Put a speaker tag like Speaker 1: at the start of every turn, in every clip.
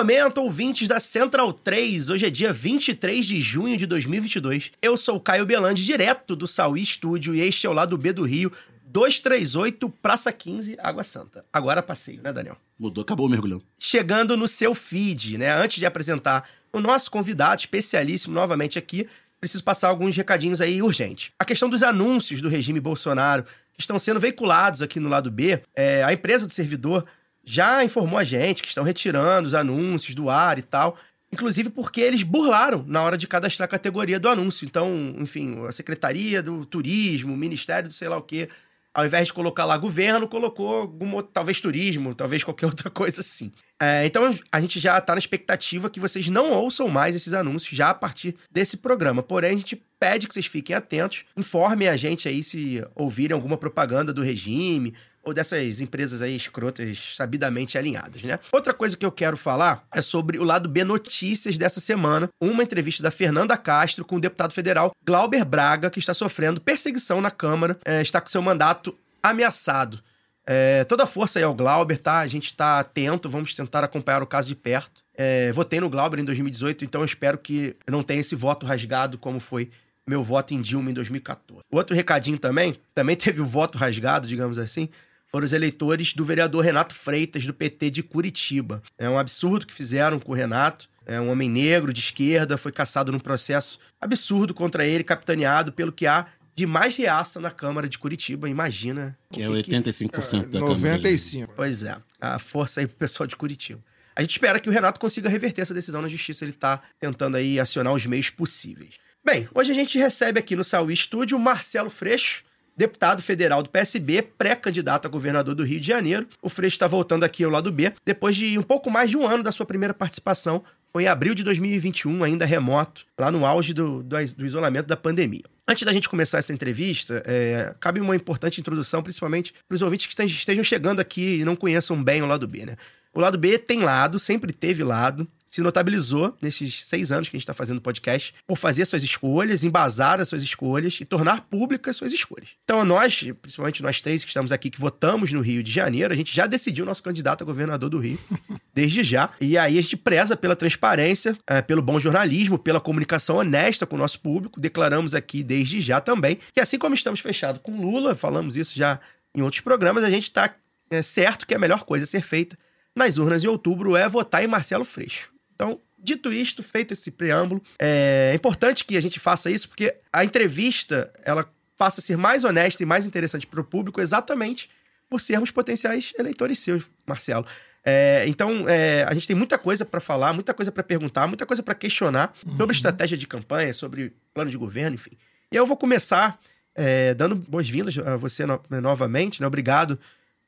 Speaker 1: Momento, ouvintes da Central 3. Hoje é dia 23 de junho de 2022. Eu sou o Caio Belandi, direto do Sauí Estúdio, e este é o lado B do Rio, 238 Praça 15, Água Santa. Agora passeio, né, Daniel?
Speaker 2: Mudou, acabou o mergulhão.
Speaker 1: Chegando no seu feed, né? Antes de apresentar o nosso convidado especialíssimo novamente aqui, preciso passar alguns recadinhos aí urgentes. A questão dos anúncios do regime Bolsonaro que estão sendo veiculados aqui no lado B, é, a empresa do servidor já informou a gente que estão retirando os anúncios do ar e tal. Inclusive porque eles burlaram na hora de cadastrar a categoria do anúncio. Então, enfim, a Secretaria do Turismo, o Ministério do sei lá o quê, ao invés de colocar lá governo, colocou talvez turismo, talvez qualquer outra coisa assim. É, então a gente já tá na expectativa que vocês não ouçam mais esses anúncios já a partir desse programa. Porém, a gente pede que vocês fiquem atentos, informem a gente aí se ouvirem alguma propaganda do regime ou dessas empresas aí escrotas sabidamente alinhadas, né? Outra coisa que eu quero falar é sobre o lado B notícias dessa semana, uma entrevista da Fernanda Castro com o deputado federal Glauber Braga, que está sofrendo perseguição na Câmara, é, está com seu mandato ameaçado. É, toda a força aí ao Glauber, tá? A gente tá atento, vamos tentar acompanhar o caso de perto. É, votei no Glauber em 2018, então eu espero que não tenha esse voto rasgado como foi meu voto em Dilma em 2014. Outro recadinho também, também teve o voto rasgado, digamos assim, foram os eleitores do vereador Renato Freitas, do PT de Curitiba. É um absurdo que fizeram com o Renato. É um homem negro, de esquerda, foi caçado num processo absurdo contra ele, capitaneado pelo que há de mais reaça na Câmara de Curitiba. Imagina.
Speaker 2: Que é
Speaker 1: o
Speaker 2: 85% da Câmara.
Speaker 3: 95.
Speaker 1: Pois é, a força aí pro pessoal de Curitiba. A gente espera que o Renato consiga reverter essa decisão na justiça. Ele tá tentando aí acionar os meios possíveis. Bem, hoje a gente recebe aqui no Saúl Estúdio o Marcelo Freixo, deputado federal do PSB, pré-candidato a governador do Rio de Janeiro. O Freixo está voltando aqui ao lado B, depois de um pouco mais de um ano da sua primeira participação. Foi em abril de 2021, ainda remoto, lá no auge do, do, do isolamento da pandemia. Antes da gente começar essa entrevista, é, cabe uma importante introdução, principalmente para os ouvintes que estejam chegando aqui e não conheçam bem o lado B, né? O lado B tem lado, sempre teve lado, se notabilizou nesses seis anos que a gente está fazendo podcast por fazer suas escolhas, embasar as suas escolhas e tornar públicas suas escolhas. Então, nós, principalmente nós três que estamos aqui, que votamos no Rio de Janeiro, a gente já decidiu nosso candidato a governador do Rio, desde já. E aí a gente preza pela transparência, é, pelo bom jornalismo, pela comunicação honesta com o nosso público. Declaramos aqui desde já também que, assim como estamos fechados com Lula, falamos isso já em outros programas, a gente está é, certo que a melhor coisa a ser feita nas urnas em outubro é votar em Marcelo Freixo. Então, dito isto, feito esse preâmbulo, é importante que a gente faça isso porque a entrevista ela passa a ser mais honesta e mais interessante para o público exatamente por sermos potenciais eleitores seus, Marcelo. É, então, é, a gente tem muita coisa para falar, muita coisa para perguntar, muita coisa para questionar sobre estratégia de campanha, sobre plano de governo, enfim. E eu vou começar é, dando boas-vindas a você no- novamente, né? Obrigado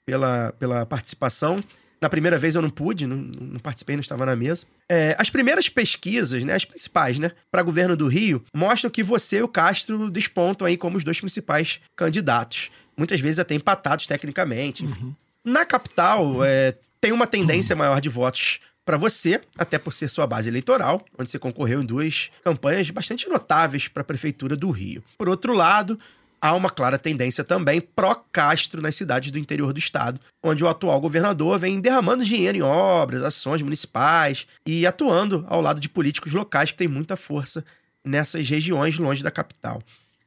Speaker 1: pela, pela participação. Na primeira vez eu não pude, não, não participei, não estava na mesa. É, as primeiras pesquisas, né, as principais, né, para governo do Rio, mostram que você e o Castro despontam aí como os dois principais candidatos. Muitas vezes até empatados tecnicamente. enfim. Na capital, é, tem uma tendência maior de votos para você, até por ser sua base eleitoral, onde você concorreu em duas campanhas bastante notáveis para a prefeitura do Rio. Por outro lado, há uma clara tendência também pró-Castro nas cidades do interior do estado, onde o atual governador vem derramando dinheiro em obras, ações municipais e atuando ao lado de políticos locais que têm muita força nessas regiões longe da capital.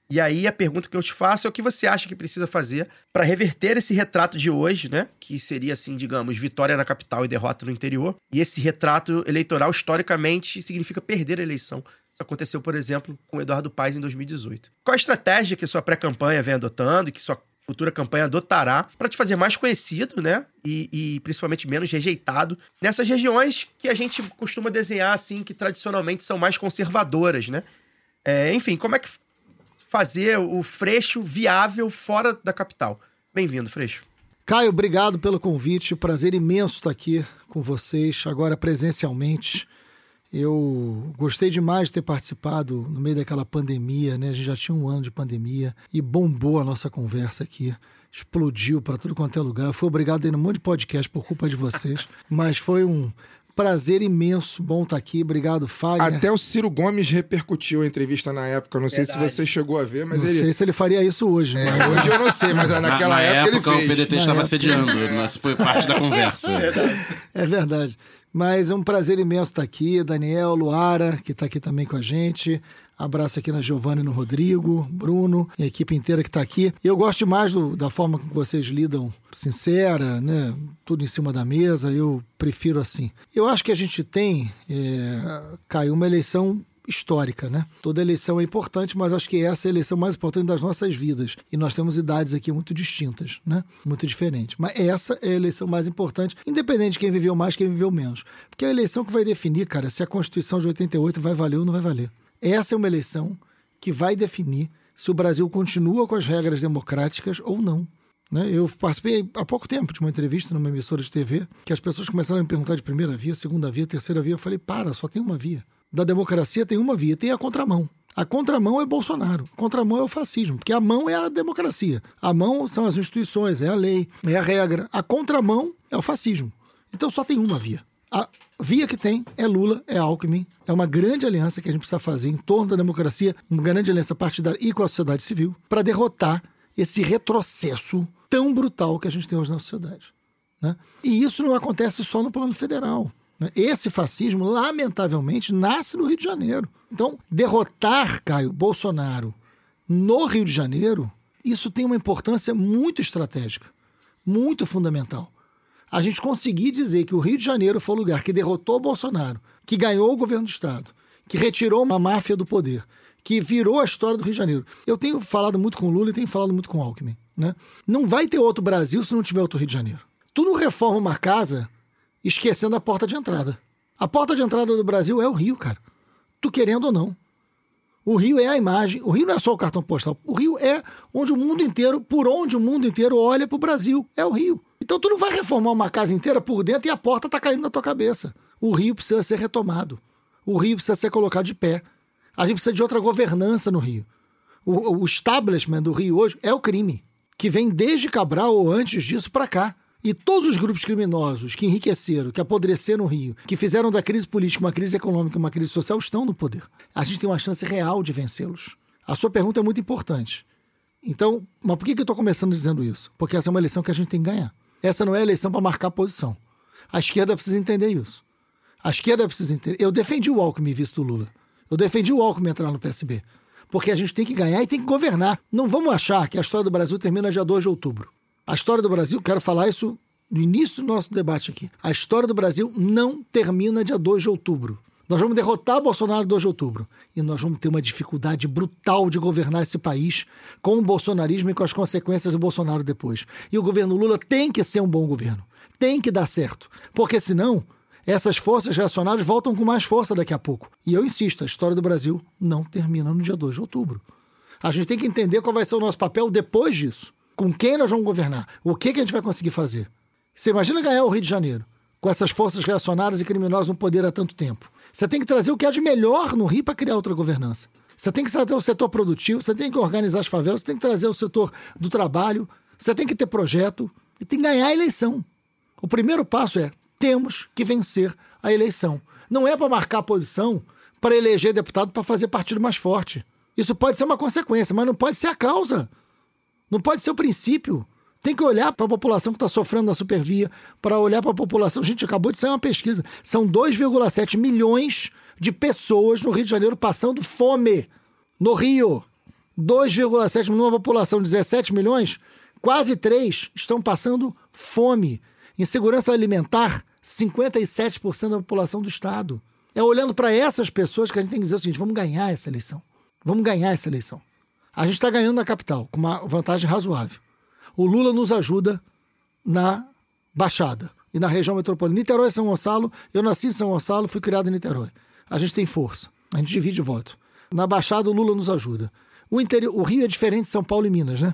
Speaker 1: E aí a pergunta que eu te faço é o que você acha que precisa fazer para reverter esse retrato de hoje, né? Que seria assim, digamos, vitória na capital e derrota no interior. E esse retrato eleitoral historicamente significa perder a eleição. Isso aconteceu, por exemplo, com o Eduardo Paes em 2018. Qual a estratégia que sua pré-campanha vem adotando e que sua futura campanha adotará para te fazer mais conhecido, né? E, e principalmente menos rejeitado nessas regiões que a gente costuma desenhar assim, que tradicionalmente são mais conservadoras, né? É, enfim, como é que fazer o Freixo viável fora da capital? Bem-vindo, Freixo.
Speaker 3: Caio, obrigado pelo convite. Prazer imenso estar aqui com vocês, agora presencialmente. Eu gostei demais de ter participado no meio daquela pandemia, né? A gente já tinha um ano de pandemia e bombou a nossa conversa aqui. Explodiu para tudo quanto é lugar. Eu fui obrigado a ir num monte de podcast por culpa de vocês, mas foi um prazer imenso. Bom estar aqui. Obrigado, Fagner.
Speaker 4: Até o Ciro Gomes repercutiu a entrevista na época. Não sei se você chegou a ver, mas
Speaker 3: Não
Speaker 4: ele.
Speaker 3: sei se ele faria isso hoje,
Speaker 4: É,
Speaker 3: mas...
Speaker 4: hoje eu não sei, mas
Speaker 2: Na-
Speaker 4: naquela
Speaker 2: na
Speaker 4: época,
Speaker 2: o
Speaker 4: ele fez.
Speaker 2: PDT
Speaker 3: Na
Speaker 2: estava
Speaker 3: época.
Speaker 2: sediando, mas foi parte da conversa.
Speaker 3: É verdade. Mas é um prazer imenso estar aqui. Daniel, Luara, que está aqui também com a gente. Abraço aqui na Giovanna e no Rodrigo, Bruno e a equipe inteira que está aqui. Eu gosto demais do- da forma como vocês lidam, sincera, né? Tudo em cima da mesa. Eu prefiro assim. Eu acho que a gente tem, é, uma eleição histórica, né? Toda eleição é importante, mas acho que essa é a eleição mais importante das nossas vidas. E nós temos idades aqui muito distintas, né? Muito diferentes. Mas essa é a eleição mais importante, independente de quem viveu mais, quem viveu menos. Porque é a eleição que vai definir, cara, se a Constituição de 88 vai valer ou não vai valer. Essa é uma eleição que vai definir se o Brasil continua com as regras democráticas ou não. Né? Eu participei há pouco tempo de uma entrevista numa emissora de TV que as pessoas começaram a me perguntar de primeira via, segunda via, terceira via. Eu falei, para, só tem uma via. Da democracia tem uma via, tem a contramão. A contramão é Bolsonaro, a contramão é o fascismo, porque a mão é a democracia. A mão são as instituições, é a lei, é a regra. A contramão é o fascismo. Então só tem uma via. A via que tem é Lula, é Alckmin, é uma grande aliança que a gente precisa fazer em torno da democracia, uma grande aliança partidária e com a sociedade civil, para derrotar esse retrocesso tão brutal que a gente tem hoje na sociedade. né? E isso não acontece só no plano federal. Né? Esse fascismo, lamentavelmente, nasce no Rio de Janeiro. Então, derrotar Caio Bolsonaro no Rio de Janeiro, isso tem uma importância muito estratégica, muito fundamental. A gente conseguir dizer que o Rio de Janeiro foi o lugar que derrotou Bolsonaro, que ganhou o governo do Estado, que retirou uma máfia do poder, que virou a história do Rio de Janeiro. Eu tenho falado muito com o Lula e tenho falado muito com o Alckmin. Né? Não vai ter outro Brasil se não tiver outro Rio de Janeiro. Tu não reforma uma casa esquecendo a porta de entrada. A porta de entrada do Brasil é o Rio, cara. Tu querendo ou não. O Rio é a imagem. O Rio não é só o cartão postal. O Rio é onde o mundo inteiro, por onde o mundo inteiro olha pro Brasil. É o Rio. Então tu não vai reformar uma casa inteira por dentro e a porta tá caindo na tua cabeça. O Rio precisa ser retomado. O Rio precisa ser colocado de pé. A gente precisa de outra governança no Rio. O, o establishment do Rio hoje é o crime, que vem desde Cabral ou antes disso para cá. E todos os grupos criminosos que enriqueceram, que apodreceram o Rio, que fizeram da crise política uma crise econômica, uma crise social, estão no poder. A gente tem uma chance real de vencê-los. A sua pergunta é muito importante. Então, mas por que eu estou começando dizendo isso? Porque essa é uma eleição que a gente tem que ganhar. Essa não é eleição para marcar posição. A esquerda precisa entender isso. A esquerda precisa entender. Eu defendi o Alckmin visto Lula. Eu defendi o Alckmin entrar no PSB. Porque a gente tem que ganhar e tem que governar. Não vamos achar que a história do Brasil termina dia 2 de outubro. A história do Brasil, quero falar isso no início do nosso debate aqui. A história do Brasil não termina dia 2 de outubro. Nós vamos derrotar Bolsonaro 2 de outubro. E nós vamos ter uma dificuldade brutal de governar esse país com o bolsonarismo e com as consequências do Bolsonaro depois. E o governo Lula tem que ser um bom governo. Tem que dar certo. Porque senão, essas forças reacionárias voltam com mais força daqui a pouco. E eu insisto, a história do Brasil não termina no dia 2 de outubro. A gente tem que entender qual vai ser o nosso papel depois disso. Com quem nós vamos governar? O que, que a gente vai conseguir fazer? Você imagina ganhar o Rio de Janeiro, com essas forças reacionárias e criminosas no poder há tanto tempo. Você tem que trazer o que há de melhor no Rio para criar outra governança. Você tem que trazer o setor produtivo, você tem que organizar as favelas, você tem que trazer o setor do trabalho, você tem que ter projeto e tem que ganhar a eleição. O primeiro passo é: temos que vencer a eleição. Não é para marcar posição para eleger deputado para fazer partido mais forte. Isso pode ser uma consequência, mas não pode ser a causa. Não pode ser o princípio. Tem que olhar para a população que está sofrendo na supervia, para olhar para a população. Gente, acabou de sair uma pesquisa. São 2,7 milhões de pessoas no Rio de Janeiro passando fome. No Rio. 2,7 milhões, numa população de 17 milhões, quase 3 estão passando fome. Insegurança alimentar, 57% da população do Estado. É olhando para essas pessoas que a gente tem que dizer o seguinte: vamos ganhar essa eleição. Vamos ganhar essa eleição. A gente está ganhando na capital, com uma vantagem razoável. O Lula nos ajuda na Baixada e na região metropolitana. Niterói e São Gonçalo, eu nasci em São Gonçalo, fui criado em Niterói. A gente tem força, a gente divide voto. Na Baixada, o Lula nos ajuda. O, interior, o Rio é diferente de São Paulo e Minas, né?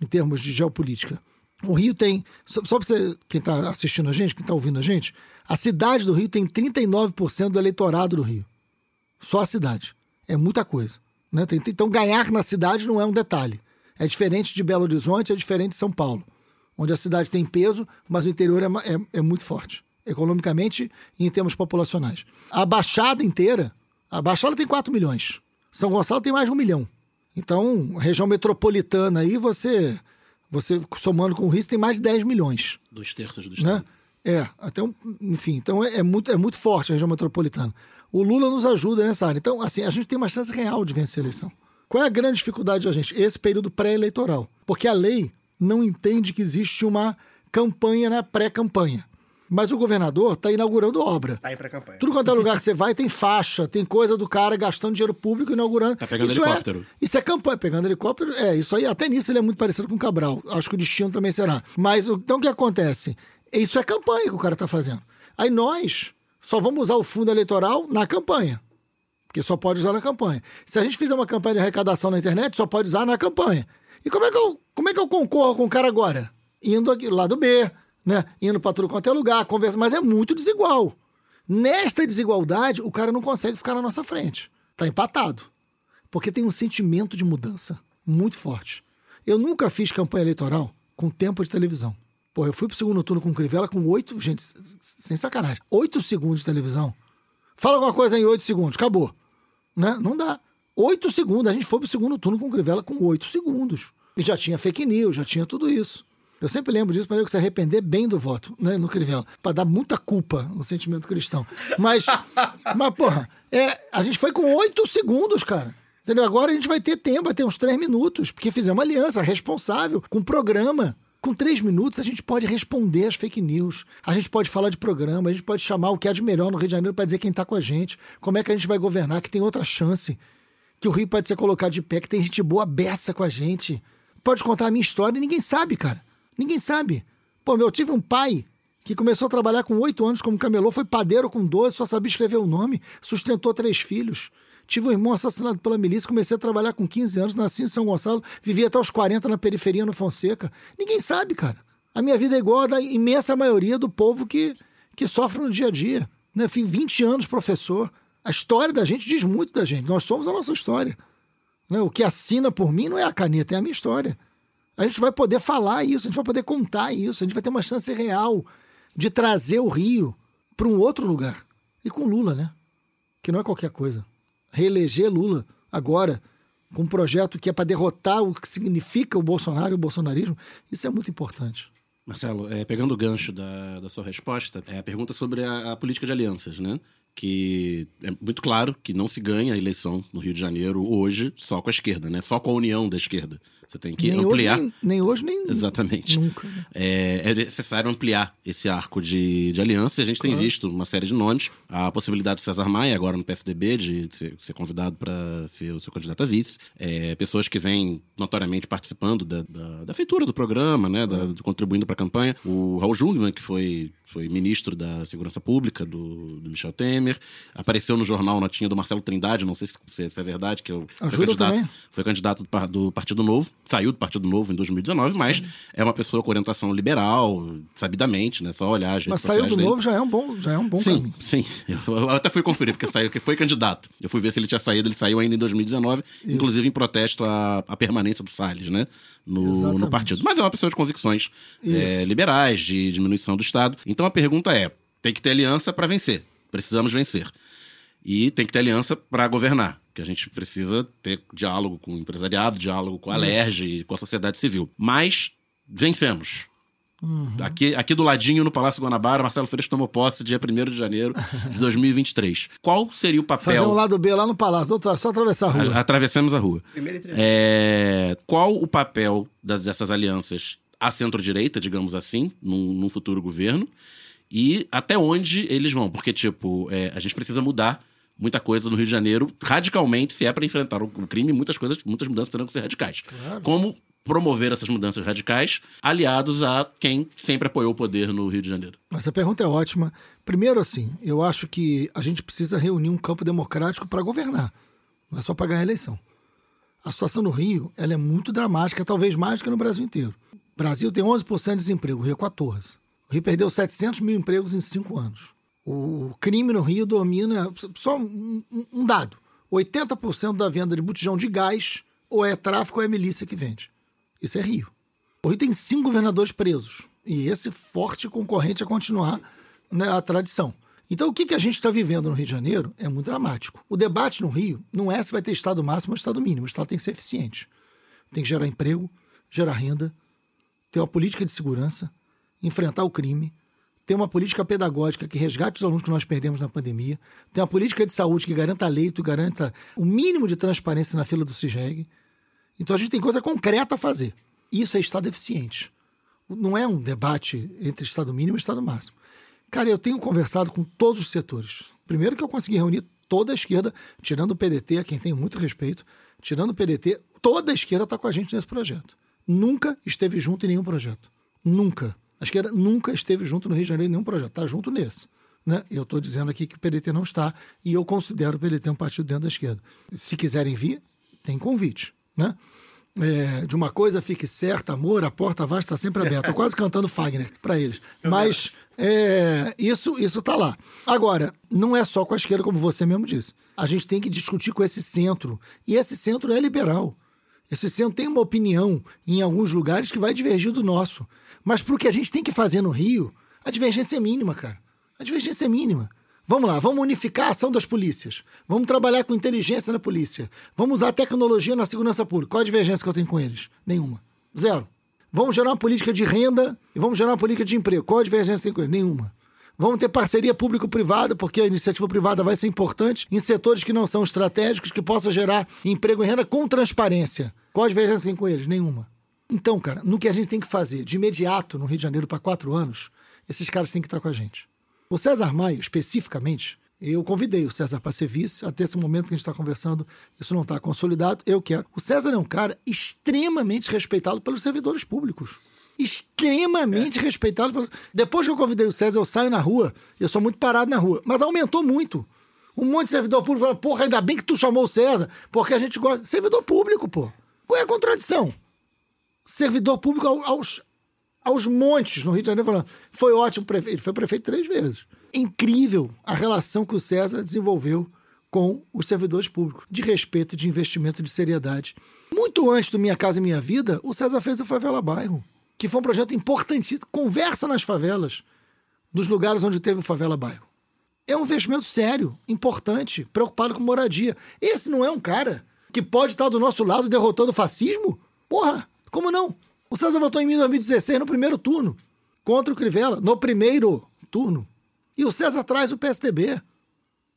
Speaker 3: Em termos de geopolítica. O Rio tem. Só, só pra você, quem tá assistindo a gente, quem tá ouvindo a gente, a cidade do Rio tem 39% do eleitorado do Rio. Só a cidade. É muita coisa. Né? Então, ganhar na cidade não é um detalhe. É diferente de Belo Horizonte, é diferente de São Paulo, onde a cidade tem peso, mas o interior é, é- é muito forte, economicamente e em termos populacionais. A Baixada inteira, a Baixada tem 4 milhões. São Gonçalo tem mais de um milhão. Então, a região metropolitana aí, você, você somando com o Rio, tem mais de 10 milhões
Speaker 2: Dois terços do
Speaker 3: né?
Speaker 2: estado.
Speaker 3: É, até um, enfim, então é, é muito, é muito forte a região metropolitana. O Lula nos ajuda nessa área. Então, assim, a gente tem uma chance real de vencer a eleição. Qual é a grande dificuldade da gente? Esse período pré-eleitoral. Porque a lei não entende que existe uma campanha na pré-campanha. Mas o governador está inaugurando obra.
Speaker 1: Tá aí pra campanha.
Speaker 3: Tudo quanto é lugar que você vai tem faixa, tem coisa do cara gastando dinheiro público inaugurando.
Speaker 2: Tá pegando
Speaker 3: Isso
Speaker 2: helicóptero.
Speaker 3: É, isso é campanha, pegando helicóptero. É, isso aí, até nisso ele é muito parecido com o Cabral. Acho que o destino também será. Mas o- então o que acontece? Isso é campanha que o cara tá fazendo. Aí nós só vamos usar o fundo eleitoral na campanha. Porque só pode usar na campanha. Se a gente fizer uma campanha de arrecadação na internet, só pode usar na campanha. E como é que eu, como é que eu concorro com o cara agora? Indo aqui, lado B, né? Indo para tudo quanto é lugar, conversa, mas é muito desigual. Nesta desigualdade, o cara não consegue ficar na nossa frente. Tá empatado. Porque tem um sentimento de mudança muito forte. Eu nunca fiz campanha eleitoral com tempo de televisão. Pô, eu fui pro segundo turno com o Crivella com oito, gente, sem sacanagem, oito segundos de televisão. Fala alguma coisa em oito segundos, acabou. Né? Não dá. Oito segundos, a gente foi pro segundo turno com o Crivella com oito segundos. E já tinha fake news, já tinha tudo isso. Eu sempre lembro disso para eu se arrepender bem do voto, né, no Crivella, para dar muita culpa no sentimento cristão. Mas, mas porra, é, a gente foi com oito segundos, cara. Entendeu? Agora a gente vai ter tempo, vai ter uns três minutos, porque fizemos uma aliança responsável com um programa. Com três minutos a gente pode responder às fake news, a gente pode falar de programa, a gente pode chamar o que há de melhor no Rio de Janeiro para dizer quem está com a gente, como é que a gente vai governar, que tem outra chance, que o Rio pode ser colocado de pé, que tem gente boa beça com a gente. Pode contar a minha história e ninguém sabe, cara. Ninguém sabe. Pô, meu, eu tive um pai que começou a trabalhar com oito anos como camelô, foi padeiro com 12, só sabia escrever o nome, sustentou três filhos. Tive um irmão assassinado pela milícia, comecei a trabalhar com 15 anos, nasci em São Gonçalo, vivi até os 40 na periferia, no Fonseca. Ninguém sabe, cara. A minha vida é igual a da imensa maioria do povo que, que sofre no dia a dia. Né? Fui 20 anos professor. A história da gente diz muito da gente. Nós somos a nossa história. Né? O que assina por mim não é a caneta, é a minha história. A gente vai poder falar isso, a gente vai poder contar isso, a gente vai ter uma chance real de trazer o Rio para um outro lugar. E com Lula, né? Que não é qualquer coisa. Reeleger Lula agora, com um projeto que é para derrotar o que significa o Bolsonaro e o bolsonarismo, isso é muito importante.
Speaker 2: Marcelo, é, pegando o gancho da, da sua resposta, é a pergunta sobre a, a política de alianças, né? Que é muito claro que não se ganha a eleição no Rio de Janeiro hoje só com a esquerda, né? Só com a união da esquerda. Você tem que
Speaker 3: nem,
Speaker 2: ampliar.
Speaker 3: hoje, nem, nem hoje, nem
Speaker 2: Exatamente.
Speaker 3: nunca. né?
Speaker 2: É, é necessário ampliar esse arco de, de aliança. E a gente tem visto uma série de nomes. A possibilidade do César Maia, agora no PSDB, de ser, ser convidado para ser o seu candidato a vice. É, pessoas que vêm notoriamente participando da, da, da feitura do programa, né, da- do- contribuindo para a campanha. O Raul Jungmann, que foi, foi ministro da Segurança Pública do, do Michel Temer. Apareceu no jornal Notinha do Marcelo Trindade, não sei se, se- é verdade, que eu, foi candidato,
Speaker 3: também.
Speaker 2: foi candidato do Partido Novo, saiu do Partido Novo em 2019, mas é uma pessoa com orientação liberal, sabidamente, né? Só olhar as redes
Speaker 3: Mas saiu do
Speaker 2: dele.
Speaker 3: novo já é um bom, já é um bom
Speaker 2: Sim,
Speaker 3: caminho.
Speaker 2: sim. Eu, eu até fui conferir, porque saiu, que foi candidato. Eu fui ver se ele tinha saído, ele saiu ainda em 2019, inclusive em protesto à, à permanência do Salles, né? No, no partido. Mas é uma pessoa de convicções é, liberais, de diminuição do Estado. Então a pergunta é: tem que ter aliança para vencer. Precisamos vencer. E tem que ter aliança para governar. Que a gente precisa ter diálogo com o empresariado, diálogo com a LERJ e com a sociedade civil. Mas vencemos. Aqui, aqui do ladinho, no Palácio Guanabara, Marcelo Freixo tomou posse dia 1 de janeiro de 2023. Qual seria o
Speaker 3: Fazer
Speaker 2: papel...
Speaker 3: um lado B lá no palácio, outro, só atravessar a rua.
Speaker 2: A- Atravessamos a rua. É, qual o papel das, dessas alianças à centro-direita, digamos assim, num, num futuro governo? E até onde eles vão? Porque, tipo, é, a gente precisa mudar muita coisa no Rio de Janeiro radicalmente, se é para enfrentar o crime, muitas coisas, muitas mudanças terão que ser radicais. Como promover essas mudanças radicais aliados a quem sempre apoiou o poder no Rio de Janeiro?
Speaker 3: Essa pergunta é ótima. Primeiro, assim, eu acho que a gente precisa reunir um campo democrático para governar, não é só para ganhar a eleição. A situação no Rio ela é muito dramática, talvez mais do que no Brasil inteiro. O Brasil tem 11% de desemprego, o Rio 14%. O Rio perdeu 700 mil empregos em cinco anos. O crime no Rio domina, só um, um- dado, 80% da venda de botijão de gás ou é tráfico ou é milícia que vende. Isso é Rio. O Rio tem cinco governadores presos. E esse forte concorrente a continuar né, a tradição. Então, o que, que a gente está vivendo no Rio de Janeiro é muito dramático. O debate no Rio não é se vai ter Estado máximo ou Estado mínimo. O Estado tem que ser eficiente. Tem que gerar emprego, gerar renda, ter uma política de segurança, enfrentar o crime, ter uma política pedagógica que resgate os alunos que nós perdemos na pandemia, ter uma política de saúde que garanta leito, garanta o mínimo de transparência na fila do CIGEG. Então a gente tem coisa concreta a fazer. Isso é Estado eficiente. Não é um debate entre Estado mínimo e Estado máximo. Cara, eu tenho conversado com todos os setores. Primeiro que eu consegui reunir toda a esquerda, tirando o PDT, a quem tenho muito respeito, tirando o PDT, toda a esquerda está com a gente nesse projeto. Nunca esteve junto em nenhum projeto. Nunca. A esquerda nunca esteve junto no Rio de Janeiro em nenhum projeto. Está junto nesse. Né? Eu estou dizendo aqui que o PDT não está e eu considero o PDT um partido dentro da esquerda. Se quiserem vir, tem convite. Né? É, de uma coisa fique certa, amor, a porta vai estar sempre aberta. Tô quase cantando Fagner para eles. Mas é, isso isso tá lá. Agora, não é só com a esquerda, como você mesmo disse. A gente tem que discutir com esse centro. E esse centro é liberal. Esse centro tem uma opinião em alguns lugares que vai divergir do nosso. Mas para o que a gente tem que fazer no Rio, a divergência é mínima, cara. A divergência é mínima. Vamos lá, vamos unificar a ação das polícias. Vamos trabalhar com inteligência na polícia. Vamos usar tecnologia na segurança pública. Qual a divergência que eu tenho com eles? Nenhuma. Zero. Vamos gerar uma política de renda e vamos gerar uma política de emprego. Qual a divergência que tem com eles? Nenhuma. Vamos ter parceria público-privada, porque a iniciativa privada vai ser importante em setores que não são estratégicos, que possa gerar emprego e renda com transparência. Qual a divergência que tem com eles? Nenhuma. Então, cara, no que a gente tem que fazer de imediato no Rio de Janeiro para quatro anos, esses caras têm que estar com a gente. O César Maia, especificamente, eu convidei o César para ser vice. Até esse momento que a gente está conversando, isso não está consolidado. Eu quero. O César é um cara extremamente respeitado pelos servidores públicos. Extremamente respeitado. Pelos... Depois que eu convidei o César, eu saio na rua. Eu sou muito parado na rua. Mas aumentou muito. Um monte de servidor público fala, porra, ainda bem que tu chamou o César, porque a gente gosta. Servidor público, pô. Qual é a contradição? Servidor público ao- aos, aos montes no Rio de Janeiro falando, foi ótimo prefeito. Foi prefeito três vezes. Incrível a relação que o César desenvolveu com os servidores públicos, de respeito, de investimento, de seriedade. Muito antes do Minha Casa e Minha Vida, o César fez o Favela Bairro, que foi um projeto importantíssimo. Conversa nas favelas, dos lugares onde teve o Favela Bairro. É um investimento sério, importante, preocupado com moradia. Esse não é um cara que pode estar do nosso lado derrotando o fascismo? Porra, como não? O César votou em mim em 2016, no primeiro turno, contra o Crivella, no primeiro turno. E o César traz o PSDB.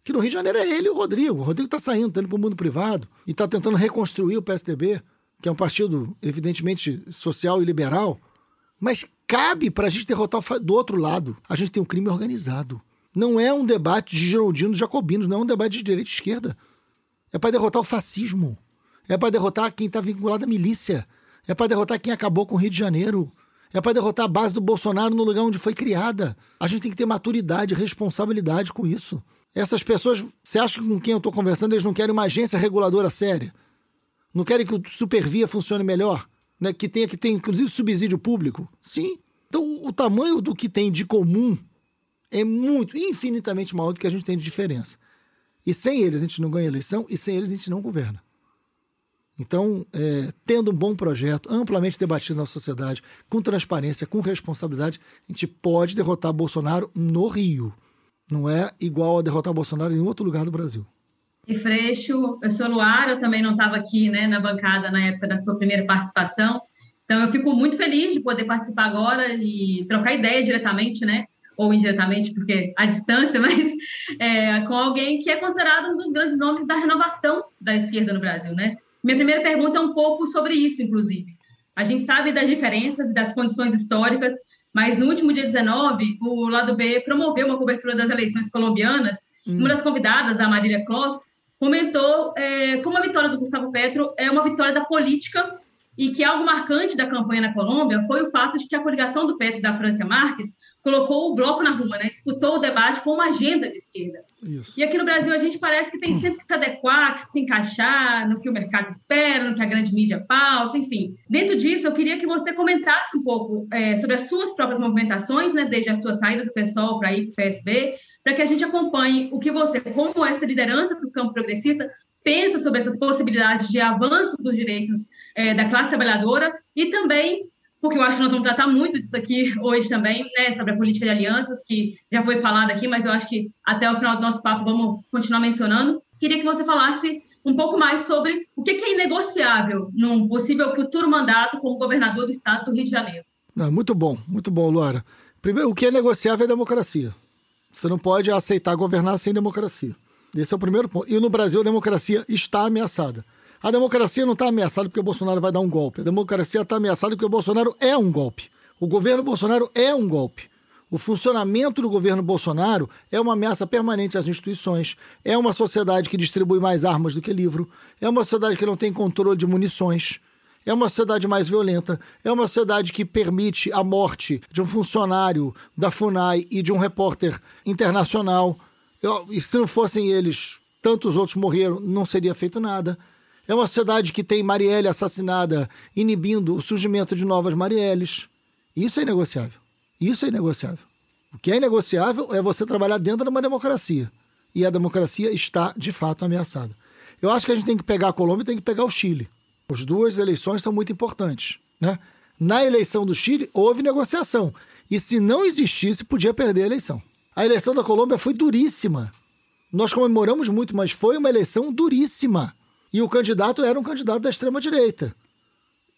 Speaker 3: Que no Rio de Janeiro é ele e o Rodrigo. O Rodrigo está saindo, está indo para o mundo privado e está tentando reconstruir o PSDB, que é um partido, evidentemente, social e liberal. Mas cabe para a gente derrotar do outro lado. A gente tem um crime organizado. Não é um debate de girondinos jacobinos, não é um debate de direita e esquerda. É para derrotar o fascismo. É para derrotar quem está vinculado à milícia. É para derrotar quem acabou com o Rio de Janeiro. É para derrotar a base do Bolsonaro no lugar onde foi criada. A gente tem que ter maturidade, responsabilidade com isso. Essas pessoas, você acha que com quem eu estou conversando, eles não querem uma agência reguladora séria? Não querem que o Supervia funcione melhor? Né? Que tenha que ter, inclusive, subsídio público? Sim. Então, o tamanho do que tem de comum é muito, infinitamente maior do que a gente tem de diferença. E sem eles a gente não ganha eleição e sem eles a gente não governa. Então, é, tendo um bom projeto, amplamente debatido na sociedade, com transparência, com responsabilidade, a gente pode derrotar Bolsonaro no Rio. Não é igual a derrotar Bolsonaro em outro lugar do Brasil.
Speaker 5: E Freixo, eu sou Luara, eu também não estava aqui né, na bancada na época da sua primeira participação. Então, eu fico muito feliz de poder participar agora e trocar ideia diretamente, né? Ou indiretamente, porque à distância, mas é, com alguém que é considerado um dos grandes nomes da renovação da esquerda no Brasil, né? Minha primeira pergunta é um pouco sobre isso, inclusive. A gente sabe das diferenças e das condições históricas, mas no último dia 19, o lado B promoveu uma cobertura das eleições colombianas. Uma das convidadas, a Marília Kloss, comentou é, como a vitória do Gustavo Petro é uma vitória da política e que algo marcante da campanha na Colômbia foi o fato de que a coligação do Petro e da Francia Marques colocou o bloco na rua, né? disputou o debate com uma agenda de esquerda.
Speaker 3: Isso.
Speaker 5: E aqui no Brasil a gente parece que tem sempre que se adequar, que se encaixar no que o mercado espera, no que a grande mídia pauta, enfim. Dentro disso, eu queria que você comentasse um pouco é, sobre as suas próprias movimentações, né, desde a sua saída do PSOL para ir para o PSB, para que a gente acompanhe o que você, como essa liderança do campo progressista, pensa sobre essas possibilidades de avanço dos direitos é, da classe trabalhadora e também porque eu acho que nós vamos tratar muito disso aqui hoje também, né, sobre a política de alianças, que já foi falado aqui, mas eu acho que até o final do nosso papo vamos continuar mencionando. Queria que você falasse um pouco mais sobre o que é inegociável num possível futuro mandato como governador do estado do Rio de Janeiro.
Speaker 3: Não, muito bom, muito bom, Luara. Primeiro, o que é negociável é democracia. Você não pode aceitar governar sem democracia. Esse é o primeiro ponto. E no Brasil, a democracia está ameaçada. A democracia não está ameaçada porque o Bolsonaro vai dar um golpe. A democracia está ameaçada porque o Bolsonaro é um golpe. O governo Bolsonaro é um golpe. O funcionamento do governo Bolsonaro é uma ameaça permanente às instituições. É uma sociedade que distribui mais armas do que livro. É uma sociedade que não tem controle de munições. É uma sociedade mais violenta. É uma sociedade que permite a morte de um funcionário da FUNAI e de um repórter internacional. Eu, e se não fossem eles, tantos outros morreram, não seria feito nada. É uma sociedade que tem Marielle assassinada, inibindo o surgimento de novas Marielles. Isso é inegociável. Isso é inegociável. O que é inegociável é você trabalhar dentro de uma democracia. E a democracia está, de fato, ameaçada. Eu acho que a gente tem que pegar a Colômbia e tem que pegar o Chile. As duas eleições são muito importantes. Né? Na eleição do Chile, houve negociação. E se não existisse, podia perder a eleição. A eleição da Colômbia foi duríssima. Nós comemoramos muito, mas foi uma eleição duríssima. E o candidato era um candidato da extrema-direita.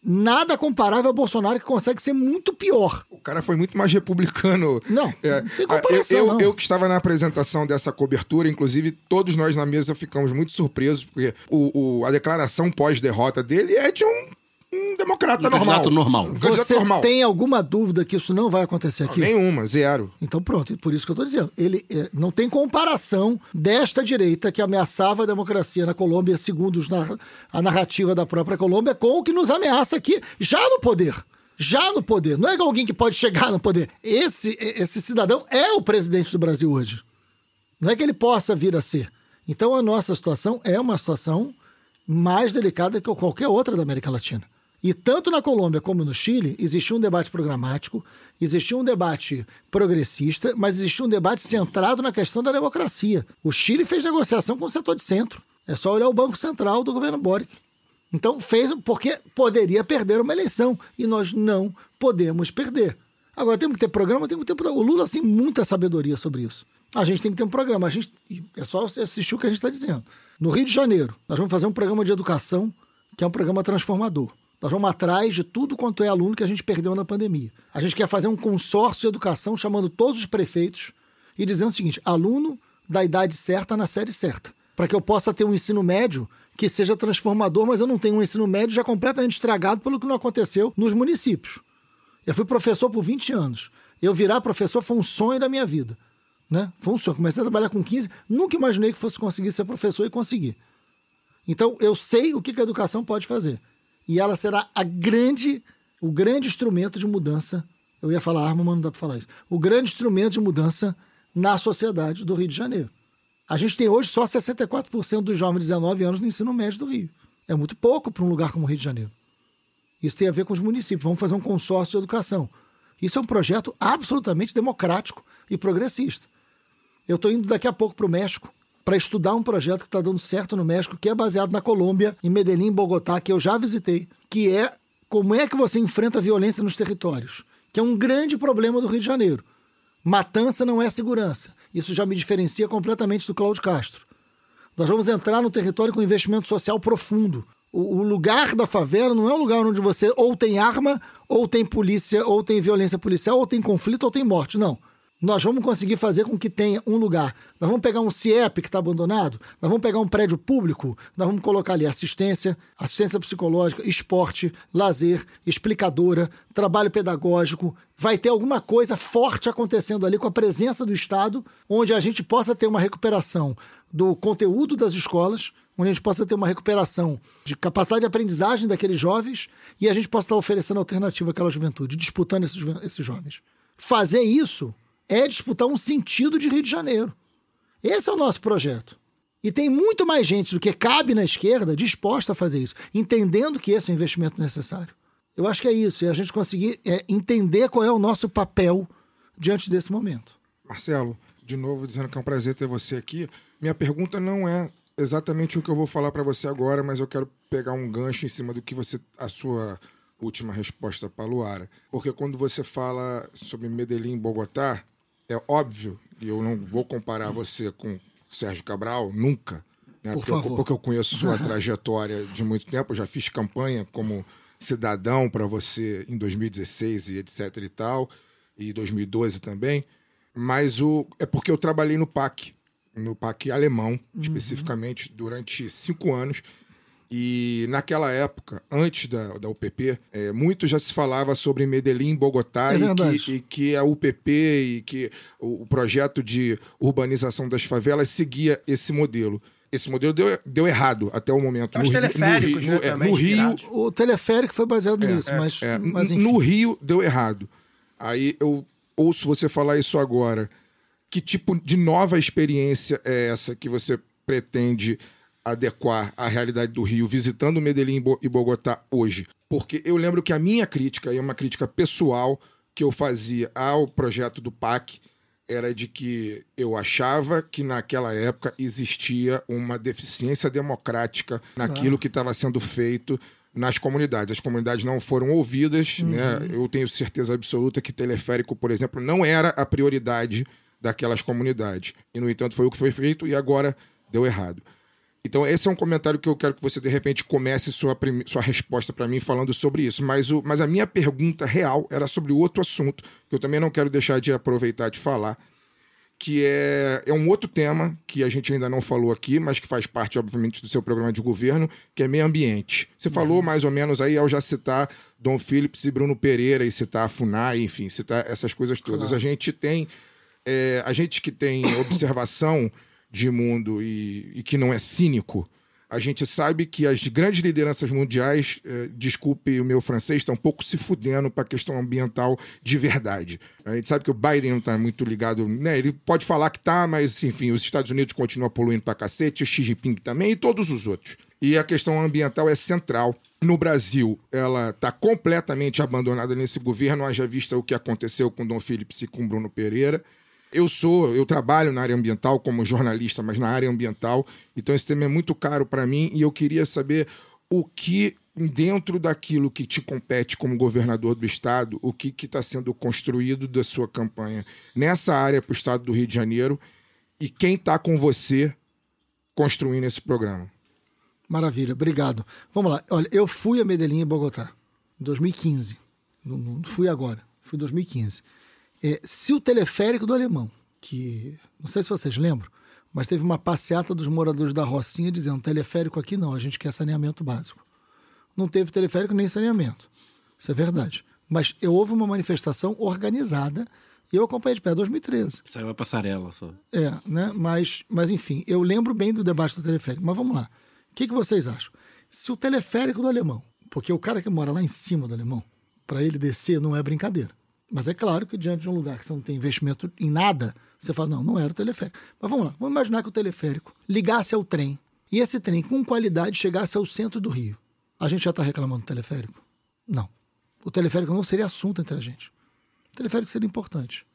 Speaker 3: Nada comparável a Bolsonaro, que consegue ser muito pior.
Speaker 4: O cara foi muito mais republicano.
Speaker 3: Não,
Speaker 4: É,
Speaker 3: não tem comparação,
Speaker 4: eu, eu, eu que estava na apresentação dessa cobertura, inclusive, todos nós na mesa ficamos muito surpresos, porque o, o- a declaração pós-derrota dele é de um, um democrata
Speaker 2: Um
Speaker 4: normal.
Speaker 2: candidato normal.
Speaker 4: Um candidato
Speaker 3: Você
Speaker 4: normal.
Speaker 3: tem alguma dúvida que isso não vai acontecer aqui?
Speaker 4: Nenhuma, zero.
Speaker 3: Então pronto, por isso que eu estou dizendo. Ele é, não tem comparação desta direita que ameaçava a democracia na Colômbia, segundo os nar- a narrativa da própria Colômbia, com o que nos ameaça aqui, já no poder. Já no poder. Não é alguém que pode chegar no poder. Esse, esse cidadão é o presidente do Brasil hoje. Não é que ele possa vir a ser. Então a nossa situação é uma situação mais delicada que qualquer outra da América Latina. E tanto na Colômbia como no Chile, existia um debate programático, existia um debate progressista, mas existia um debate centrado na questão da democracia. O Chile fez negociação com o setor de centro. É só olhar o Banco Central do governo Boric. Então fez porque poderia perder uma eleição. E nós não podemos perder. Agora temos que ter programa, temos que ter. O Lula tem muita sabedoria sobre isso. A gente tem que ter um programa. A gente, é só assistir o que a gente está dizendo. No Rio de Janeiro, nós vamos fazer um programa de educação que é um programa transformador. Nós vamos atrás de tudo quanto é aluno que a gente perdeu na pandemia. A gente quer fazer um consórcio de educação chamando todos os prefeitos e dizendo o seguinte: aluno da idade certa na série certa. Para que eu possa ter um ensino médio que seja transformador, mas eu não tenho um ensino médio já completamente estragado pelo que não aconteceu nos municípios. Eu fui professor por 20 anos. Eu virar professor foi um sonho da minha vida. Né? Foi um sonho. Comecei a trabalhar com 15, nunca imaginei que fosse conseguir ser professor e consegui. Então, eu sei o que a educação pode fazer. E ela será a grande, o grande instrumento de mudança. Eu ia falar arma, mas não dá para falar isso. O grande instrumento de mudança na sociedade do Rio de Janeiro. A gente tem hoje só 64% dos jovens de 19 anos no ensino médio do Rio. É muito pouco para um lugar como o Rio de Janeiro. Isso tem a ver com os municípios. Vamos fazer um consórcio de educação. Isso é um projeto absolutamente democrático e progressista. Eu estou indo daqui a pouco para o México para estudar um projeto que está dando certo no México, que é baseado na Colômbia, em Medellín, Bogotá, que eu já visitei, que é como é que você enfrenta a violência nos territórios, que é um grande problema do Rio de Janeiro. Matança não é segurança. Isso já me diferencia completamente do Cláudio Castro. Nós vamos entrar no território com investimento social profundo. O, o lugar da favela não é um lugar onde você ou tem arma, ou tem polícia, ou tem violência policial, ou tem conflito, ou tem morte. Não. Nós vamos conseguir fazer com que tenha um lugar. Nós vamos pegar um CIEP que está abandonado, nós vamos pegar um prédio público, nós vamos colocar ali assistência, assistência psicológica, esporte, lazer, explicadora, trabalho pedagógico. Vai ter alguma coisa forte acontecendo ali com a presença do Estado, onde a gente possa ter uma recuperação do conteúdo das escolas, onde a gente possa ter uma recuperação de capacidade de aprendizagem daqueles jovens e a gente possa estar oferecendo alternativa àquela juventude, disputando esses, esses jovens. Fazer isso é disputar um sentido de Rio de Janeiro. Esse é o nosso projeto. E tem muito mais gente do que cabe na esquerda disposta a fazer isso, entendendo que esse é o investimento necessário. Eu acho que é isso, é a gente conseguir é, entender qual é o nosso papel diante desse momento.
Speaker 4: Marcelo, de novo dizendo que é um prazer ter você aqui. Minha pergunta não é exatamente o que eu vou falar para você agora, mas eu quero pegar um gancho em cima do que você a sua última resposta para Luara. Porque quando você fala sobre Medellín e Bogotá, é óbvio, e eu não vou comparar você com Sérgio Cabral, nunca. Né?
Speaker 3: Por
Speaker 4: porque, eu,
Speaker 3: favor.
Speaker 4: porque eu conheço sua trajetória de muito tempo, eu já fiz campanha como cidadão para você em 2016 e etc e tal, e 2012 também. Mas o, é porque eu trabalhei no PAC, no PAC alemão, especificamente, durante cinco anos. E naquela época, antes da, da UPP, é, muito já se falava sobre Medellín, Bogotá,
Speaker 3: É
Speaker 4: e, que, e que a UPP e que o, o projeto de urbanização das favelas seguia esse modelo. Esse modelo deu, deu errado até o momento.
Speaker 1: Os
Speaker 4: Rio-
Speaker 1: teleféricos,
Speaker 4: Rio-
Speaker 1: né,
Speaker 4: no- é,
Speaker 1: também
Speaker 4: no Rio.
Speaker 3: O teleférico foi baseado nisso, mas,
Speaker 4: é,
Speaker 3: mas
Speaker 4: n-
Speaker 3: enfim.
Speaker 4: no Rio deu errado. Aí eu ouço você falar isso agora. Que tipo de nova experiência é essa que você pretende adequar à realidade do Rio, visitando Medellín e Bo- Bogotá hoje? Porque eu lembro que a minha crítica, e é uma crítica pessoal que eu fazia ao projeto do PAC, era de que eu achava que naquela época existia uma deficiência democrática naquilo que estava sendo feito nas comunidades. As comunidades não foram ouvidas, né? Eu tenho certeza absoluta que teleférico, por exemplo, não era a prioridade daquelas comunidades. E, no entanto, foi o que foi feito e agora deu errado. Então, esse é um comentário que eu quero que você, de repente, comece sua, sua resposta para mim falando sobre isso. Mas, o, mas a minha pergunta real era sobre outro assunto, que eu também não quero deixar de aproveitar de falar, que é, é um outro tema que a gente ainda não falou aqui, mas que faz parte, obviamente, do seu programa de governo, que é meio ambiente. Você falou mais ou menos aí, ao já citar Dom Phillips e Bruno Pereira, e citar a FUNAI, enfim, citar essas coisas todas. A gente tem. é, a gente que tem observação de mundo e, e que não é cínico, a gente sabe que as grandes lideranças mundiais, eh, desculpe o meu francês, estão um pouco se fudendo para a questão ambiental de verdade. A gente sabe que o Biden não está muito ligado, né? Ele pode falar que tá, mas enfim, os Estados Unidos continuam poluindo pra cacete, o Xi Jinping também e todos os outros. E a questão ambiental é central. No Brasil, ela está completamente abandonada nesse governo, haja vista o que aconteceu com Dom Phillips e com Bruno Pereira. Eu sou, eu trabalho na área ambiental como jornalista, mas na área ambiental, então esse tema é muito caro para mim e eu queria saber o que dentro daquilo que te compete como governador do estado, o que está sendo construído da sua campanha nessa área para o estado do Rio de Janeiro e quem está com você construindo esse programa.
Speaker 3: Maravilha, obrigado. Vamos lá. Olha, eu fui a Medellín e Bogotá em 2015. Não, não fui agora, fui em 2015. É, se o teleférico do Alemão, que não sei se vocês lembram, mas teve uma passeata dos moradores da Rocinha dizendo: teleférico aqui não, a gente quer saneamento básico. Não teve teleférico nem saneamento. Isso é verdade. Mas eu, houve uma manifestação organizada e eu acompanhei de pé 2013.
Speaker 2: Saiu a passarela só.
Speaker 3: É, né? Mas, mas enfim, eu lembro bem do debate do teleférico. Mas vamos lá. O que, que vocês acham? Se o teleférico do alemão, porque o cara que mora lá em cima do alemão, para ele descer não é brincadeira. Mas é claro que diante de um lugar que você não tem investimento em nada, você fala, não, não era o teleférico. Mas vamos lá, vamos imaginar que o teleférico ligasse ao trem e esse trem com qualidade chegasse ao centro do Rio. A gente já está reclamando do teleférico? Não. O teleférico não seria assunto entre a gente. O teleférico seria importante.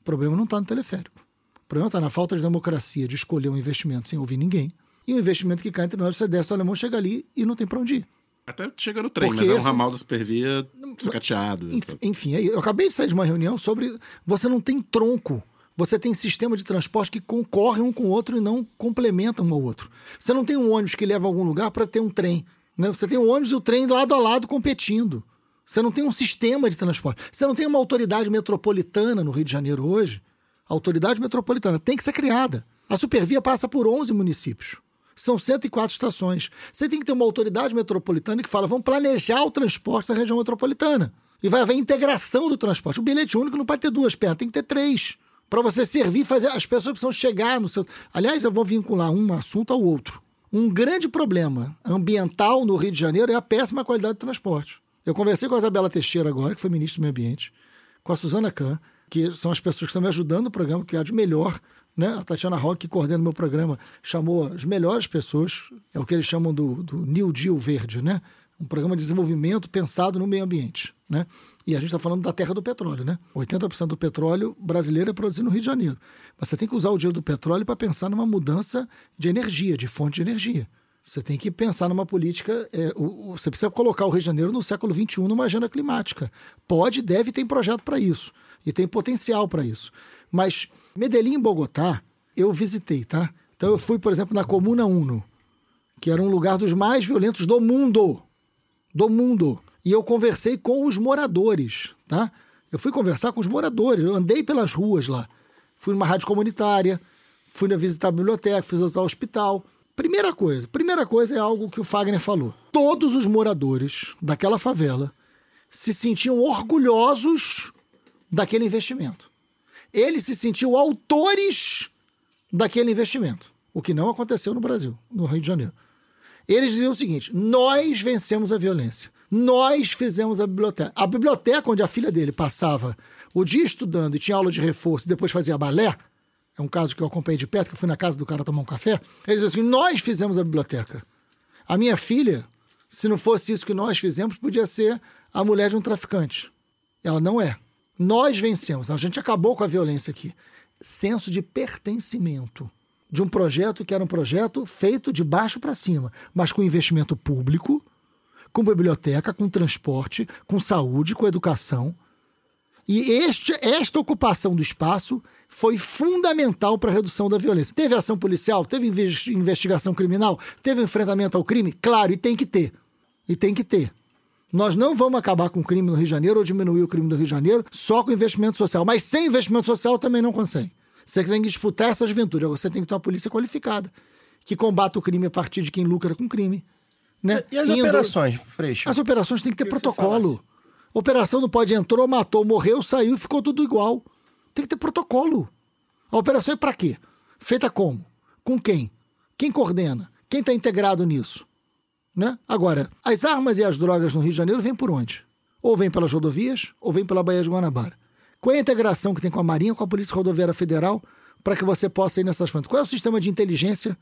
Speaker 3: O problema não está no teleférico. O problema está na falta de democracia de escolher um investimento sem ouvir ninguém. E um investimento que cai entre nós, você desce o alemão, chega ali e não tem para onde ir.
Speaker 2: Até chega no trem,
Speaker 3: Porque
Speaker 2: mas é um
Speaker 3: esse-
Speaker 2: ramal da supervia sucateado.
Speaker 3: Enf- Enfim, eu acabei de sair de uma reunião sobre. Você não tem tronco. Você tem sistema de transporte que concorre um com o outro e não complementa um ao outro. Você não tem um ônibus que leva a algum lugar para ter um trem. Né? Você tem um ônibus e o trem lado a lado competindo. Você não tem um sistema de transporte. Você não tem uma autoridade metropolitana no Rio de Janeiro hoje. A autoridade metropolitana tem que ser criada. A Supervia passa por 11 municípios. São 104 estações. Você tem que ter uma autoridade metropolitana que fala: vamos planejar o transporte da região metropolitana. E vai haver integração do transporte. O bilhete único não pode ter duas pernas, tem que ter três. Para você servir, fazer. As pessoas precisam chegar no seu. Aliás, eu vou vincular um assunto ao outro. Um grande problema ambiental no Rio de Janeiro é a péssima qualidade do transporte. Eu conversei com a Isabela Teixeira agora, que foi ministra do Meio Ambiente, com a Suzana Kahn, que são as pessoas que estão me ajudando no programa, que é a de melhor. Né? A Tatiana Roque, que coordena o meu programa, chamou as melhores pessoas, é o que eles chamam do, do New Deal Verde, né? um programa de desenvolvimento pensado no meio ambiente. Né? E a gente está falando da terra do petróleo, né? 80% do petróleo brasileiro é produzido no Rio de Janeiro. Mas você tem que usar o dinheiro do petróleo para pensar numa mudança de energia, de fonte de energia. Você tem que pensar numa política. é, o- o- você precisa colocar o Rio de Janeiro no século XXI numa agenda climática. Pode, deve, tem projeto para isso. E tem potencial para isso. Mas Medellín Bogotá, eu visitei, tá? Então eu fui, por exemplo, na Comuna Uno, que era um lugar dos mais violentos do mundo do mundo. E eu conversei com os moradores, tá? Eu fui conversar com os moradores, eu andei pelas ruas lá. Fui numa rádio comunitária, fui visitar a biblioteca, fui visitar o hospital. Primeira coisa, primeira coisa é algo que o Fagner falou. Todos os moradores daquela favela se sentiam orgulhosos daquele investimento. Eles se sentiam autores daquele investimento, o que não aconteceu no Brasil, no Rio de Janeiro. Eles diziam o seguinte: nós vencemos a violência. Nós fizemos a biblioteca. A biblioteca onde a filha dele passava o dia estudando e tinha aula de reforço e depois fazia balé, é um caso que eu acompanhei de perto, que eu fui na casa do cara tomar um café. Eles diziam assim: nós fizemos a biblioteca. A minha filha, se não fosse isso que nós fizemos, podia ser a mulher de um traficante. Ela não é. Nós vencemos. A gente acabou com a violência aqui. Senso de pertencimento de um projeto que era um projeto feito de baixo para cima, mas com investimento público, com biblioteca, com transporte, com saúde, com educação. E este, esta ocupação do espaço foi fundamental para a redução da violência. Teve ação policial, teve inves- investigação criminal, teve enfrentamento ao crime? Claro, e tem que ter. E tem que ter. Nós não vamos acabar com o crime no Rio de Janeiro ou diminuir o crime do Rio de Janeiro só com investimento social. Mas sem investimento social também não consegue. Você tem que disputar essa juventude. Você tem que ter uma polícia qualificada que combata o crime a partir de quem lucra com crime. Né?
Speaker 1: E as
Speaker 3: Indo-
Speaker 1: operações, Freixo?
Speaker 3: As operações têm que ter
Speaker 1: que
Speaker 3: protocolo. Operação não pode entrou, matou, morreu, saiu, ficou tudo igual. Tem que ter protocolo. A operação é para quê? Feita como? Com quem? Quem coordena? Quem está integrado nisso? Né? Agora, as armas e as drogas no Rio de Janeiro vêm por onde? Ou vêm pelas rodovias, ou vêm pela Baía de Guanabara. Qual é a integração que tem com a Marinha, com a Polícia Rodoviária Federal, para que você possa ir nessas fontes? Qual é o sistema de inteligência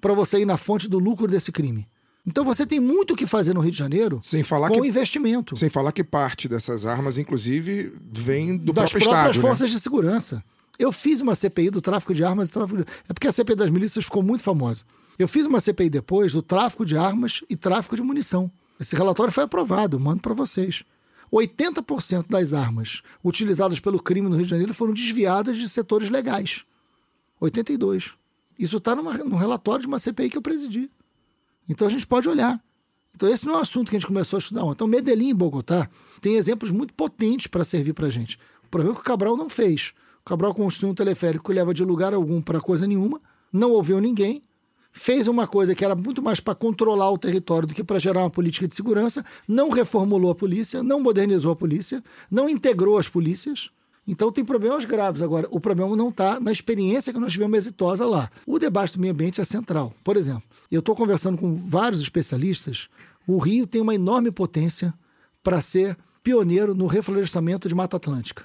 Speaker 3: para você ir na fonte do lucro desse crime? Então você tem muito o que fazer no Rio de Janeiro
Speaker 4: Sem falar
Speaker 3: com
Speaker 4: que
Speaker 3: investimento
Speaker 4: Sem falar que parte dessas armas, inclusive, vem do
Speaker 3: das
Speaker 4: próprio
Speaker 3: próprias
Speaker 4: Estado. né?
Speaker 3: forças de segurança. Eu fiz uma CPI do tráfico de armas e tráfico de... É porque a CPI das milícias ficou muito famosa. Eu fiz uma CPI depois do tráfico de armas e tráfico de munição. Esse relatório foi aprovado, mando para vocês. 80% das armas utilizadas pelo crime no Rio de Janeiro foram desviadas de setores legais. 82. Isso está no relatório de uma CPI que eu presidi. Então a gente pode olhar. Então esse não é um assunto que a gente começou a estudar. Então Medellín e Bogotá tem exemplos muito potentes para servir para a gente. O problema é que o Cabral não fez. O Cabral construiu um teleférico que leva de lugar algum para coisa nenhuma, não ouviu ninguém, fez uma coisa que era muito mais para controlar o território do que para gerar uma política de segurança, não reformulou a polícia, não modernizou a polícia, não integrou as polícias. Então tem problemas graves. Agora, o problema não está na experiência que nós tivemos exitosa lá. O debate do meio ambiente é central. Por exemplo, eu estou conversando com vários especialistas. O Rio tem uma enorme potência para ser pioneiro no reflorestamento de Mata Atlântica.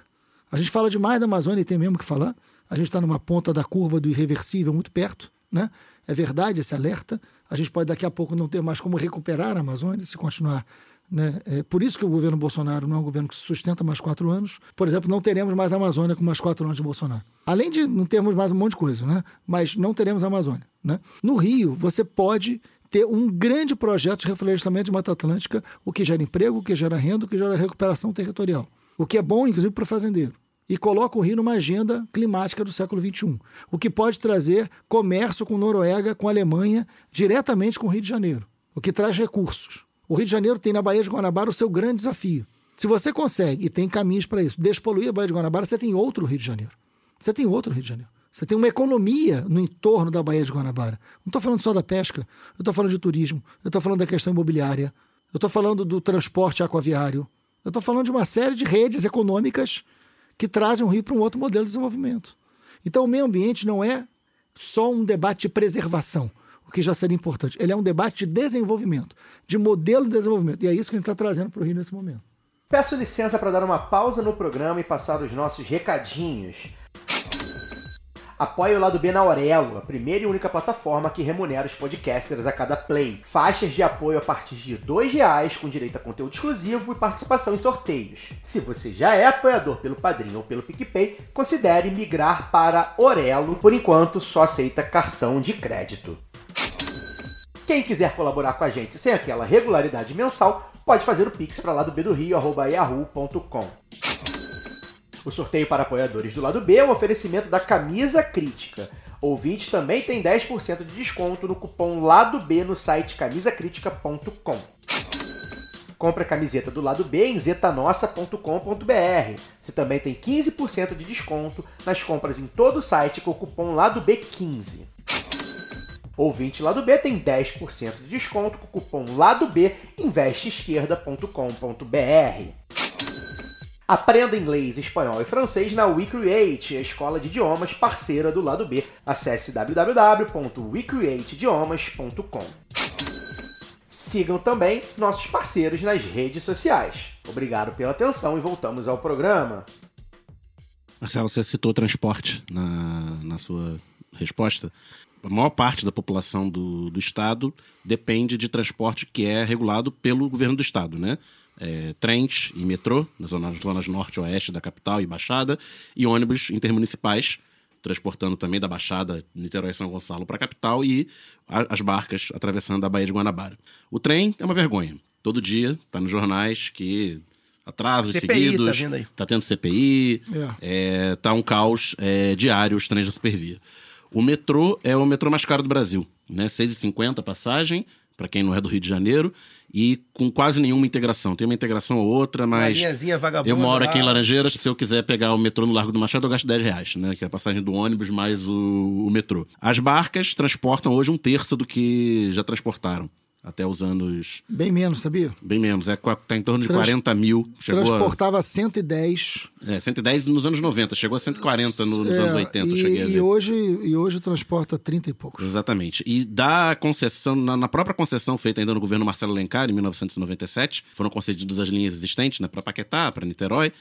Speaker 3: A gente fala demais da Amazônia e tem mesmo que falar. A gente está numa ponta da curva do irreversível muito perto, né? É verdade esse alerta. A gente pode daqui a pouco não ter mais como recuperar a Amazônia se continuar. Né? É por isso que o governo Bolsonaro não é um governo que se sustenta mais quatro anos. Por exemplo, não teremos mais a Amazônia com mais quatro anos de Bolsonaro. Além de não termos mais um monte de coisa, né? mas não teremos a Amazônia. Né? No Rio, você pode ter um grande projeto de reflorestamento de Mata Atlântica, o que gera emprego, o que gera renda, o que gera recuperação territorial. O que é bom, inclusive, para o fazendeiro e coloca o Rio numa agenda climática do século XXI, o que pode trazer comércio com Noruega, com Alemanha, diretamente com o Rio de Janeiro, o que traz recursos, O Rio de Janeiro tem na Baía de Guanabara o seu grande desafio. Se você consegue, e tem caminhos para isso, despoluir a Baía de Guanabara, você tem outro Rio de Janeiro. Você tem outro Rio de Janeiro. Você tem uma economia no entorno da Baía de Guanabara. Não estou falando só da pesca, eu estou falando de turismo, eu estou falando da questão imobiliária, eu estou falando do transporte aquaviário, eu estou falando de uma série de redes econômicas que trazem o Rio para um outro modelo de desenvolvimento. Então, o meio ambiente não é só um debate de preservação, o que já seria importante. Ele é um debate de desenvolvimento, de modelo de desenvolvimento. E é isso que a gente está trazendo para o Rio nesse momento.
Speaker 1: Peço licença para dar uma pausa no programa e passar os nossos recadinhos. Apoie o Lado B na Aurelo, a primeira e única plataforma que remunera os podcasters a cada play. Faixas de apoio a partir de R$ 2,00 com direito a conteúdo exclusivo e participação em sorteios. Se você já é apoiador pelo Padrinho ou pelo PicPay, considere migrar para Orelo. Por enquanto, só aceita cartão de crédito. Quem quiser colaborar com a gente sem aquela regularidade mensal, pode fazer o pix para lá do do Rio, yahoo.com. O sorteio para apoiadores do lado B é um oferecimento da Camisa Crítica. Ouvinte também tem 10% de desconto no cupom Lado B no site camisacritica.com. Compre a camiseta do lado B em zetanossa.com.br. Você também tem 15% de desconto nas compras em todo o site com o cupom Lado B15. Ouvinte Lado B tem 10% de desconto com o cupom Lado B investeesquerda.com.br. Aprenda inglês, espanhol e francês na WeCreate, a escola de idiomas parceira do Lado B. Acesse www.wecreateidiomas.com. Sigam também nossos parceiros nas redes sociais. Obrigado pela atenção e voltamos ao programa.
Speaker 2: Marcelo, você citou transporte na, na sua resposta. A maior parte da população do, do estado depende de transporte que é regulado pelo governo do estado, né? É, trens e metrô, nas zonas, zonas norte e oeste da capital e Baixada, e ônibus intermunicipais, transportando também da Baixada, Niterói e São Gonçalo para a capital, e a- as barcas atravessando a Baía de Guanabara. O trem é uma vergonha. Todo dia, tá nos jornais que atrasos
Speaker 1: CPI tá
Speaker 2: seguidos,
Speaker 1: aí.
Speaker 2: tá tendo CPI,
Speaker 3: É.
Speaker 2: é, tá um caos é, diário os trens da Supervia. O metrô é o metrô mais caro do Brasil, né? 6,50 a passagem, para quem não é do Rio de Janeiro, e com quase nenhuma integração. Tem uma integração ou outra, mas. Eu moro aqui em. Laranjeiras, se eu quiser pegar o metrô no Largo do Machado, eu gasto 10 reais, né? Que é a passagem do ônibus mais o, o metrô. As barcas transportam hoje um terço do que já transportaram. Até os anos.
Speaker 3: Bem menos, sabia?
Speaker 2: Bem menos, é, tá em torno de
Speaker 3: Trans-
Speaker 2: 40 mil. Chegou a,
Speaker 3: Transportava 110.
Speaker 2: é, 110 nos anos 90, chegou a 140 no- nos
Speaker 3: é,
Speaker 2: anos 80, eu
Speaker 3: e,
Speaker 2: cheguei a
Speaker 3: e
Speaker 2: ver.
Speaker 3: hoje, e hoje transporta 30 e poucos.
Speaker 2: Exatamente. E da concessão, na, na própria concessão feita ainda no governo Marcelo Alencar, em 1997, foram concedidas as linhas existentes, né, para Paquetá, para Niterói,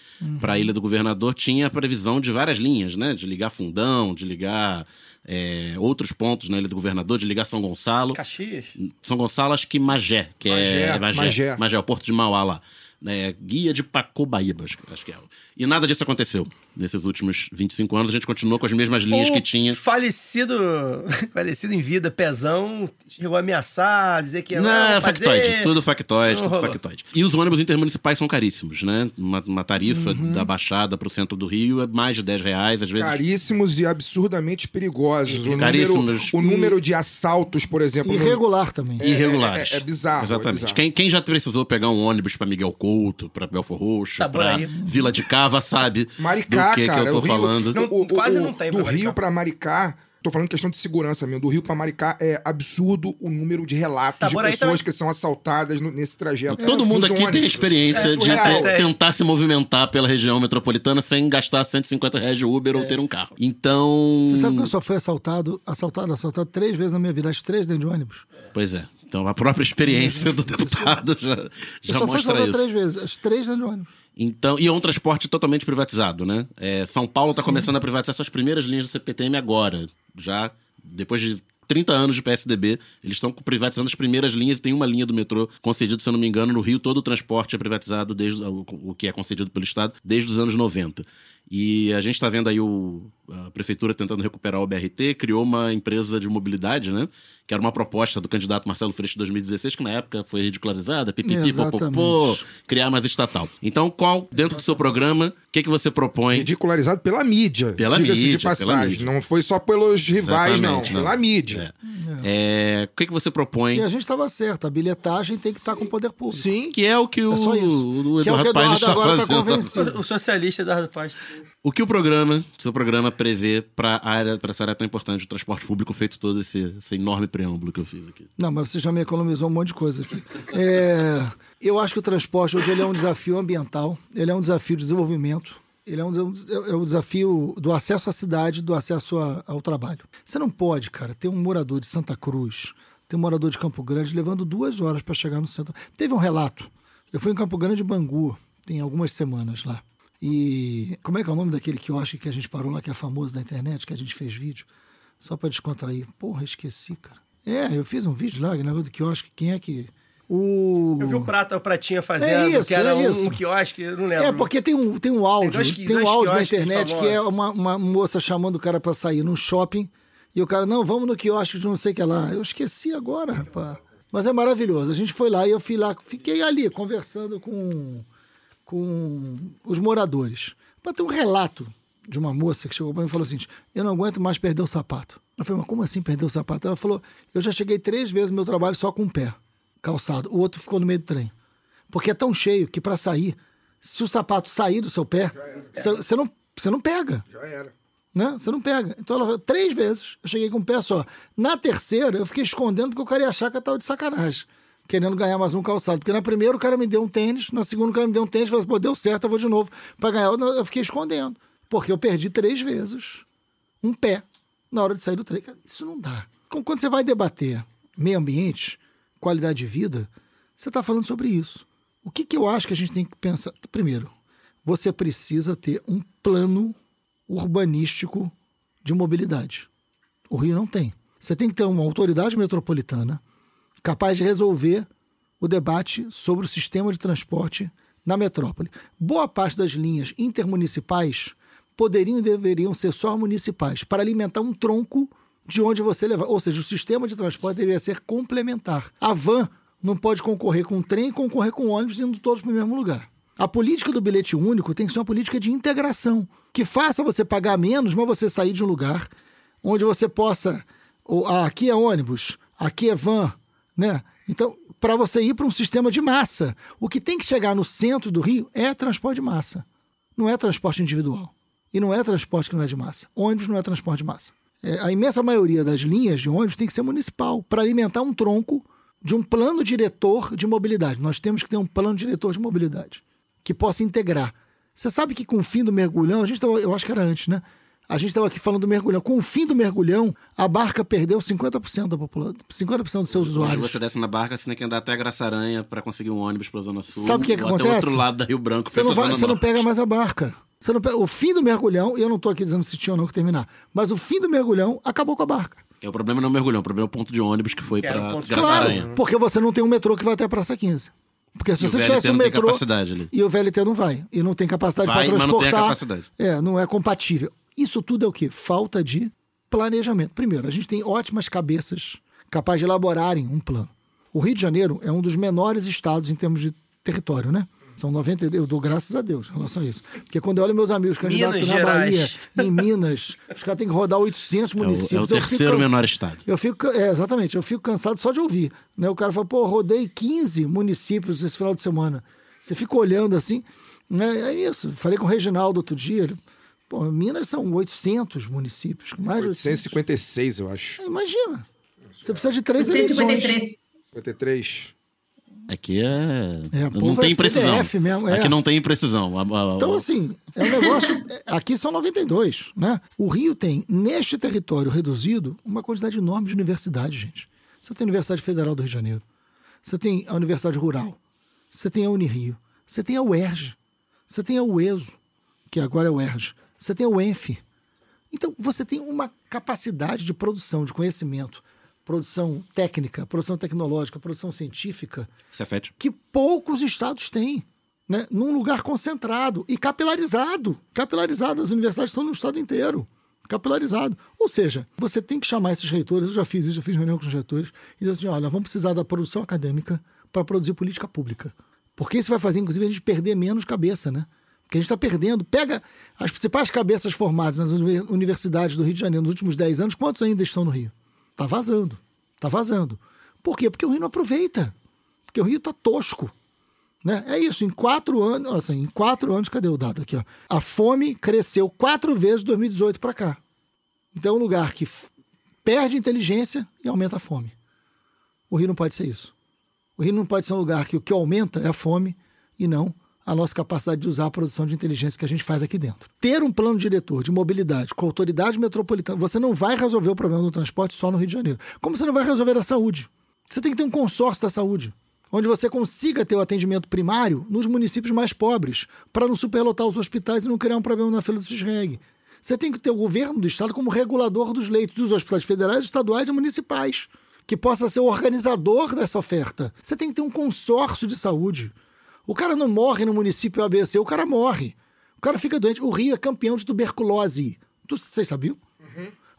Speaker 2: para a Ilha do Governador, tinha a previsão de várias linhas, né, de ligar Fundão, de ligar é, outros pontos na Ilha do Governador, de ligar São Gonçalo.
Speaker 1: Caxias.
Speaker 2: São Gonçalo, acho que Magé, que é
Speaker 4: Magé,
Speaker 2: Magé,
Speaker 4: Magé.
Speaker 2: o Porto de Mauá lá. É, guia de Pacobaíba, acho, acho que é. E nada disso aconteceu. Nesses últimos 25 anos, a gente continuou com as mesmas linhas
Speaker 1: O
Speaker 2: que tinha.
Speaker 1: Falecido, falecido em vida, Pezão, chegou a ameaçar, dizer que ia
Speaker 2: Não,
Speaker 1: "Ah,
Speaker 2: é factoide,
Speaker 1: fazer".
Speaker 2: tudo factoide,
Speaker 1: Não
Speaker 2: tudo factoide. E os ônibus intermunicipais são caríssimos, né? Uma, uma tarifa
Speaker 1: Uhum.
Speaker 2: da Baixada pro centro do Rio é mais de 10 reais, às vezes.
Speaker 4: Caríssimos e absurdamente perigosos. O número,
Speaker 2: Caríssimos.
Speaker 4: o número de assaltos, por exemplo.
Speaker 3: Irregular também.
Speaker 2: Irregulares.
Speaker 4: é- é bizarro, é
Speaker 2: Exatamente.
Speaker 4: bizarro.
Speaker 2: Quem, quem já precisou pegar um ônibus pra Miguel Couto, pra Belfor Roxo,
Speaker 1: Tá aí.
Speaker 2: Vila de Cava, sabe?
Speaker 4: Maricá,
Speaker 2: do que,
Speaker 4: cara.
Speaker 2: que eu tô
Speaker 4: o Rio,
Speaker 2: falando.
Speaker 1: Não,
Speaker 4: o- o-
Speaker 1: quase
Speaker 4: o-
Speaker 1: não tem
Speaker 4: Do
Speaker 1: pra Maricá.
Speaker 4: Rio pra Maricá. Tô falando questão de segurança mesmo. Do Rio pra Maricá é absurdo o número de relatos
Speaker 1: Tá,
Speaker 4: de pessoas
Speaker 1: também.
Speaker 4: que são assaltadas no- nesse trajeto.
Speaker 2: Todo mundo
Speaker 4: Nos
Speaker 2: aqui tem
Speaker 4: ônibus.
Speaker 2: experiência
Speaker 4: É
Speaker 2: de te- tentar se movimentar pela região metropolitana sem gastar 150 reais de Uber ou ter um carro. Então.
Speaker 3: Você sabe que eu só fui assaltado, assaltado, assaltado três vezes na minha vida, as três dentro de ônibus.
Speaker 2: Pois é. Então a própria experiência do deputado já,
Speaker 3: Eu
Speaker 2: já
Speaker 3: só fui
Speaker 2: mostra
Speaker 3: assaltado
Speaker 2: isso.
Speaker 3: três vezes, as três dentro de ônibus.
Speaker 2: Então, e é um transporte totalmente privatizado, né? É, São Paulo está começando a privatizar suas primeiras linhas do CPTM agora. Já depois de 30 anos de PSDB, eles estão privatizando as primeiras linhas. Tem uma linha do metrô concedido, se eu não me engano, no Rio. Todo o transporte é privatizado, desde o, o que é concedido pelo Estado, desde os anos 90. E a gente está vendo aí o, a prefeitura tentando recuperar o BRT, criou uma empresa de mobilidade, né? Que era uma proposta do candidato Marcelo Freixo de 2016, que na época foi ridicularizada, pipipi, popopô,
Speaker 3: Exatamente.
Speaker 2: criar mais estatal. Então, qual, dentro do seu programa, o que, que você propõe?
Speaker 4: Ridicularizado pela mídia.
Speaker 2: Pela mídia,
Speaker 4: de
Speaker 2: pela
Speaker 4: passagem.
Speaker 2: mídia.
Speaker 4: não foi só pelos rivais, não.
Speaker 2: Exatamente,
Speaker 4: Pela mídia.
Speaker 2: É. É, o que, que você propõe?
Speaker 3: E a gente estava certo, a bilhetagem tem que estar com o poder público.
Speaker 4: Sim.
Speaker 2: Que é o que o,
Speaker 3: É só isso.
Speaker 2: o
Speaker 3: Que é o que
Speaker 2: Eduardo
Speaker 3: o
Speaker 2: Paes
Speaker 3: Eduardo
Speaker 2: está
Speaker 3: agora está
Speaker 2: fazendo.
Speaker 3: convencido.
Speaker 1: O socialista Eduardo Paz.
Speaker 2: O que o programa, seu programa prevê para área, para essa área tão importante do transporte público, feito todo esse, esse enorme preâmbulo que eu fiz aqui?
Speaker 3: Não, mas você já me economizou um monte de coisa aqui. É, eu acho que o transporte hoje ele é um desafio ambiental, ele é um desafio de desenvolvimento, ele é um, é um desafio do acesso à cidade, do acesso a- ao trabalho. Você não pode, cara, ter um morador de Santa Cruz, ter um morador de Campo Grande levando duas horas para chegar no centro. Teve um relato. Eu fui em Campo Grande, Bangu, tem algumas semanas lá. E como é que é o nome daquele quiosque que a gente parou lá, que é famoso na internet, que a gente fez vídeo? Só para descontrair. Porra, esqueci, cara. É, eu fiz um vídeo lá, negócio do quiosque. Quem é que. O.
Speaker 1: Eu vi um prato, o Pratinha fazendo,
Speaker 3: É isso,
Speaker 1: que era
Speaker 3: é
Speaker 1: um, um quiosque, eu não lembro.
Speaker 3: É, porque tem um, tem um áudio,
Speaker 1: Tem
Speaker 3: tem,
Speaker 1: dois-
Speaker 3: um
Speaker 1: dois
Speaker 3: áudio na internet que é uma, uma moça chamando o cara pra sair num shopping e o cara, não, vamos no quiosque de não sei o que lá. Eu esqueci agora, rapaz. Mas é maravilhoso. A gente foi lá e eu fui lá, fiquei ali conversando com, com os moradores. Pra ter um relato de uma moça que chegou pra mim e falou assim: Eu não aguento mais perder o sapato. Eu falei, mas como assim perder o sapato? Ela falou: Eu já cheguei três vezes no meu trabalho só com o pé calçado. O outro ficou no meio do trem. Porque é tão cheio que para sair, se o sapato sair do seu pé, você não, não pega.
Speaker 4: Já era.
Speaker 3: Né? Você não pega. Então ela falou, três vezes eu cheguei com um pé só. Na terceira, eu fiquei escondendo porque o cara ia achar que eu tava de sacanagem. Querendo ganhar mais um calçado. Porque na primeira o cara me deu um tênis, na segunda o cara me deu um tênis, falou assim, pô, deu certo, eu vou de novo. Pra ganhar, eu fiquei escondendo. Porque eu perdi três vezes um pé na hora de sair do trem. Isso não dá. Quando você vai debater meio ambiente, qualidade de vida, você está falando sobre isso. O que, que eu acho que a gente tem que pensar? Primeiro, você precisa ter um plano urbanístico de mobilidade. O Rio não tem. Você tem que ter uma autoridade metropolitana capaz de resolver o debate sobre o sistema de transporte na metrópole. Boa parte das linhas intermunicipais poderiam e deveriam ser só municipais para alimentar um tronco de onde você levar. Ou seja, o sistema de transporte deveria ser complementar. A van não pode concorrer com o trem concorrer com o ônibus indo todos para o mesmo lugar. A política do bilhete único tem que ser uma política de integração, que faça você pagar menos, mas você sair de um lugar onde você possa. ou, ah, aqui é ônibus, aqui é van, né? Então, para você ir para um sistema de massa, o que tem que chegar no centro do Rio é transporte de massa. Não é transporte individual. E não é transporte que não é de massa. Ônibus não é transporte de massa. É, a imensa maioria das linhas de ônibus tem que ser municipal, para alimentar um tronco de um plano diretor de mobilidade. Nós temos que ter um plano diretor de mobilidade que possa integrar. Você sabe que com o fim do mergulhão, a gente eu acho que era antes, né? A gente estava aqui falando do mergulhão. Com o fim do mergulhão, a barca perdeu 50% da população, 50% dos seus
Speaker 2: Hoje
Speaker 3: usuários.
Speaker 2: você desce na barca, você tem que andar até a Graça Aranha pra conseguir um ônibus pra Zona Sul.
Speaker 3: Sabe o que que
Speaker 2: ou até o
Speaker 3: acontece?
Speaker 2: outro lado da Rio Branco
Speaker 3: Você não, vai, você não pega mais a barca. Você não pega- o fim do mergulhão, e eu não estou aqui dizendo se tinha ou não que terminar, mas o fim do mergulhão acabou com a barca.
Speaker 2: É, o problema não é o mergulhão, o problema é o ponto de ônibus que foi
Speaker 1: Que era
Speaker 2: pra
Speaker 1: o ponto de
Speaker 2: Graça
Speaker 3: claro,
Speaker 2: Aranha.
Speaker 3: porque você não tem um metrô que vai até a Praça 15. Porque se
Speaker 2: E
Speaker 3: você tivesse um metrô. E o VLT não vai. E não tem capacidade para
Speaker 2: mas não tem a
Speaker 3: transportar.
Speaker 2: capacidade.
Speaker 3: É, não é compatível. Isso tudo é o quê? Falta de planejamento. Primeiro, a gente tem ótimas cabeças capazes de elaborarem um plano. O Rio de Janeiro é um dos menores estados em termos de território, né? São 90, eu dou graças a Deus em relação a isso. Porque quando eu olho meus amigos candidatos
Speaker 1: Minas
Speaker 3: na
Speaker 1: Gerais.
Speaker 3: Bahia, em Minas, os caras têm que rodar 800
Speaker 2: É o,
Speaker 3: municípios.
Speaker 2: é o
Speaker 3: Eu fico
Speaker 2: terceiro
Speaker 3: cansa-
Speaker 2: menor estado.
Speaker 3: eu fico, é, exatamente, eu fico cansado só de ouvir. Né? O cara fala, pô, rodei 15 municípios esse final de semana. Você fica olhando assim, né? é isso. Falei com o Reginaldo outro dia, ele, pô, Minas são 800 municípios, mais de 800.
Speaker 4: 856, eu acho.
Speaker 3: Imagina, você precisa de três eleições.
Speaker 5: 153.
Speaker 4: 53.
Speaker 2: Aqui é.
Speaker 3: É,
Speaker 2: não tem
Speaker 3: é
Speaker 2: precisão.
Speaker 3: Mesmo, é.
Speaker 2: Aqui não tem precisão.
Speaker 3: Então, assim, é um negócio. é, Aqui são 92, né? O Rio tem, neste território reduzido, uma quantidade enorme de universidades, gente. Você tem a Universidade Federal do Rio de Janeiro, você tem a Universidade Rural, você tem a Unirio, você tem a UERJ, você tem a UESO, que agora é o UERJ, você tem a UENF. Então, você tem uma capacidade de produção, de conhecimento, produção técnica, produção tecnológica, produção científica,
Speaker 2: Cefete.
Speaker 3: que poucos estados têm, né? num lugar concentrado e capilarizado. Capilarizado, as universidades estão no estado inteiro. Capilarizado. Ou seja, você tem que chamar esses reitores, eu já fiz isso, já fiz reunião com os reitores, e dizer assim: olha, vamos precisar da produção acadêmica para produzir política pública. Porque isso vai fazer, inclusive, a gente perder menos cabeça, né? Porque a gente está perdendo. Pega as principais cabeças formadas nas uni- universidades do Rio de Janeiro nos últimos 10 anos, quantos ainda estão no Rio? Está vazando. Tá vazando. Por quê? Porque o Rio não aproveita. Porque o Rio tá tosco. Né? É isso, em quatro anos, assim, em quatro anos, cadê o dado aqui? Ó? A fome cresceu quatro vezes de 2018 para cá. Então é um lugar que perde inteligência e aumenta a fome. O Rio não pode ser isso. O Rio não pode ser um lugar que o que aumenta é a fome e não a nossa capacidade de usar a produção de inteligência que a gente faz aqui dentro. Ter um plano diretor de mobilidade com autoridade metropolitana, você não vai resolver o problema do transporte só no Rio de Janeiro. Como você não vai resolver a saúde? Você tem que ter um consórcio da saúde, onde você consiga ter o atendimento primário nos municípios mais pobres, para não superlotar os hospitais e não criar um problema na fila do SISREG. Você tem que ter o governo do estado como regulador dos leitos dos hospitais federais, estaduais e municipais, que possa ser o organizador dessa oferta. Você tem que ter um consórcio de saúde. O cara não morre no município ABC, o cara morre. O cara fica doente. O Rio é campeão de tuberculose. Tu- Vocês sabiam?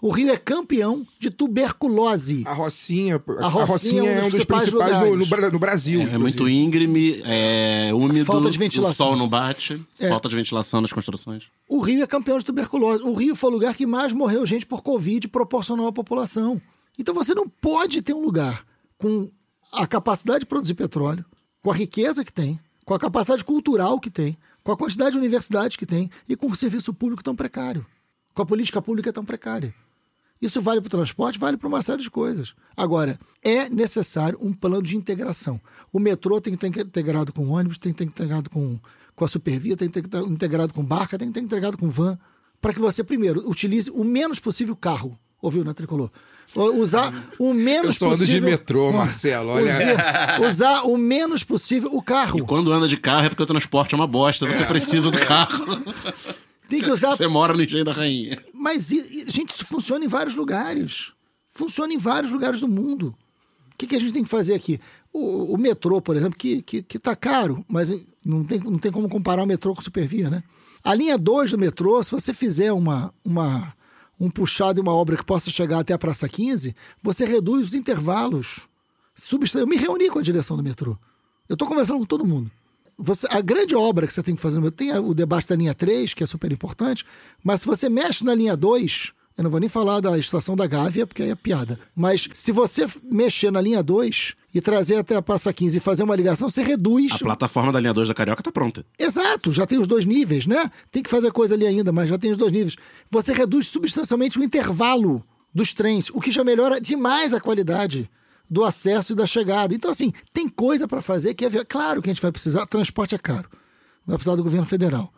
Speaker 3: O Rio é campeão de tuberculose.
Speaker 4: A Rocinha, a
Speaker 3: A Rocinha é um
Speaker 4: é um
Speaker 3: dos
Speaker 4: dos
Speaker 3: principais
Speaker 4: principais no, no Brasil.
Speaker 2: É,
Speaker 4: inclusive.
Speaker 2: muito íngreme, é úmido,
Speaker 3: Falta de
Speaker 2: o
Speaker 3: ventilação.
Speaker 2: sol não bate,
Speaker 3: É.
Speaker 2: falta de ventilação nas construções.
Speaker 3: O Rio é campeão de tuberculose. O Rio foi o lugar que mais morreu gente por Covid proporcional à população. Então você não pode ter um lugar com a capacidade de produzir petróleo, com a riqueza que tem, com a capacidade cultural que tem, com a quantidade de universidades que tem e com o serviço público tão precário, com a política pública tão precária. Isso vale para o transporte, vale para uma série de coisas. Agora, é necessário um plano de integração. O metrô tem que estar integrado com ônibus, tem que estar integrado com, com a supervia, tem que estar integrado com barca, tem que estar integrado com van, para que você, primeiro, utilize o menos possível carro. Ouviu, né, Tricolor? Usar o menos
Speaker 4: Eu só ando de
Speaker 3: possível...
Speaker 4: metrô, Marcelo, olha.
Speaker 3: Usar, usar o menos possível o carro.
Speaker 2: E quando anda de carro é porque o transporte é uma bosta, você precisa do carro.
Speaker 3: Tem que usar
Speaker 2: Você mora no Engenho da Rainha.
Speaker 3: Mas, gente, isso funciona em vários lugares. Funciona em vários lugares do mundo. O que, que a gente tem que fazer aqui? O, o metrô, por exemplo, que, que, que tá caro, mas não tem, não tem como comparar o metrô com o Supervia, né? A linha 2 do metrô, se você fizer uma, uma, um puxado e uma obra que possa chegar até a Praça 15, você reduz os intervalos. Eu me reuni com a direção do metrô. Eu estou conversando com todo mundo. Você, a grande obra que você tem que fazer no metrô, tem o debate da linha 3, que é super importante, mas se você mexe na linha 2, eu não vou nem falar da estação da Gávea, porque aí é piada. Mas se você mexer na linha 2 e trazer até a Praça 15 e fazer uma ligação, você reduz.
Speaker 2: A plataforma da linha 2 da Carioca tá pronta.
Speaker 3: Exato, já tem os dois níveis, né? Tem que fazer coisa ali ainda, mas já tem os dois níveis. Você reduz substancialmente o intervalo dos trens, o que já melhora demais a qualidade do acesso e da chegada. Então, assim, tem coisa para fazer que é. Claro que a gente vai precisar. Transporte é caro. Vai precisar do governo federal.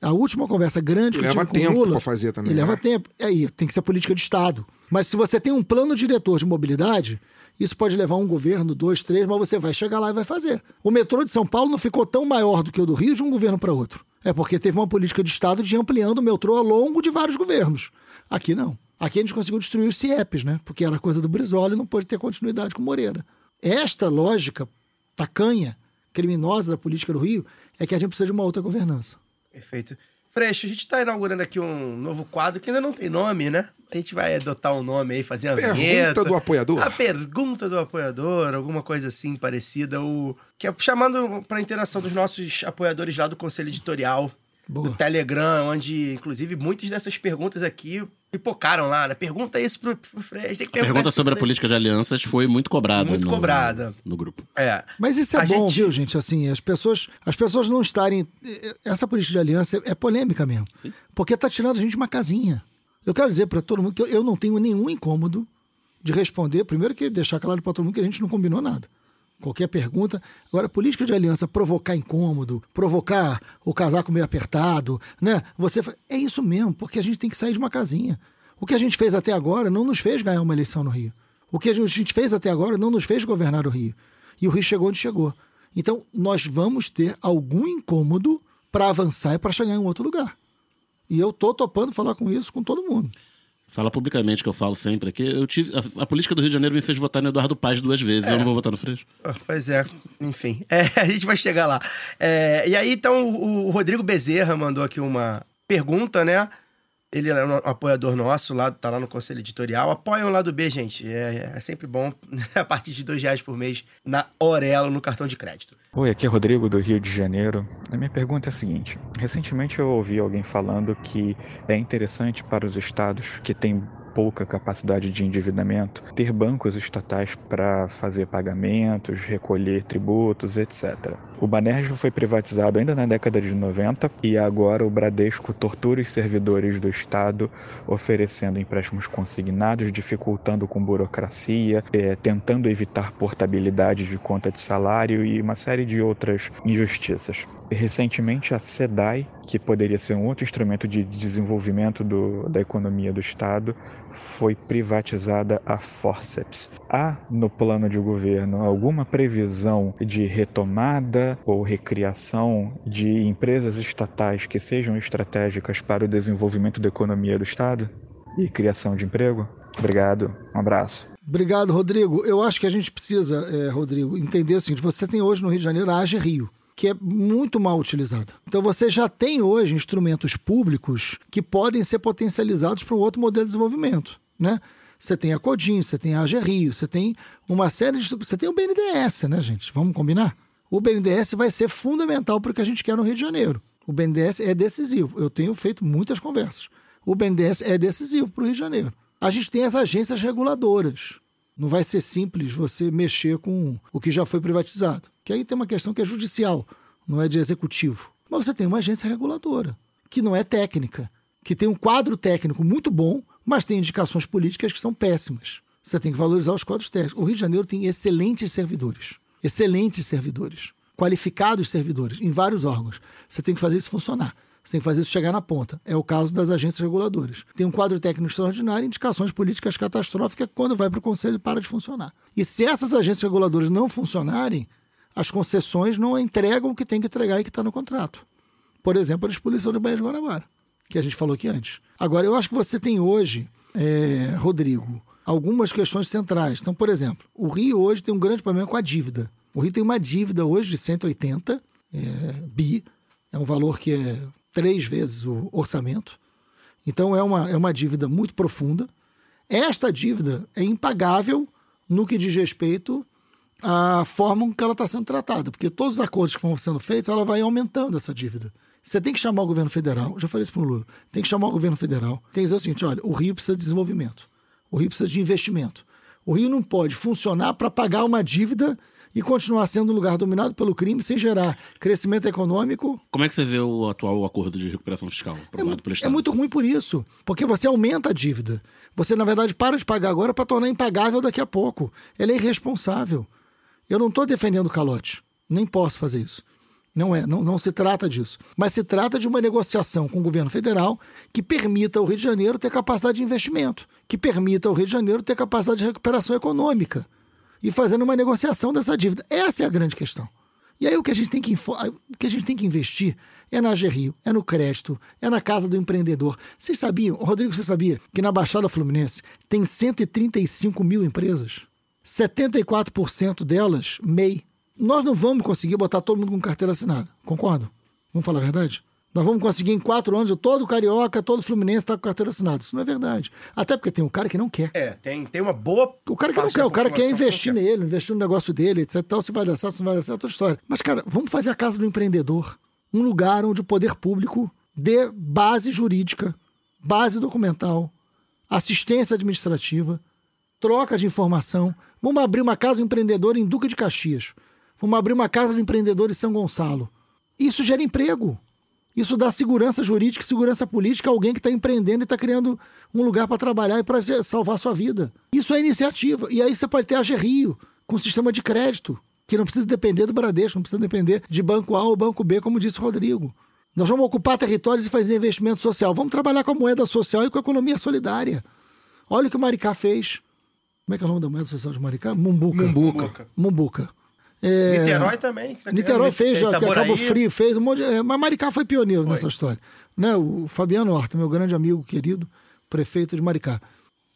Speaker 3: A última conversa grande que eu
Speaker 4: leva
Speaker 3: tive com
Speaker 4: tempo
Speaker 3: Lula,
Speaker 4: pra fazer também,
Speaker 3: E leva
Speaker 4: né?
Speaker 3: tempo. É Aí tem que ser política de Estado. Mas se você tem um plano diretor de mobilidade, isso pode levar um governo, dois, três, mas você vai chegar lá e vai fazer. O metrô de São Paulo não ficou tão maior do que o do Rio de um governo para outro. É porque teve uma política de Estado de ampliando o metrô ao longo de vários governos. Aqui não. Aqui a gente conseguiu destruir os CIEPs, né? Porque era coisa do Brizola e não pôde ter continuidade com o Moreira. Esta lógica tacanha, criminosa da política do Rio, é que a gente precisa de uma outra governança.
Speaker 1: Perfeito. Freixo, a gente está inaugurando aqui um novo quadro que ainda não tem nome, né? A gente vai adotar um nome aí, fazer a
Speaker 4: Pergunta
Speaker 1: vinheta.
Speaker 4: do apoiador.
Speaker 1: A pergunta do apoiador, alguma coisa assim parecida. O... Que é chamando para interação dos nossos apoiadores lá do Conselho Editorial,
Speaker 3: Boa.
Speaker 1: do Telegram, onde, inclusive, muitas dessas perguntas aqui pipocaram lá, né? Pergunta isso pro, pro que
Speaker 2: A pergunta sobre a política de alianças foi muito cobrada.
Speaker 1: Muito
Speaker 2: no,
Speaker 1: cobrada.
Speaker 2: No grupo.
Speaker 1: É.
Speaker 3: Mas isso é
Speaker 1: A
Speaker 3: bom,
Speaker 1: gente-
Speaker 3: viu, gente? Assim, as pessoas, as pessoas não estarem. Essa política de aliança é polêmica mesmo. Porque tá tirando a gente de uma casinha. Eu quero dizer para todo mundo que eu- eu não tenho nenhum incômodo de responder. Primeiro, que deixar claro para todo mundo que a gente não combinou nada. Qualquer pergunta. Agora, política de aliança, provocar incômodo, provocar o casaco meio apertado, né? Você É isso mesmo, porque a gente tem que sair de uma casinha. O que a gente fez até agora não nos fez ganhar uma eleição no Rio. O que a gente fez até agora não nos fez governar o Rio. E o Rio chegou onde chegou. Então, nós vamos ter algum incômodo para avançar e para chegar em um outro lugar. E eu tô topando falar com isso com todo mundo.
Speaker 2: Fala publicamente que eu falo sempre aqui. Eu tive, a, a política do Rio de Janeiro me fez votar no Eduardo Paz duas vezes. Eu não vou votar no Freixo.
Speaker 1: Ah, Pois é, enfim. É, a gente vai chegar lá. É, e aí, então, o, o Rodrigo Bezerra mandou aqui uma pergunta, né? Ele é um apoiador nosso, lá, tá lá no Conselho Editorial. Apoiam o lado B, gente. É, é sempre bom, a partir de dois reais por mês, na Orelo, no cartão de crédito.
Speaker 6: Oi, aqui é Rodrigo do Rio de Janeiro. A minha pergunta é a seguinte: recentemente eu ouvi alguém falando que é interessante para os estados que têm pouca capacidade de endividamento, ter bancos estatais para fazer pagamentos, recolher tributos, etc. O Banerj foi privatizado ainda na década de 90 e agora o Bradesco tortura os servidores do Estado, oferecendo empréstimos consignados, dificultando com burocracia, eh, tentando evitar portabilidade de conta de salário e uma série de outras injustiças. Recentemente, a SEDAI, que poderia ser um outro instrumento de desenvolvimento do, da economia do Estado, foi privatizada a Forceps. Há no plano de governo alguma previsão de retomada ou recriação de empresas estatais que sejam estratégicas para o desenvolvimento da economia do Estado e criação de emprego? Obrigado, um abraço.
Speaker 3: Obrigado, Rodrigo. Eu acho que a gente precisa, é, Rodrigo, entender o seguinte: você tem hoje no Rio de Janeiro a AGE Rio, que é muito mal utilizada. Então você já tem hoje instrumentos públicos que podem ser potencializados para um outro modelo de desenvolvimento, né? Você tem a Codim, você tem a AGE Rio, você tem uma série de. Você tem o BNDES, né, gente? Vamos combinar? O BNDES vai ser fundamental para o que a gente quer no Rio de Janeiro. O BNDES é decisivo. Eu tenho feito muitas conversas. O BNDES é decisivo para o Rio de Janeiro. A gente tem as agências reguladoras. Não vai ser simples você mexer com o que já foi privatizado. Que aí tem uma questão que é judicial, não é de executivo. Mas você tem uma agência reguladora, que não é técnica, que tem um quadro técnico muito bom, mas tem indicações políticas que são péssimas. Você tem que valorizar os quadros técnicos. O Rio de Janeiro tem excelentes servidores. Excelentes servidores. Qualificados servidores em vários órgãos. Você tem que fazer isso funcionar. Você tem que fazer isso chegar na ponta. É o caso das agências reguladoras. Tem um quadro técnico extraordinário indicações políticas catastróficas quando vai para o conselho, para de funcionar. E se essas agências reguladoras não funcionarem, as concessões não entregam o que tem que entregar e que está no contrato. Por exemplo, a exposição de Baía de Guanabara, que a gente falou aqui antes. Agora, eu acho que você tem hoje, é, Rodrigo, algumas questões centrais. Então, por exemplo, o Rio hoje tem um grande problema com a dívida. O Rio tem uma dívida hoje de 180 é, bi, é um valor que é três vezes o orçamento. Então é uma, é uma dívida muito profunda. Esta dívida é impagável no que diz respeito à forma com que ela está sendo tratada, porque todos os acordos que vão sendo feitos, ela vai aumentando essa dívida. Você tem que chamar o governo federal, já falei isso para o Lula, tem que chamar o governo federal, tem que dizer o seguinte: olha, o Rio precisa de desenvolvimento, o Rio precisa de investimento. O Rio não pode funcionar para pagar uma dívida e continuar sendo um lugar dominado pelo crime sem gerar crescimento econômico.
Speaker 2: Como é que você vê o atual acordo de recuperação fiscal aprovado pelo
Speaker 3: É
Speaker 2: Estado?
Speaker 3: muito ruim por isso, porque você aumenta a dívida. Você, na verdade, para de pagar agora para tornar impagável daqui a pouco. Ela é irresponsável. Eu não estou defendendo o calote, nem posso fazer isso. Não é, não, não se trata disso. Mas se trata de uma negociação com o governo federal que permita ao Rio de Janeiro ter capacidade de investimento, que permita ao Rio de Janeiro ter capacidade de recuperação econômica e fazendo uma negociação dessa dívida. Essa é a grande questão. E aí o que a gente tem que, o que a gente tem que investir é na Rio, é no crédito, é na casa do empreendedor. Vocês sabiam, Rodrigo, você sabia que na Baixada Fluminense tem 135 mil empresas? 74% delas MEI. Nós não vamos conseguir botar todo mundo com carteira assinada, concordo? Vamos falar a verdade? Nós vamos conseguir em quatro anos, todo carioca, todo fluminense está com carteira assinada. Isso não é verdade. Até porque tem um cara que não quer.
Speaker 1: É, tem, tem uma boa.
Speaker 3: O cara que não quer, o cara quer investir
Speaker 1: que
Speaker 3: nele, investir no negócio dele, etc. Tal, se vai dar certo, se não vai dar certo, é outra história. Mas, cara, vamos fazer a casa do empreendedor. Um lugar onde o poder público dê base jurídica, base documental, assistência administrativa, troca de informação. Vamos abrir uma casa do empreendedor em Duque de Caxias. Vamos abrir uma casa do empreendedor em São Gonçalo. Isso gera emprego. Isso dá segurança jurídica e segurança política a alguém que está empreendendo e está criando um lugar para trabalhar e para salvar a sua vida. Isso é iniciativa. E aí você pode ter a Rio com sistema de crédito, que não precisa depender do Bradesco, não precisa depender de banco A ou banco B, como disse o Rodrigo. Nós vamos ocupar territórios e fazer investimento social. Vamos trabalhar com a moeda social e com a economia solidária. Olha o que o Maricá fez. Como é que é o nome da moeda social de Maricá? Mumbuca.
Speaker 4: Mumbuca.
Speaker 3: Mumbuca. É,
Speaker 1: Niterói também. tá
Speaker 3: Niterói fez, já, que
Speaker 1: Itaboraí.
Speaker 3: Cabo Frio fez um monte de, é, Mas Maricá foi pioneiro nessa história. Né? O Fabiano Horta, meu grande amigo querido, prefeito de Maricá.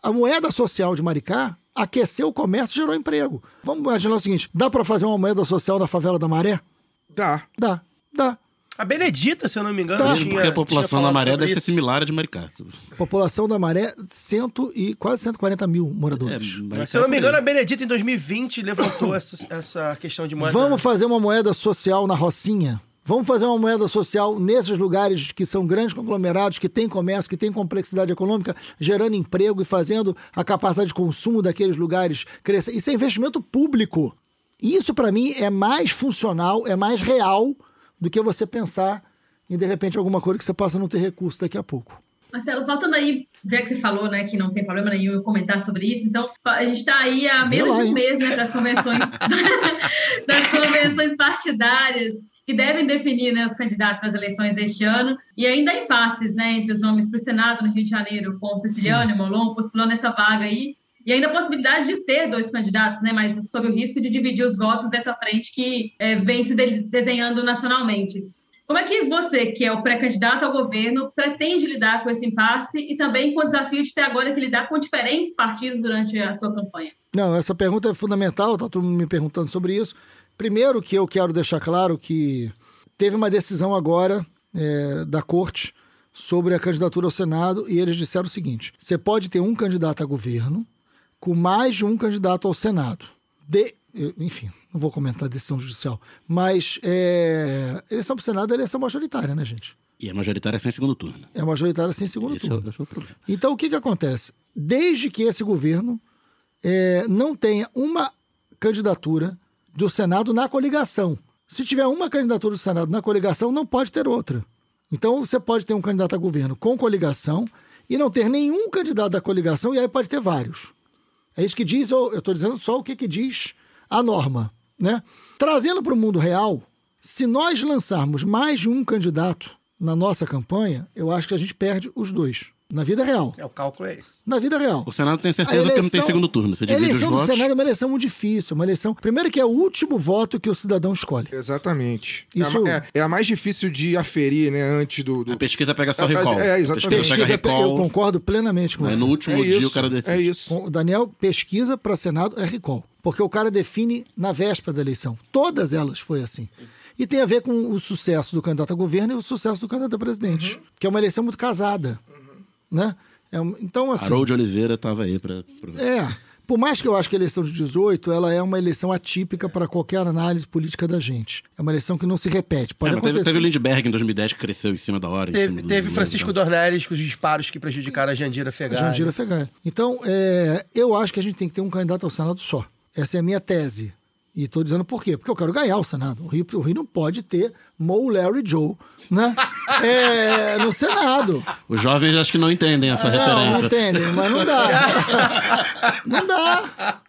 Speaker 3: A moeda social de Maricá aqueceu o comércio e gerou emprego. Vamos imaginar o seguinte: dá para fazer uma moeda social na favela da Maré?
Speaker 4: Dá.
Speaker 3: Dá, dá.
Speaker 1: A Benedita, se eu não me engano,
Speaker 3: Tá.
Speaker 1: tinha.
Speaker 2: Porque a população
Speaker 1: tinha
Speaker 2: da maré deve ser similar à de Maricá.
Speaker 3: População da Maré, cento e, quase 140 mil
Speaker 2: É,
Speaker 3: moradores.
Speaker 2: Maricá
Speaker 1: Se eu não me
Speaker 2: é
Speaker 1: engano, a Benedita em 2020 levantou essa, essa questão de moeda.
Speaker 3: Vamos fazer uma moeda social na Rocinha? Vamos fazer uma moeda social nesses lugares que são grandes conglomerados, que têm comércio, que têm complexidade econômica, gerando emprego e fazendo a capacidade de consumo daqueles lugares crescer. Isso é investimento público. Isso, para mim, é mais funcional, é mais real do que você pensar em, de repente, alguma coisa que você possa não ter recurso daqui a pouco.
Speaker 5: Marcelo, faltando aí, já que você falou, né, que não tem problema nenhum eu comentar sobre isso, então a gente está aí há menos
Speaker 3: lá,
Speaker 5: de um mês, né, das convenções, das convenções partidárias que devem definir né, os candidatos para as eleições deste ano, e ainda há impasses, né, entre os nomes para o Senado no Rio de Janeiro, com o Siciliano e Molon postulando essa vaga aí, e ainda a possibilidade de ter dois candidatos, né, mas sob o risco de dividir os votos dessa frente que eh, vem se de- desenhando nacionalmente. Como é que você, que é o pré-candidato ao governo, pretende lidar com esse impasse e também com o desafio de ter agora que lidar com diferentes partidos durante a sua campanha?
Speaker 3: Não, essa pergunta é fundamental, tá todo mundo me perguntando sobre isso. Primeiro que eu quero deixar claro que teve uma decisão agora é, da corte sobre a candidatura ao Senado e eles disseram o seguinte: você pode ter um candidato a governo com mais de um candidato ao Senado. De, enfim, não vou comentar a decisão judicial, mas é, eleição para o Senado é eleição majoritária, né, gente?
Speaker 2: E a majoritária é sem segundo turno.
Speaker 3: É majoritária sem segundo
Speaker 2: Esse é,
Speaker 3: turno.
Speaker 2: o- esse é o problema.
Speaker 3: Então, o que, que acontece? Desde que esse governo é, não tenha uma candidatura do Senado na coligação. Se tiver uma candidatura do Senado na coligação, não pode ter outra. Então, você pode ter um candidato a governo com coligação e não ter nenhum candidato da coligação, e aí pode ter vários. É isso que diz, eu estou dizendo só o que, que diz a norma. Né? Trazendo para o mundo real, se nós lançarmos mais de um candidato na nossa campanha, eu acho que a gente perde os dois. Na vida real.
Speaker 1: É, o cálculo é esse.
Speaker 3: Na vida real.
Speaker 2: O Senado tem
Speaker 3: A
Speaker 2: certeza que não tem
Speaker 3: eleição-
Speaker 2: segundo turno. Você
Speaker 3: A
Speaker 2: divide os
Speaker 3: eleição do
Speaker 2: votos.
Speaker 3: Senado é uma eleição muito difícil. Uma eleição. Primeiro, que é o último voto que o cidadão escolhe.
Speaker 4: Exatamente.
Speaker 3: Isso-
Speaker 4: É, a- é- é a mais difícil de aferir, né, antes do... do-
Speaker 2: A pesquisa pega só
Speaker 4: É,
Speaker 2: recall.
Speaker 4: é,
Speaker 2: A
Speaker 4: exatamente.
Speaker 2: pesquisa pega
Speaker 3: Pesquisa,
Speaker 2: recall.
Speaker 3: eu concordo plenamente com
Speaker 2: Aí
Speaker 3: você.
Speaker 2: no último
Speaker 4: é
Speaker 2: dia
Speaker 4: isso,
Speaker 2: o cara decide.
Speaker 4: É isso.
Speaker 3: Daniel, pesquisa para Senado é recall. Porque o cara define na véspera da eleição. Todas elas foi assim. E tem a ver com o sucesso do candidato a governo e o sucesso do candidato a presidente. Que é uma eleição muito casada. Né? É um- então, assim.
Speaker 2: Harold Oliveira estava aí para.
Speaker 3: É. Por mais que eu acho que a eleição de 18 ela é uma eleição atípica para qualquer análise política da gente. É uma eleição que não se repete. Pode
Speaker 2: É, mas teve,
Speaker 3: acontecer.
Speaker 2: teve o Lindbergh em 2010 que cresceu em cima da hora.
Speaker 1: Teve, teve
Speaker 2: do-
Speaker 1: Francisco
Speaker 2: do-
Speaker 1: Dornelles com os disparos que prejudicaram a Jandira Fegali.
Speaker 3: Jandira Fegali. Então, é, eu acho que a gente tem que ter um candidato ao Senado só. Essa é a minha tese. E estou dizendo por quê? Porque eu quero ganhar o Senado. O Rio, o Rio não pode ter Mo, Larry Joe né? É, no Senado.
Speaker 2: Os jovens acho que não entendem essa
Speaker 3: Não, não
Speaker 2: referência.
Speaker 3: entendem, mas não dá. Não dá.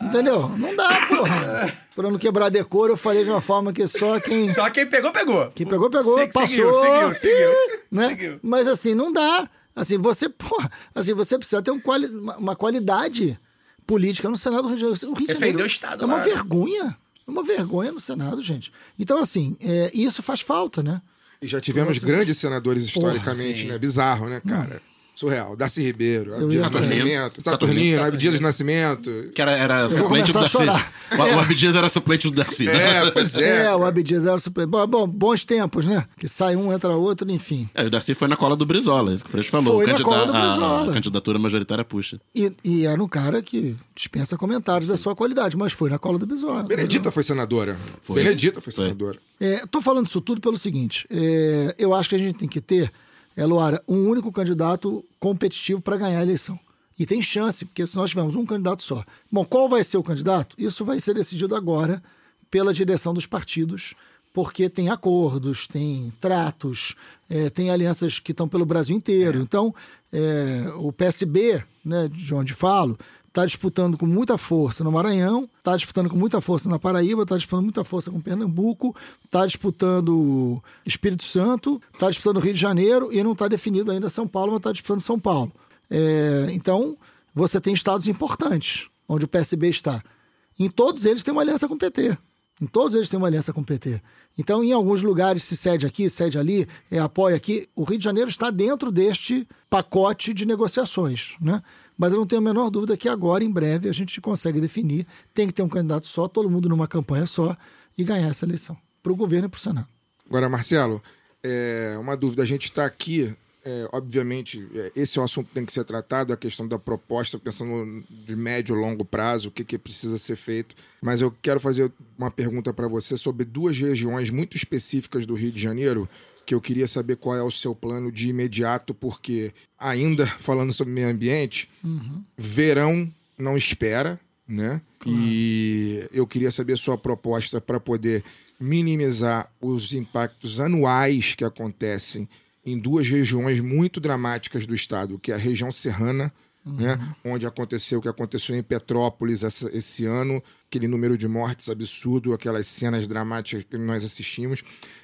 Speaker 3: Entendeu? Não dá, porra. Pra não quebrar decoro, eu falei de uma forma que só quem.
Speaker 1: Só quem pegou, pegou.
Speaker 3: Quem pegou, pegou,
Speaker 1: Se-
Speaker 3: passou.
Speaker 1: seguiu, seguiu, seguiu.
Speaker 3: Né?
Speaker 1: Seguiu.
Speaker 3: Mas assim, não dá. Assim, você, porra, assim, você precisa ter um quali- uma qualidade política no Senado do Rio de Janeiro. O Rio de
Speaker 1: Defender
Speaker 3: Janeiro
Speaker 1: o Estado
Speaker 3: É uma
Speaker 1: lá.
Speaker 3: vergonha. É uma vergonha no Senado, gente. Então, assim, é, isso faz falta, né?
Speaker 4: E já tivemos grandes senadores historicamente,
Speaker 1: sim.
Speaker 4: né? Bizarro, né, cara? Surreal. Darcy Ribeiro,
Speaker 3: Eu
Speaker 4: Abdias
Speaker 3: ia
Speaker 4: do. Nascimento,
Speaker 2: Saturnino,
Speaker 4: Saturnino, Abdias do Nascimento.
Speaker 2: Que era, era suplente do
Speaker 3: a
Speaker 2: Darcy. O, o Abdias era suplente do Darcy. né?
Speaker 4: É, pois é.
Speaker 3: É, o Abdias era supremo. Bom, bom, bons tempos, né? Que sai um, entra outro, enfim.
Speaker 2: É, o Darcy foi na cola do Brizola, isso que o Freixo falou.
Speaker 3: Foi
Speaker 2: O
Speaker 3: na cola do
Speaker 2: a-
Speaker 3: Brizola.
Speaker 2: A, candidatura majoritária puxa.
Speaker 3: E, e era um cara que dispensa comentários da sua qualidade, mas foi na cola do Bisola.
Speaker 4: Benedita foi senadora.
Speaker 2: Foi.
Speaker 4: Benedita foi
Speaker 2: Foi.
Speaker 4: senadora.
Speaker 3: É, tô falando isso tudo pelo seguinte: é, eu acho que a gente tem que ter, é, Luara, um único candidato competitivo para ganhar a eleição. E tem chance, porque se nós tivermos um candidato só. Bom, qual vai ser o candidato? Isso vai ser decidido agora pela direção dos partidos, porque tem acordos, tem tratos, é, tem alianças que estão pelo Brasil inteiro. Então, é, o PSB, né, de onde falo, está disputando com muita força no Maranhão, está disputando com muita força na Paraíba, está disputando muita força com Pernambuco, está disputando Espírito Santo, está disputando Rio de Janeiro e não está definido ainda São Paulo, mas está disputando São Paulo. É, então, você tem estados importantes onde o PSB está. Em todos eles tem uma aliança com o PT. Em todos eles tem uma aliança com o PT. Então, em alguns lugares se cede aqui, cede ali, é, apoia aqui. O Rio de Janeiro está dentro deste pacote de negociações, né? Mas eu não tenho a menor dúvida que agora, em breve, a gente consegue definir. Tem que ter um candidato só, todo mundo numa campanha só e ganhar essa eleição. Para o governo e para o Senado.
Speaker 4: Agora, Marcelo, é, uma dúvida. A gente está aqui É, obviamente, é, esse é um assunto que tem que ser tratado, a questão da proposta, pensando de médio e longo prazo, o que, que precisa ser feito. Mas eu quero fazer uma pergunta para você sobre duas regiões muito específicas do Rio de Janeiro, que eu queria saber qual é o seu plano de imediato, porque, ainda falando sobre meio ambiente, verão não espera, né? E eu queria saber a sua proposta para poder minimizar os impactos anuais que acontecem em duas regiões muito dramáticas do estado, que é a região serrana, né, onde aconteceu o que aconteceu em Petrópolis essa- esse ano, aquele número de mortes absurdo, aquelas cenas dramáticas que nós assistimos.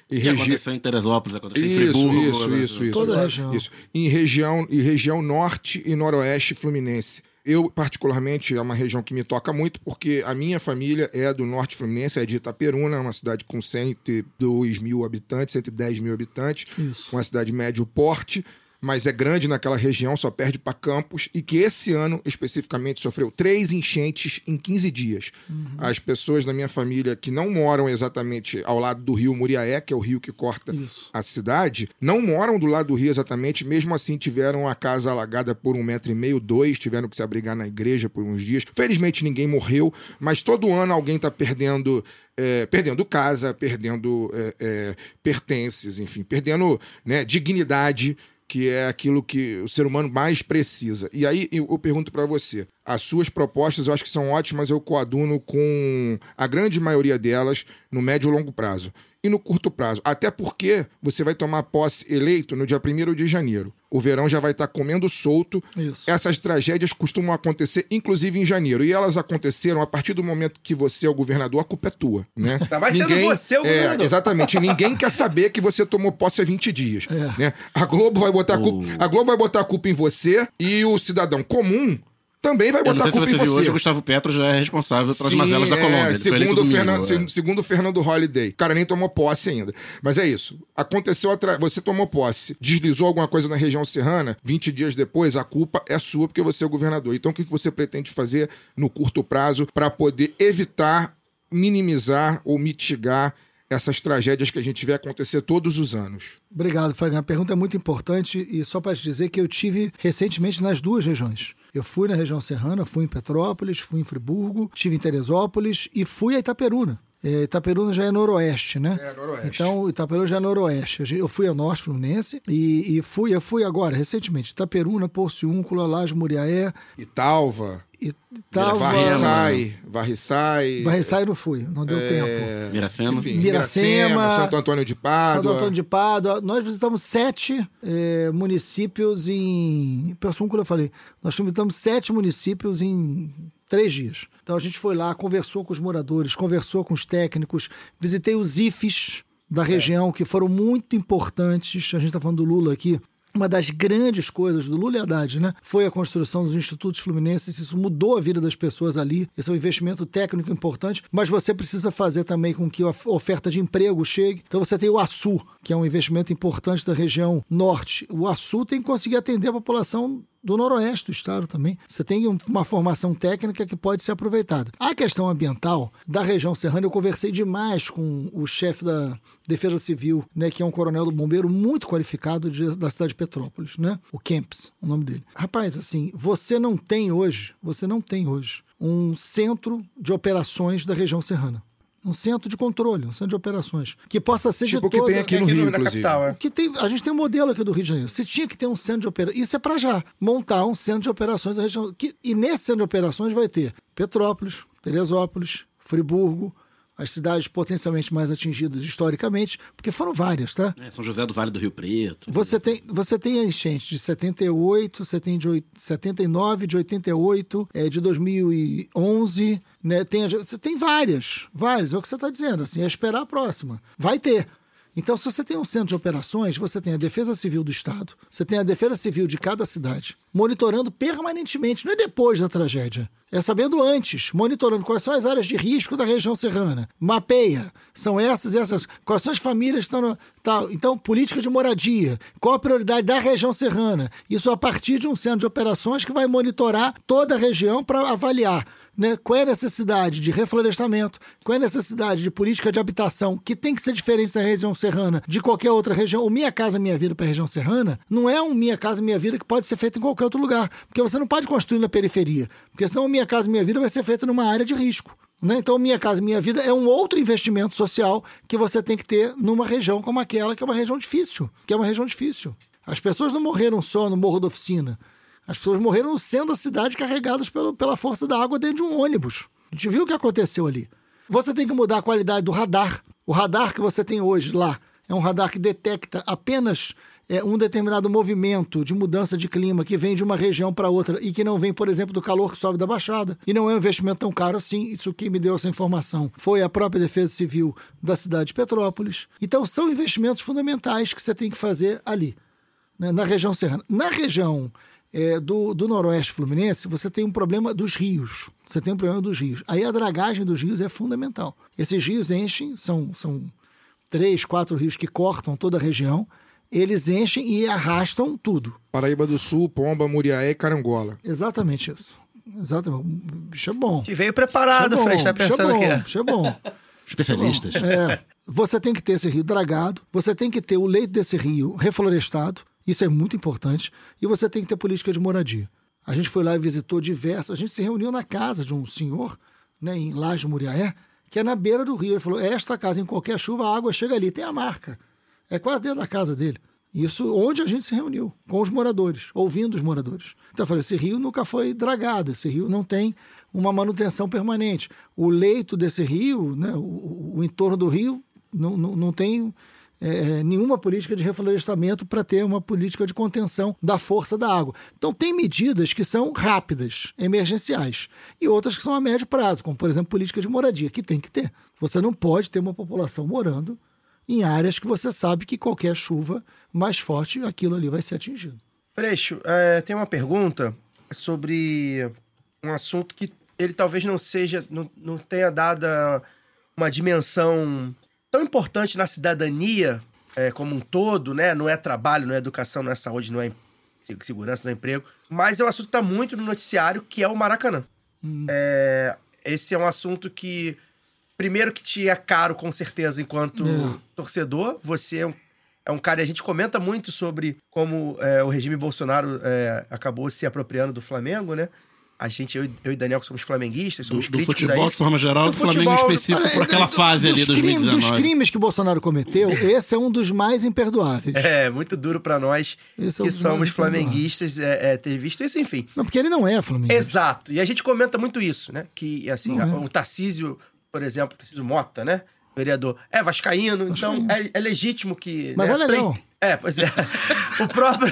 Speaker 4: E
Speaker 2: E
Speaker 4: regi-
Speaker 2: aconteceu em Teresópolis, aconteceu em
Speaker 4: isso,
Speaker 2: Friburgo.
Speaker 4: isso, isso, isso.
Speaker 3: Toda a
Speaker 4: isso.
Speaker 3: região.
Speaker 4: Isso. Em região, em região norte e noroeste fluminense. Eu, particularmente, é uma região que me toca muito, porque a minha família é do norte fluminense, é de Itaperuna, uma cidade com 102 mil habitantes, 110 mil habitantes,
Speaker 3: Isso.
Speaker 4: uma cidade médio porte, mas é grande naquela região, só perde para Campos, e que esse ano, especificamente, sofreu três enchentes em 15 dias. As pessoas da minha família que não moram exatamente ao lado do rio Muriaé, que é o rio que corta
Speaker 3: Isso.
Speaker 4: a cidade, não moram do lado do rio exatamente, mesmo assim tiveram a casa alagada por um metro e meio, dois, tiveram que se abrigar na igreja por uns dias. Felizmente ninguém morreu, mas todo ano alguém está perdendo. é, perdendo casa, perdendo é, é, pertences, enfim, perdendo né, dignidade, que é aquilo que o ser humano mais precisa. E aí eu, pergunto para você: as suas propostas eu acho que são ótimas, eu coaduno com a grande maioria delas no médio e longo prazo. E no curto prazo, até porque você vai tomar posse eleito no dia 1 de janeiro. O verão já vai estar comendo solto.
Speaker 3: Isso.
Speaker 4: Essas tragédias costumam acontecer, inclusive em janeiro. E elas aconteceram a partir do momento que você é o governador, a culpa é tua, né?
Speaker 1: Ainda mais sendo você o
Speaker 4: é,
Speaker 1: governador.
Speaker 4: Exatamente. Ninguém quer saber que você tomou posse há 20 dias.
Speaker 3: É.
Speaker 4: Né? A Globo vai botar a culpa. A Globo vai botar a culpa em você e o cidadão comum também vai
Speaker 2: Eu não
Speaker 4: botar
Speaker 2: sei
Speaker 4: a
Speaker 2: se
Speaker 4: culpa
Speaker 2: você
Speaker 4: em
Speaker 2: viu
Speaker 4: você.
Speaker 2: hoje, o Gustavo Petro já é responsável pelas
Speaker 4: Sim,
Speaker 2: mazelas da
Speaker 4: é,
Speaker 2: Colômbia. Ele foi eleito
Speaker 4: segundo, o
Speaker 2: domingo,
Speaker 4: Fernando,
Speaker 2: é.
Speaker 4: se- segundo o Fernando Holliday. O cara nem tomou posse ainda. Mas é isso. Aconteceu atra... Você tomou posse, deslizou alguma coisa na região serrana, 20 dias depois, a culpa é sua porque você é o governador. Então, o que que você pretende fazer no curto prazo para poder evitar, minimizar ou mitigar essas tragédias que a gente vê acontecer todos os anos?
Speaker 3: Obrigado, Fagner. A pergunta é muito importante e só para te dizer que eu tive recentemente nas duas regiões. Eu fui na região serrana, fui em Petrópolis, fui em Friburgo, estive em Teresópolis e fui a Itaperuna. É, Itaperuna já é noroeste, né?
Speaker 4: É, noroeste.
Speaker 3: Então, Itaperuna já é noroeste. Eu fui ao norte fluminense e, e fui, eu fui agora, recentemente, Itaperuna, Porciúncula, Laje Muriaé,
Speaker 4: Italva,
Speaker 3: Itava...
Speaker 4: Varriçai, Varriçai,
Speaker 3: Varriçai não fui, não deu tempo.
Speaker 4: é,
Speaker 2: Miracema.
Speaker 4: enfim,
Speaker 3: Miracema,
Speaker 4: Miracema, Santo Antônio de Pádua.
Speaker 3: Santo Antônio de Pádua. Nós visitamos sete eh, municípios em. Persúncula, eu falei. Nós visitamos sete municípios em três dias. Então a gente foi lá, conversou com os moradores, conversou com os técnicos, visitei os IFES da região, que foram muito importantes. A gente está falando do Lula aqui. Uma das grandes coisas do Lula e Haddad, né? Foi a construção dos institutos fluminenses. Isso mudou a vida das pessoas ali. Esse é um investimento técnico importante, mas você precisa fazer também com que a oferta de emprego chegue. Então você tem o ASU, que é um investimento importante da região norte. O ASU tem que conseguir atender a população do noroeste do estado também. Você tem um- uma formação técnica que pode ser aproveitada. A questão ambiental da região serrana, eu conversei demais com o chefe da Defesa Civil, né, que é um coronel do bombeiro muito qualificado de- da cidade de Petrópolis, né? O Kemps, o nome dele. Rapaz, assim, você não tem hoje, você não tem hoje um centro de operações da região serrana. Um centro de controle, um centro de operações. Que possa ser
Speaker 4: Tipo o
Speaker 3: de
Speaker 4: que
Speaker 3: toda...
Speaker 4: tem aqui no
Speaker 1: Aqui
Speaker 4: Rio,
Speaker 1: no- na
Speaker 4: inclusive.
Speaker 1: capital, é.
Speaker 3: Que tem, a gente tem um modelo aqui do Rio de Janeiro. Você tinha que ter um centro de operações. Isso é para já. Montar um centro de operações da região. Que, e nesse centro de operações vai ter Petrópolis, Teresópolis, Friburgo, as cidades potencialmente mais atingidas historicamente, porque foram várias, tá?
Speaker 2: É, São José do Vale do Rio Preto.
Speaker 3: Você tem, você tem a enchente de 78, você tem de oit- 79, de 88, é, de 2011, né? Tem, você tem várias, várias, é o que você está dizendo, assim, é esperar a próxima. Vai ter. Então, se você tem um centro de operações, você tem a Defesa Civil do Estado, você tem a Defesa Civil de cada cidade, monitorando permanentemente, não é depois da tragédia. É sabendo antes, monitorando quais são as áreas de risco da região serrana. Mapeia, são essas e essas. Quais são as famílias que estão no. Então, política de moradia. Qual a prioridade da região serrana? Isso a partir de um centro de operações que vai monitorar toda a região para avaliar né? Qual é a necessidade de reflorestamento? Qual é a necessidade de política de habitação que tem que ser diferente da região serrana de qualquer outra região? O Minha Casa Minha Vida para a região serrana não é um Minha Casa Minha Vida que pode ser feito em qualquer outro lugar, porque você não pode construir na periferia, porque senão Minha Casa Minha Vida vai ser feito numa área de risco. Né? Então, Minha Casa Minha Vida é um outro investimento social que você tem que ter numa região como aquela, que é uma região difícil. Que é uma região difícil. As pessoas não morreram só no Morro da Oficina. As pessoas morreram centro da cidade carregadas pelo, pela força da água dentro de um ônibus. A gente viu o que aconteceu ali. Você tem que mudar a qualidade do radar. O radar que você tem hoje lá é um radar que detecta apenas é, um determinado movimento de mudança de clima que vem de uma região para outra e que não vem, por exemplo, do calor que sobe da Baixada. E não é um investimento tão caro assim. Isso que me deu essa informação foi a própria Defesa Civil da cidade de Petrópolis. Então, são investimentos fundamentais que você tem que fazer ali, né, na região serrana. Na região é, do, do noroeste fluminense, você tem um problema dos rios. Você tem um problema dos rios. Aí a dragagem dos rios é fundamental. Esses rios enchem, são, são três, quatro rios que cortam toda a região. Eles enchem e arrastam tudo.
Speaker 4: Paraíba do Sul, Pomba, Muriaé e Carangola.
Speaker 3: Exatamente isso. Exatamente. Bicho é bom.
Speaker 1: Te veio preparado,
Speaker 3: Bicho é bom,
Speaker 1: Frei, tá
Speaker 3: é
Speaker 1: pensando que é.
Speaker 3: bicho é bom.
Speaker 2: Especialistas.
Speaker 3: É, você tem que ter esse rio dragado, você tem que ter o leito desse rio reflorestado, isso é muito importante, e você tem que ter política de moradia. A gente foi lá e visitou diversos, a gente se reuniu na casa de um senhor, né, em Laje Muriaé, que é na beira do rio. Ele falou: esta casa, em qualquer chuva, a água chega ali, tem a marca. É quase dentro da casa dele. Isso onde a gente se reuniu, com os moradores, ouvindo os moradores. Então eu falei: esse rio nunca foi dragado, esse rio não tem uma manutenção permanente. O leito desse rio, né, o, o entorno do rio, não, não, não tem é, nenhuma política de reflorestamento para ter uma política de contenção da força da água. Então, tem medidas que são rápidas, emergenciais, e outras que são a médio prazo, como, por exemplo, política de moradia, que tem que ter. Você não pode ter uma população morando em áreas que você sabe que qualquer chuva mais forte, aquilo ali vai ser atingido.
Speaker 1: Freixo, é, tem uma pergunta sobre um assunto que ele talvez não seja, não, não tenha dado uma dimensão tão importante na cidadania é, como um todo, né? Não é trabalho, não é educação, não é saúde, não é se- segurança, não é emprego. Mas é um assunto que está muito no noticiário, que é o Maracanã. É, esse é um assunto que, primeiro que te é caro, com certeza, enquanto
Speaker 3: É.
Speaker 1: torcedor. Você é um, é um cara, e a gente comenta muito sobre como é, o regime Bolsonaro é, acabou se apropriando do Flamengo, né? A gente, eu, e- eu e Daniel, que somos flamenguistas,
Speaker 2: Do,
Speaker 1: somos
Speaker 2: do
Speaker 1: críticos a
Speaker 2: futebol, de forma geral,
Speaker 1: Do
Speaker 2: do Flamengo
Speaker 1: futebol,
Speaker 2: específico, por aquela
Speaker 3: dos
Speaker 2: fase ali,
Speaker 3: crimes,
Speaker 2: 2019.
Speaker 3: Dos crimes que Bolsonaro cometeu, esse é um dos mais imperdoáveis.
Speaker 1: É, muito duro pra nós
Speaker 3: Esse é
Speaker 1: que
Speaker 3: dos
Speaker 1: somos flamenguistas é, é, ter visto isso, enfim.
Speaker 3: Não, porque ele não é Flamengo.
Speaker 1: Exato. E a gente comenta muito isso, né? Que, assim, a-
Speaker 3: é.
Speaker 1: o Tarcísio, por exemplo, Tarcísio Mota, né? Vereador, é vascaíno, então é, é legítimo que...
Speaker 3: Mas
Speaker 1: né,
Speaker 3: é legal.
Speaker 1: É, pois é. o próprio...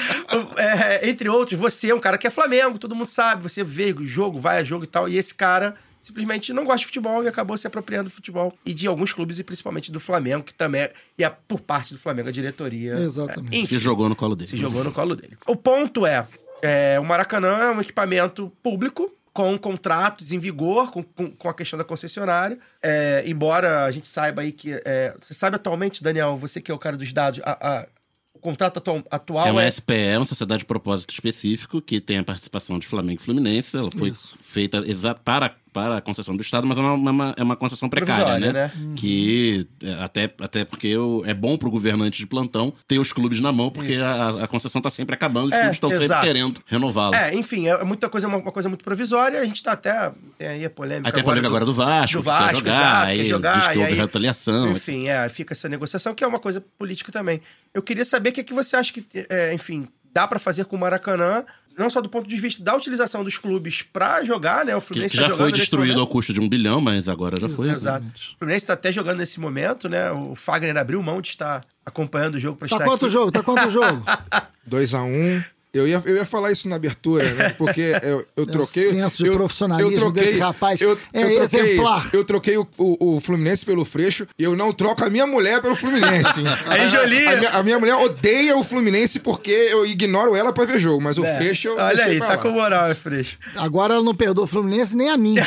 Speaker 1: é, entre outros, você é um cara que é Flamengo, todo mundo sabe, você vê o jogo, vai a jogo e tal, e esse cara simplesmente não gosta de futebol e acabou se apropriando do futebol e de alguns clubes e principalmente do Flamengo, que também é, e é por parte do Flamengo a diretoria.
Speaker 3: Exatamente.
Speaker 1: é, enfim,
Speaker 2: Se jogou no colo dele.
Speaker 1: se jogou no colo dele. O ponto é, é, o Maracanã é um equipamento público com contratos em vigor, com, com, com a questão da concessionária. É, embora a gente saiba aí que... é, você sabe atualmente, Daniel, você que é o cara dos dados, a- a- o contrato atual, atual
Speaker 2: É
Speaker 1: é...
Speaker 2: uma SPE, uma sociedade de propósito específico, que tem a participação de Flamengo e Fluminense. Ela foi
Speaker 3: Isso.
Speaker 2: feita exa- para, para a concessão do Estado, mas é uma, uma- é uma concessão precária, né?
Speaker 1: né?
Speaker 2: Que é, até, até porque o- é bom pro governante de plantão ter os clubes na mão, porque a, a concessão tá sempre acabando, os
Speaker 1: É,
Speaker 2: clubes estão sempre querendo renová-la.
Speaker 1: É, enfim, é muita coisa, uma, uma coisa muito provisória. A gente tá até... Tem aí a polêmica
Speaker 2: tem a polêmica agora do Vasco,
Speaker 1: do
Speaker 2: que
Speaker 1: Vasco,
Speaker 2: quer jogar,
Speaker 1: exato,
Speaker 2: aí
Speaker 1: quer jogar,
Speaker 2: diz que
Speaker 1: e
Speaker 2: houve
Speaker 1: aí-
Speaker 2: retaliação.
Speaker 1: Enfim, é, fica essa negociação, que é uma coisa política também. Eu queria saber o que, é que você acha que, é, enfim, dá pra fazer com o Maracanã, não só do ponto de vista da utilização dos clubes pra jogar, né? O
Speaker 2: Que,
Speaker 1: Fluminense
Speaker 2: que
Speaker 1: tá
Speaker 2: já
Speaker 1: jogando
Speaker 2: foi destruído ao custo de um bilhão, mas agora já foi.
Speaker 1: Exato. O Fluminense tá até jogando nesse momento, né? O Fagner abriu mão de estar acompanhando o jogo pra
Speaker 3: Tá
Speaker 1: estar
Speaker 3: quanto o
Speaker 1: aqui.
Speaker 3: jogo? Tá quanto o jogo?
Speaker 4: 2x1. Eu ia, eu ia falar isso na abertura, né? Porque eu, eu troquei.
Speaker 3: É senso de
Speaker 4: eu,
Speaker 3: profissionalismo desse rapaz
Speaker 4: eu,
Speaker 3: é
Speaker 4: eu troquei,
Speaker 3: exemplar.
Speaker 4: Eu troquei o, o, o Fluminense pelo Freixo e eu não troco a minha mulher pelo Fluminense.
Speaker 1: Aí,
Speaker 4: A-
Speaker 1: Jolie.
Speaker 4: A, minha, a minha mulher odeia o Fluminense porque eu ignoro ela pra ver jogo, mas o
Speaker 1: É.
Speaker 4: Freixo eu
Speaker 1: Olha aí,
Speaker 4: pra
Speaker 1: tá
Speaker 4: lá.
Speaker 1: com moral, é fresco.
Speaker 3: Agora ela não perdoa o Fluminense nem a mim.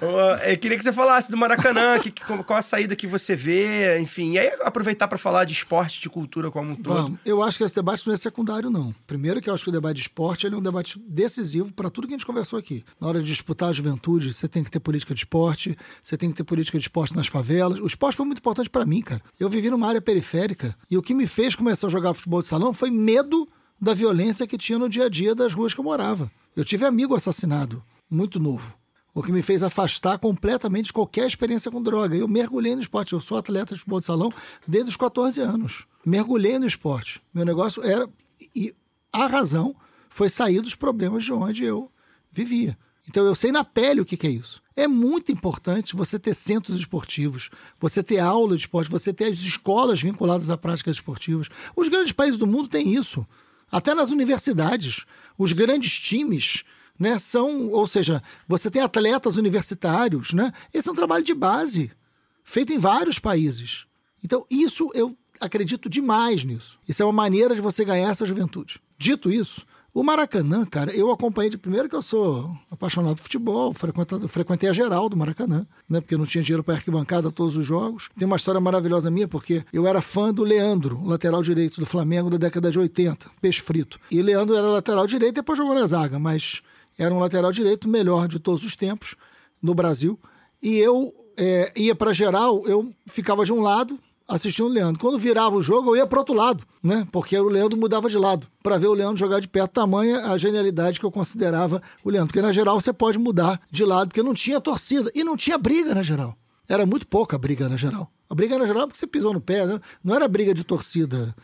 Speaker 1: Eu queria que você falasse do Maracanã, que, qual a saída que você vê, enfim. E aí aproveitar pra falar de esporte, de cultura como um todo.
Speaker 3: Vamos. Eu acho que esse debate não é secundário, não. Primeiro que eu acho que o debate de esporte é um debate decisivo para tudo que a gente conversou aqui. Na hora de disputar a juventude, você tem que ter política de esporte, você tem que ter política de esporte nas favelas. O esporte foi muito importante para mim, cara. Eu vivi numa área periférica e o que me fez começar a jogar futebol de salão foi medo da violência que tinha no dia a dia das ruas que eu morava. Eu tive amigo assassinado, muito novo. O que me fez afastar completamente de qualquer experiência com droga. Eu mergulhei no esporte. Eu sou atleta de futebol de salão desde os 14 anos. Mergulhei no esporte. Meu negócio era. E a razão foi sair dos problemas de onde eu vivia. Então eu sei na pele o que, que é isso. É muito importante você ter centros esportivos, você ter aula de esporte, você ter as escolas vinculadas a práticas esportivas. Os grandes países do mundo têm isso. Até nas universidades. Os grandes times né, são, ou seja, você tem atletas universitários, né? Esse é um trabalho de base, feito em vários países. Então, isso eu acredito demais nisso. Isso é uma maneira de você ganhar essa juventude. Dito isso, o Maracanã, cara, eu acompanhei de primeiro que eu sou apaixonado por futebol, frequentei a geral do Maracanã, né? Porque eu não tinha dinheiro para arquibancada todos os jogos. Tem uma história maravilhosa minha, porque eu era fã do Leandro, lateral direito do Flamengo da década de 80, peixe frito. E Leandro era lateral direito, depois jogou na zaga, mas era um lateral direito melhor de todos os tempos no Brasil. E eu é, ia para geral, eu ficava de um lado assistindo o Leandro. Quando virava o jogo, eu ia para outro lado, né? Porque o Leandro mudava de lado para ver o Leandro jogar de perto. Tamanha a genialidade que eu considerava o Leandro. Porque na geral você pode mudar de lado, porque não tinha torcida e não tinha briga na geral. Era muito pouca briga na geral. A briga na geral porque você pisou no pé, né? não era briga de torcida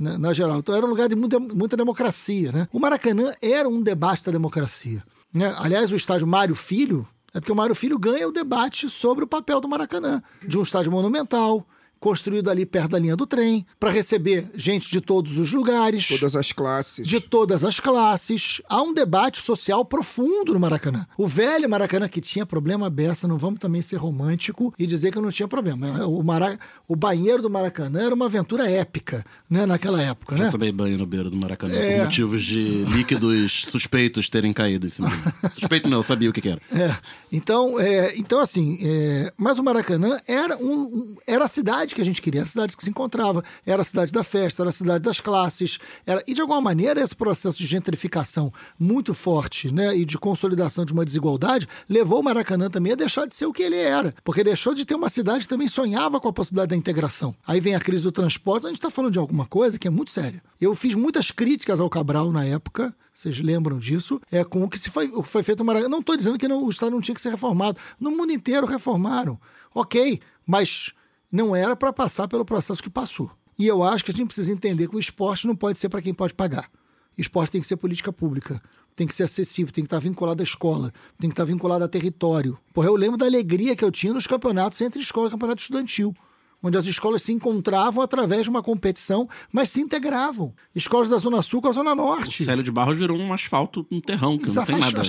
Speaker 3: né, na geral. Então era um lugar de muita, muita democracia. Né? O Maracanã era um debate da democracia. Né? Aliás, o estádio Mário Filho é porque o Mário Filho ganha o debate sobre o papel do Maracanã, de um estádio monumental, construído ali perto da linha do trem, para receber gente de todos os lugares
Speaker 4: Todas as classes.
Speaker 3: de todas as classes. Há um debate social profundo no Maracanã. O velho Maracanã que tinha problema beça, não vamos também ser romântico e dizer que não tinha problema. O, Mara... o banheiro do Maracanã era uma aventura épica, né, naquela época,
Speaker 2: Já
Speaker 3: né?
Speaker 2: tomei banho no beiro do Maracanã
Speaker 3: É.
Speaker 2: por motivos de líquidos suspeitos terem caído em cima. Suspeito não, eu sabia o que, que era.
Speaker 3: É. Então, é, então assim, é, mas o Maracanã era, um, um- era a cidade que a gente queria, a cidade que se encontrava, era a cidade da festa, era a cidade das classes, era, e de alguma maneira esse processo de gentrificação muito forte né, e de consolidação de uma desigualdade levou o Maracanã também a deixar de ser o que ele era, porque deixou de ter uma cidade que também sonhava com a possibilidade da integração. Aí vem a crise do transporte, a gente está falando de alguma coisa que é muito séria. Eu fiz muitas críticas ao Cabral na época, vocês lembram disso? É com o que se foi, foi feito no Maracanã. Não estou dizendo que não- o Estado não tinha que ser reformado. No mundo inteiro reformaram. Ok, mas não era para passar pelo processo que passou. E eu acho que a gente precisa entender que o esporte não pode ser para quem pode pagar. Esporte tem que ser política pública. Tem que ser acessível, tem que estar vinculado à escola, tem que estar vinculado a território. Porra, eu lembro da alegria que eu tinha nos campeonatos entre escola e campeonato estudantil onde as escolas se encontravam através de uma competição, mas se integravam. Escolas da Zona Sul com a Zona
Speaker 2: O
Speaker 3: Norte.
Speaker 2: Célio de Barros virou um asfalto, um terrão, que
Speaker 3: Precisa
Speaker 2: não tem nada.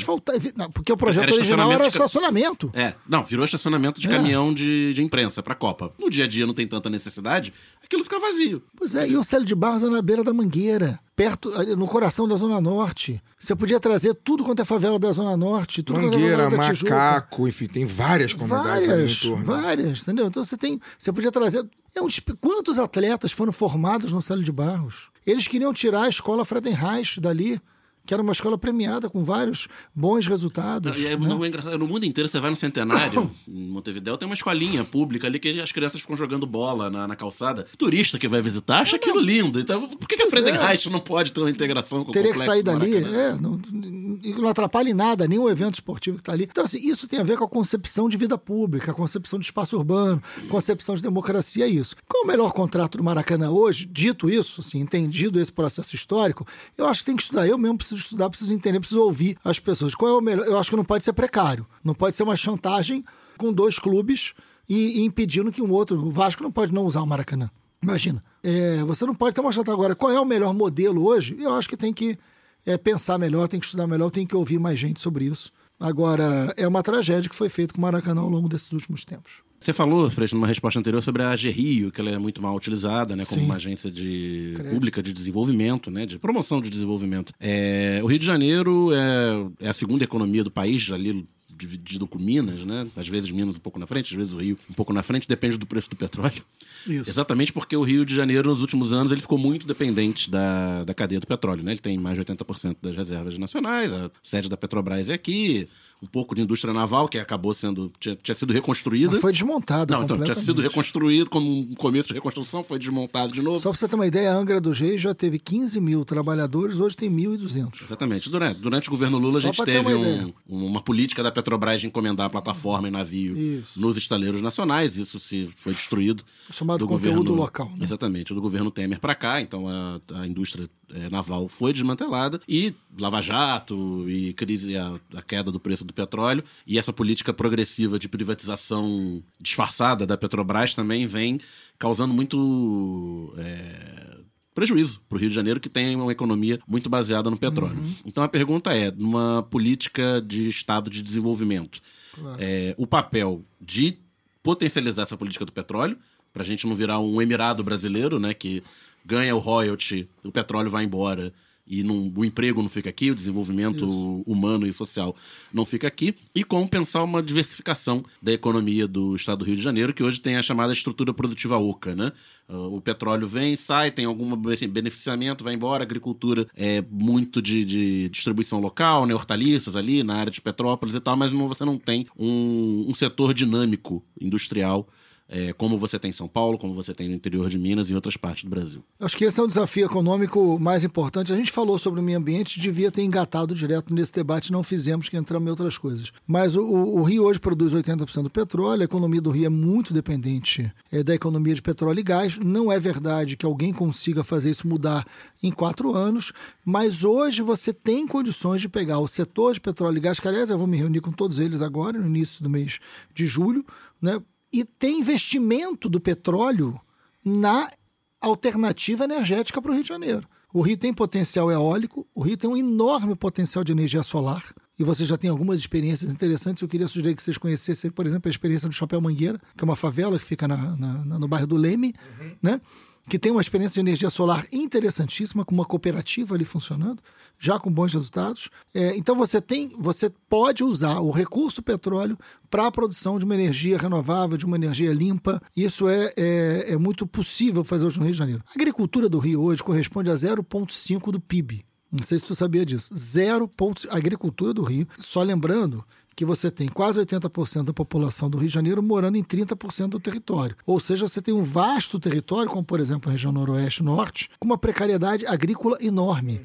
Speaker 3: não, porque o projeto
Speaker 2: Era
Speaker 3: original era
Speaker 2: estacionamento de
Speaker 3: estacionamento.
Speaker 2: É, não, virou estacionamento de
Speaker 3: É.
Speaker 2: caminhão de, de imprensa pra Copa. No dia a dia não tem tanta necessidade, aquilo fica vazio.
Speaker 3: Pois é, e o Célio de Barros é na beira da Mangueira, perto, ali no coração da Zona Norte. Você podia trazer tudo quanto é favela da Zona Norte, tudo quanto é
Speaker 4: Mangueira. Macaco, enfim, tem várias comunidades ali no
Speaker 3: Várias,
Speaker 4: entorno.
Speaker 3: várias, entendeu? Então você tem, você podia trazer. É um quantos atletas foram formados no Célio de Barros? Eles queriam tirar a escola Friedenreich dali, que era uma escola premiada com vários bons resultados.
Speaker 2: E é,
Speaker 3: né?
Speaker 2: no, engraçado, no mundo inteiro, você vai no Centenário, em Montevidéu, tem uma escolinha pública ali que as crianças ficam jogando bola na, na calçada. Turista que vai visitar acha aquilo lindo. Então, por que, que a
Speaker 3: Pois é.
Speaker 2: Friedenreich não pode ter uma integração com o
Speaker 3: Teria que
Speaker 2: complexo
Speaker 3: sair
Speaker 2: do
Speaker 3: dali, é, não, não atrapalha em nada, nenhum evento esportivo que está ali. Então, assim, isso tem a ver com a concepção de vida pública, a concepção de espaço urbano, concepção de democracia, é isso. Qual o melhor contrato do Maracanã hoje? Dito isso, assim, entendido esse processo histórico, eu acho que tem que estudar. Eu mesmo preciso estudar, preciso entender, preciso ouvir as pessoas. Qual é o melhor? Eu acho que não pode ser precário, não pode ser uma chantagem com dois clubes e, e impedindo que um outro. O Vasco não pode não usar o Maracanã. Imagina, é, você não pode ter uma chata agora. Qual é o melhor modelo hoje? Eu acho que tem que é, pensar melhor, tem que estudar melhor, tem que ouvir mais gente sobre isso. Agora, é uma tragédia que foi feita com o Maracanã ao longo desses últimos tempos.
Speaker 2: Você falou, Freixo, numa resposta anterior sobre a AG Rio, que ela é muito mal utilizada, né, como
Speaker 3: Sim.
Speaker 2: uma agência de pública de desenvolvimento, né, de promoção de desenvolvimento. É, o Rio de Janeiro é, é a segunda economia do país, ali dividido com Minas, né? Às vezes Minas um pouco na frente, às vezes o Rio um pouco na frente, depende do preço do petróleo.
Speaker 3: Isso.
Speaker 2: Exatamente porque o Rio de Janeiro, nos últimos anos, ele ficou muito dependente da, da cadeia do petróleo, né? Ele tem mais de 80% das reservas nacionais, a sede da Petrobras é aqui, um pouco de indústria naval, que acabou sendo... tinha, tinha sido reconstruída.
Speaker 3: Mas foi desmontado
Speaker 2: Não, então, tinha sido reconstruído como um começo de reconstrução, foi desmontado de novo.
Speaker 3: Só para você ter uma ideia, a Angra dos Reis já teve 15 mil trabalhadores, hoje tem 1.200.
Speaker 2: Exatamente. Durante, durante o governo Lula, a
Speaker 3: Só
Speaker 2: gente
Speaker 3: pra ter
Speaker 2: teve
Speaker 3: uma
Speaker 2: um- uma política da Petrobras de encomendar plataforma e navio
Speaker 3: Isso.
Speaker 2: nos estaleiros nacionais. Isso se foi destruído.
Speaker 3: Chamado
Speaker 2: do
Speaker 3: conteúdo
Speaker 2: governo,
Speaker 3: local, né?
Speaker 2: Exatamente, do governo Temer para cá. Então a, a indústria eh, naval foi desmantelada e Lava Jato e crise, a, a queda do preço do petróleo e essa política progressiva de privatização disfarçada da Petrobras também vem causando muito. eh, prejuízo para o Rio de Janeiro, que tem uma economia muito baseada no petróleo. Então a pergunta é: numa política de Estado de desenvolvimento, é, o papel de potencializar essa política do petróleo, para a gente não virar um emirado brasileiro, né, que ganha o royalty, o petróleo vai embora e não- o emprego não fica aqui, o desenvolvimento humano e social não fica aqui, e como pensar uma diversificação da economia do estado do Rio de Janeiro, que hoje tem a chamada estrutura produtiva oca, né? Ah, O petróleo vem, sai, tem algum be- beneficiamento, vai embora, a agricultura é muito de, de distribuição local, né? Hortaliças ali na área de Petrópolis e tal, mas não- você não tem um, um setor dinâmico industrial é, como você tem em São Paulo, como você tem no interior de Minas e em outras partes do Brasil.
Speaker 3: Acho que esse é o desafio econômico mais importante. A gente falou sobre o meio ambiente, devia ter engatado direto nesse debate, não fizemos, que entramos em outras coisas. Mas o, o- Rio hoje produz 80% do petróleo, a economia do Rio é muito dependente é, da economia de petróleo e gás. Não é verdade que alguém consiga fazer isso mudar em quatro anos, mas hoje você tem condições de pegar o setor de petróleo e gás, que aliás eu vou me reunir com todos eles agora, no início do mês de julho, né? E tem investimento do petróleo na alternativa energética para o Rio de Janeiro. O Rio tem potencial eólico, o Rio tem um enorme potencial de energia solar. E você já tem algumas experiências interessantes. Eu queria sugerir que vocês conhecessem, por exemplo, a experiência do Chapéu Mangueira, que é uma favela que fica na- na- na- no bairro do Leme, né? Que tem uma experiência de energia solar interessantíssima, com uma cooperativa ali funcionando, já com bons resultados. É, então você tem, você pode usar o recurso petróleo para a produção de uma energia renovável, de uma energia limpa. Isso é, é, é muito possível fazer hoje no Rio de Janeiro. A agricultura do Rio hoje corresponde a 0,5 do PIB. Não sei se tu sabia disso. 0. ponto- A agricultura do Rio. Só lembrando que você tem quase 80% da população do Rio de Janeiro morando em 30% do território. Ou seja, você tem um vasto território, como por exemplo a região noroeste e norte, com uma precariedade agrícola enorme.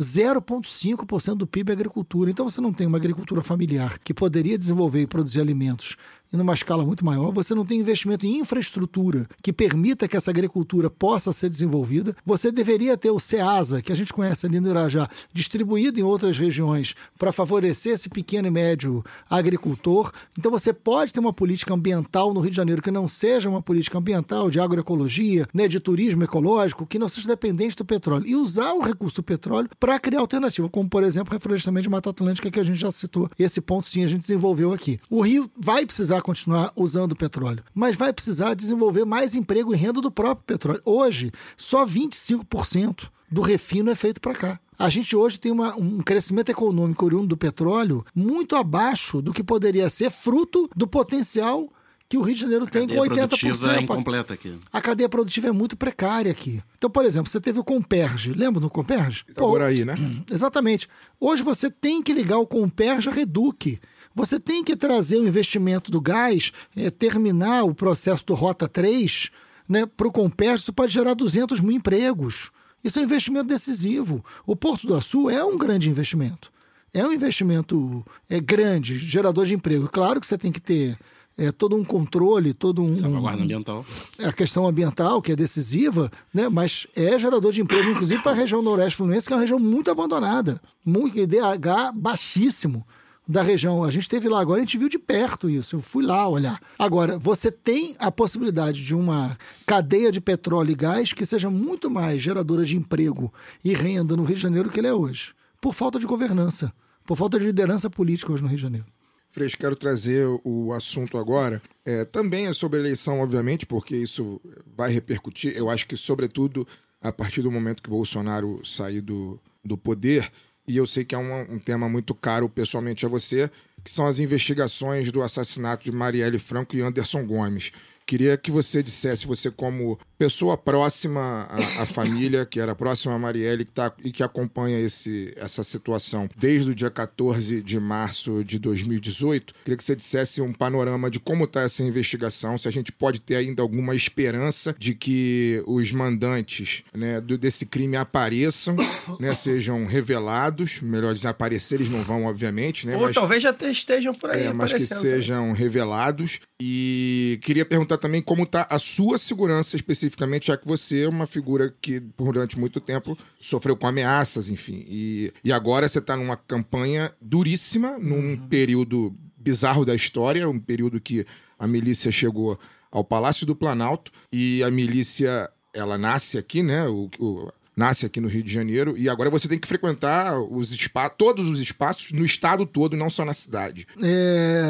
Speaker 3: 0,5% do PIB é agricultura. Então você não tem uma agricultura familiar que poderia desenvolver e produzir alimentos em uma escala muito maior. Você não tem investimento em infraestrutura que permita que essa agricultura possa ser desenvolvida. Você deveria ter o SEASA, que a gente conhece ali no Irajá, distribuído em outras regiões para favorecer esse pequeno e médio agricultor. Então você pode ter uma política ambiental no Rio de Janeiro que não seja uma política ambiental de agroecologia, né, de turismo ecológico, que não seja dependente do petróleo. E usar o recurso do petróleo para criar alternativa, como por exemplo reflorestamento de Mata Atlântica, que a gente já citou. Esse ponto sim a gente desenvolveu aqui. O Rio vai precisar continuar usando o petróleo, mas vai precisar desenvolver mais emprego e renda do próprio petróleo. Hoje, só 25% do refino é feito para cá. A gente hoje tem uma- um crescimento econômico oriundo do petróleo muito abaixo do que poderia ser fruto do potencial que o Rio de Janeiro tem com
Speaker 2: cadeia
Speaker 3: 80%.
Speaker 2: produtiva é incompleta aqui.
Speaker 3: A cadeia produtiva é muito precária aqui. Então, por exemplo, você teve o Comperge. Lembra do Comperge? Pô,
Speaker 4: Itaboraí, né?
Speaker 3: Exatamente. Hoje você tem que ligar o Comperge a Reduc. Você tem que trazer o investimento do gás, eh, terminar o processo do Rota 3 né, para o Comperge. Isso pode gerar 200 mil empregos. Isso é um investimento decisivo. O Porto do Açu é um grande investimento. É um investimento é, grande, gerador de emprego. Claro que você tem que ter é, todo um controle, todo um,
Speaker 2: Salvaguarda ambiental.
Speaker 3: é a questão ambiental, que é decisiva, né? mas é gerador de emprego, inclusive para a região noroeste fluminense, que é uma região muito abandonada, muito IDH baixíssimo. Da região. A gente esteve lá agora, a gente viu de perto isso. Eu fui lá olhar. Agora, você tem a possibilidade de uma cadeia de petróleo e gás que seja muito mais geradora de emprego e renda no Rio de Janeiro que ele é hoje. Por falta de governança, por falta de liderança política hoje no Rio de Janeiro.
Speaker 4: Freixo, quero trazer o assunto agora. É, também é sobre eleição, obviamente, porque isso vai repercutir. Eu acho que, sobretudo, a partir do momento que Bolsonaro sair do, do poder, e eu sei que é um, um tema muito caro pessoalmente a você, que são as investigações do assassinato de Marielle Franco e Anderson Gomes. Queria que você dissesse, você como pessoa próxima à, à família, que era próxima a Marielle que tá, e que acompanha esse, essa situação desde o dia 14 de março de 2018, queria que você dissesse um panorama de como está essa investigação, se a gente pode ter ainda alguma esperança de que os mandantes né, do, desse crime apareçam, né, sejam revelados, melhor dizer, aparecer eles não vão, obviamente, né?
Speaker 1: Ou
Speaker 4: mas-
Speaker 1: talvez já te- estejam por aí
Speaker 4: é, mas que
Speaker 1: também.
Speaker 4: sejam revelados. E queria perguntar também como está a sua segurança especificamente, já que você é uma figura que durante muito tempo sofreu com ameaças, enfim. E, e agora você está numa campanha duríssima, num período bizarro da história, um período que a milícia chegou ao Palácio do Planalto e a milícia ela nasce aqui, né? O, o- nasce aqui no Rio de Janeiro e agora você tem que frequentar os todos os espaços no estado todo, não só na cidade.
Speaker 3: É,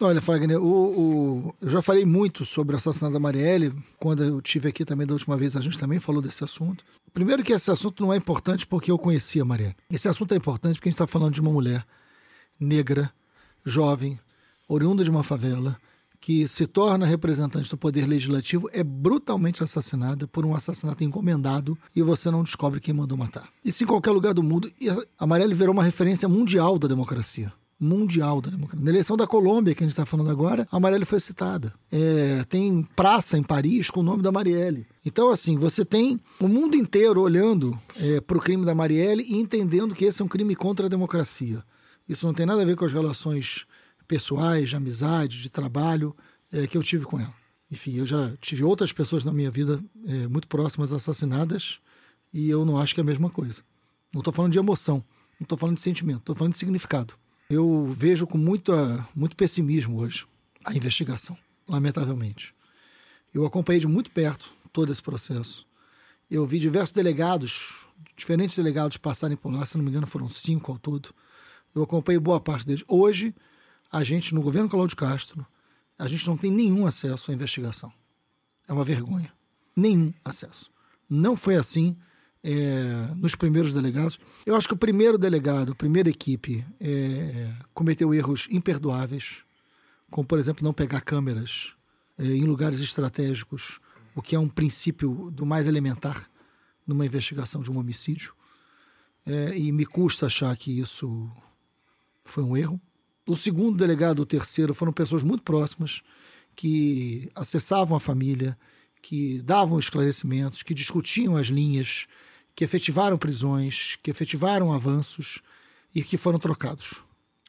Speaker 3: olha, Fagner, o, o- eu já falei muito sobre o assassinato da Marielle. Quando eu tive aqui também da última vez, a gente também falou desse assunto. Primeiro que esse assunto não é importante porque eu conhecia a Marielle. Esse assunto é importante porque a gente está falando de uma mulher negra, jovem, oriunda de uma favela, que se torna representante do poder legislativo, é brutalmente assassinada por um assassinato encomendado e você não descobre quem mandou matar. Isso em qualquer lugar do mundo. E a Marielle virou uma referência mundial da democracia mundial da democracia. Na eleição da Colômbia, que a gente está falando agora, a Marielle foi citada. É, tem praça em Paris com o nome da Marielle. Então, assim, você tem o mundo inteiro olhando para o crime da Marielle e entendendo que esse é um crime contra a democracia. Isso não tem nada a ver com as relações pessoais, de amizade, de trabalho é, que eu tive com ela. Enfim, eu já tive outras pessoas na minha vida é, muito próximas assassinadas e eu não acho que é a mesma coisa. Não estou falando de emoção, não estou falando de sentimento, estou falando de significado. Eu vejo com muita, muito pessimismo hoje a investigação, lamentavelmente. Eu acompanhei de muito perto todo esse processo. Eu vi diversos delegados, diferentes delegados passarem por lá, se não me engano foram cinco ao todo. Eu acompanhei boa parte deles. Hoje, a gente, no governo Cláudio Castro, a gente não tem nenhum acesso à investigação. É uma vergonha. Nenhum acesso. Não foi assim é, nos primeiros delegados. Eu acho que o primeiro delegado, a primeira equipe, é, cometeu erros imperdoáveis, como, por exemplo, não pegar câmeras é, em lugares estratégicos, o que é um princípio do mais elementar numa investigação de um homicídio. É, e me custa achar que isso foi um erro. O segundo delegado, o terceiro, foram pessoas muito próximas que acessavam a família, que davam esclarecimentos, que discutiam as linhas, que efetivaram prisões, que efetivaram avanços e que foram trocados.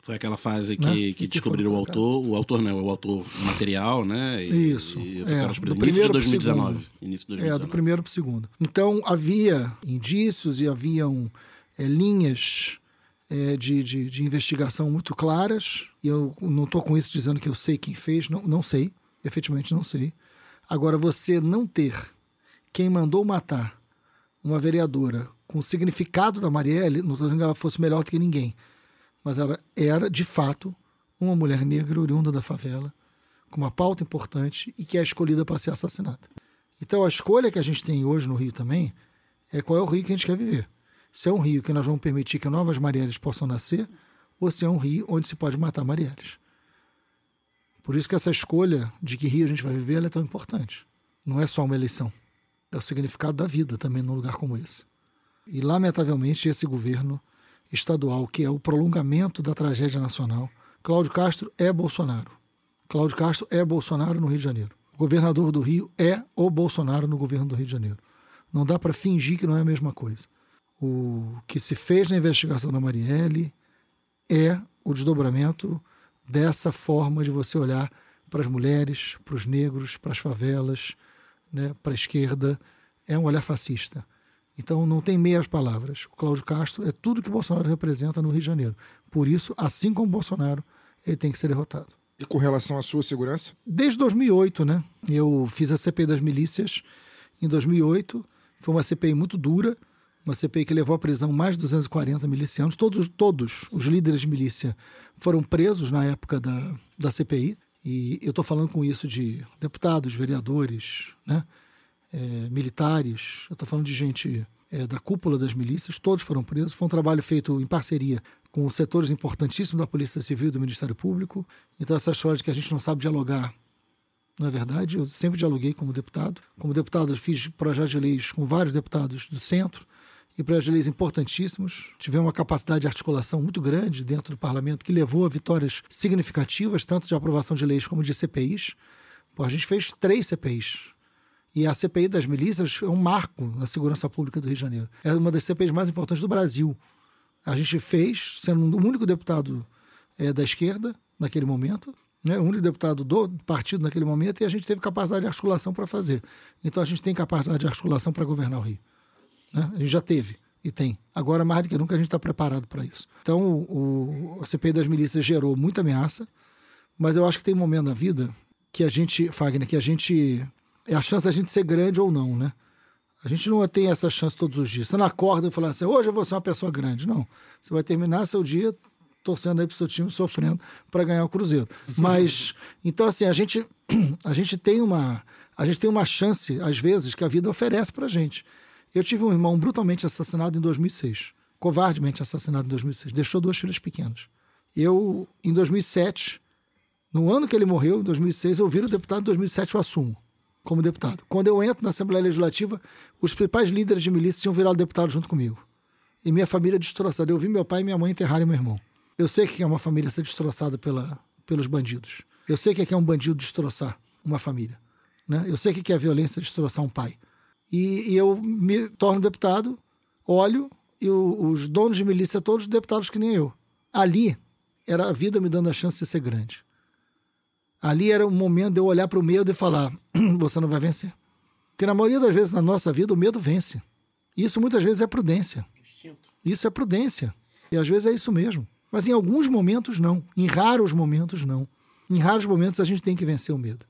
Speaker 2: Foi aquela fase que,
Speaker 3: Né?
Speaker 2: que,
Speaker 3: Que
Speaker 2: descobriram o autor, o autor não, o autor material, né? E,
Speaker 3: Isso,
Speaker 2: E
Speaker 3: é, do
Speaker 2: de
Speaker 3: primeiro pro
Speaker 2: 2019.
Speaker 3: segundo.
Speaker 2: Início de
Speaker 3: É,
Speaker 2: 2019.
Speaker 3: do primeiro para o segundo. Então, havia indícios e haviam é, linhas é, de, de, de investigação muito claras. E eu não estou com isso dizendo que eu sei quem fez, não, não sei, efetivamente não sei. Agora, você não ter quem mandou matar uma vereadora com o significado da Marielle, não estou dizendo que ela fosse melhor do que ninguém, mas ela era, de fato, uma mulher negra oriunda da favela, com uma pauta importante e que é escolhida para ser assassinada. Então a escolha que a gente tem hoje no Rio também é qual é o Rio que a gente quer viver. Se é um Rio que nós vamos permitir que novas Marielles possam nascer, ou se é um Rio onde se pode matar Marielles. Por isso que essa escolha de que Rio a gente vai viver é tão importante. Não é só uma eleição. É o significado da vida também num lugar como esse. E, lamentavelmente, esse governo estadual, que é o prolongamento da tragédia nacional, Cláudio Castro é Bolsonaro. Cláudio Castro é Bolsonaro no Rio de Janeiro. O governador do Rio é o Bolsonaro no governo do Rio de Janeiro. Não dá para fingir que não é a mesma coisa. O que se fez na investigação da Marielle é o desdobramento dessa forma de você olhar para as mulheres, para os negros, para as favelas, né, para a esquerda. É um olhar fascista. Então não tem meias palavras. O Cláudio Castro é tudo que Bolsonaro representa no Rio de Janeiro. Por isso, assim como Bolsonaro, ele tem que ser derrotado.
Speaker 4: E com relação à sua segurança?
Speaker 3: Desde 2008, né? Eu fiz a CPI das milícias em 2008. Foi uma CPI muito dura, uma CPI que levou à prisão mais de 240 milicianos. Todos, todos os líderes de milícia foram presos na época da, da CPI. E eu estou falando com isso de deputados, vereadores, né? É, militares. Eu estou falando de gente é, da cúpula das milícias. Todos foram presos. Foi um trabalho feito em parceria com setores importantíssimos da Polícia Civil e do Ministério Público. Então, essa história de que a gente não sabe dialogar não é verdade. Eu sempre dialoguei como deputado. Como deputado, fiz projetos de leis com vários deputados do centro e projetos de leis importantíssimos. Tivemos uma capacidade de articulação muito grande dentro do parlamento que levou a vitórias significativas, tanto de aprovação de leis como de CPIs. Pô, a gente fez três CPIs. E a CPI das milícias é um marco na segurança pública do Rio de Janeiro. É uma das CPIs mais importantes do Brasil. A gente fez, sendo o único deputado é, da esquerda naquele momento, né, o único deputado do partido naquele momento, e a gente teve capacidade de articulação para fazer. Então a gente tem capacidade de articulação para governar o Rio. Né? A gente já teve e tem. Agora, mais do que nunca, a gente está preparado para isso. Então, o, a CPI das milícias gerou muita ameaça, mas eu acho que tem um momento na vida que a gente, Fagner, que a gente. É a chance da gente ser grande ou não, né? A gente não tem essa chance todos os dias. Você não acorda e fala assim, hoje eu vou ser uma pessoa grande. Não. Você vai terminar seu dia torcendo aí pro seu time, sofrendo para ganhar o Cruzeiro. Mas, então assim, a gente, a gente tem uma. A gente tem uma chance, às vezes, que a vida oferece pra gente. Eu tive um irmão brutalmente assassinado em 2006. Covardemente assassinado em 2006. Deixou duas filhas pequenas. Eu, em 2007, no ano que ele morreu, em 2006, eu viro deputado, em 2007 eu assumo como deputado. Quando eu entro na Assembleia Legislativa, os principais líderes de milícia tinham virado deputado junto comigo. E minha família destroçada. Eu vi meu pai e minha mãe enterrarem meu irmão. Eu sei que é uma família ser destroçada pela, pelos bandidos. Eu sei que é um bandido destroçar uma família. Né? Eu sei que é a violência destroçar um pai. E, e eu me torno deputado, olho, e o, os donos de milícia todos deputados que nem eu. Ali era a vida me dando a chance de ser grande. Ali era o momento de eu olhar para o medo e falar: você não vai vencer. Porque na maioria das vezes na nossa vida o medo vence. Isso muitas vezes é prudência. Isso é prudência. E às vezes é isso mesmo. Mas em alguns momentos não. Em raros momentos não. Em raros momentos a gente tem que vencer o medo.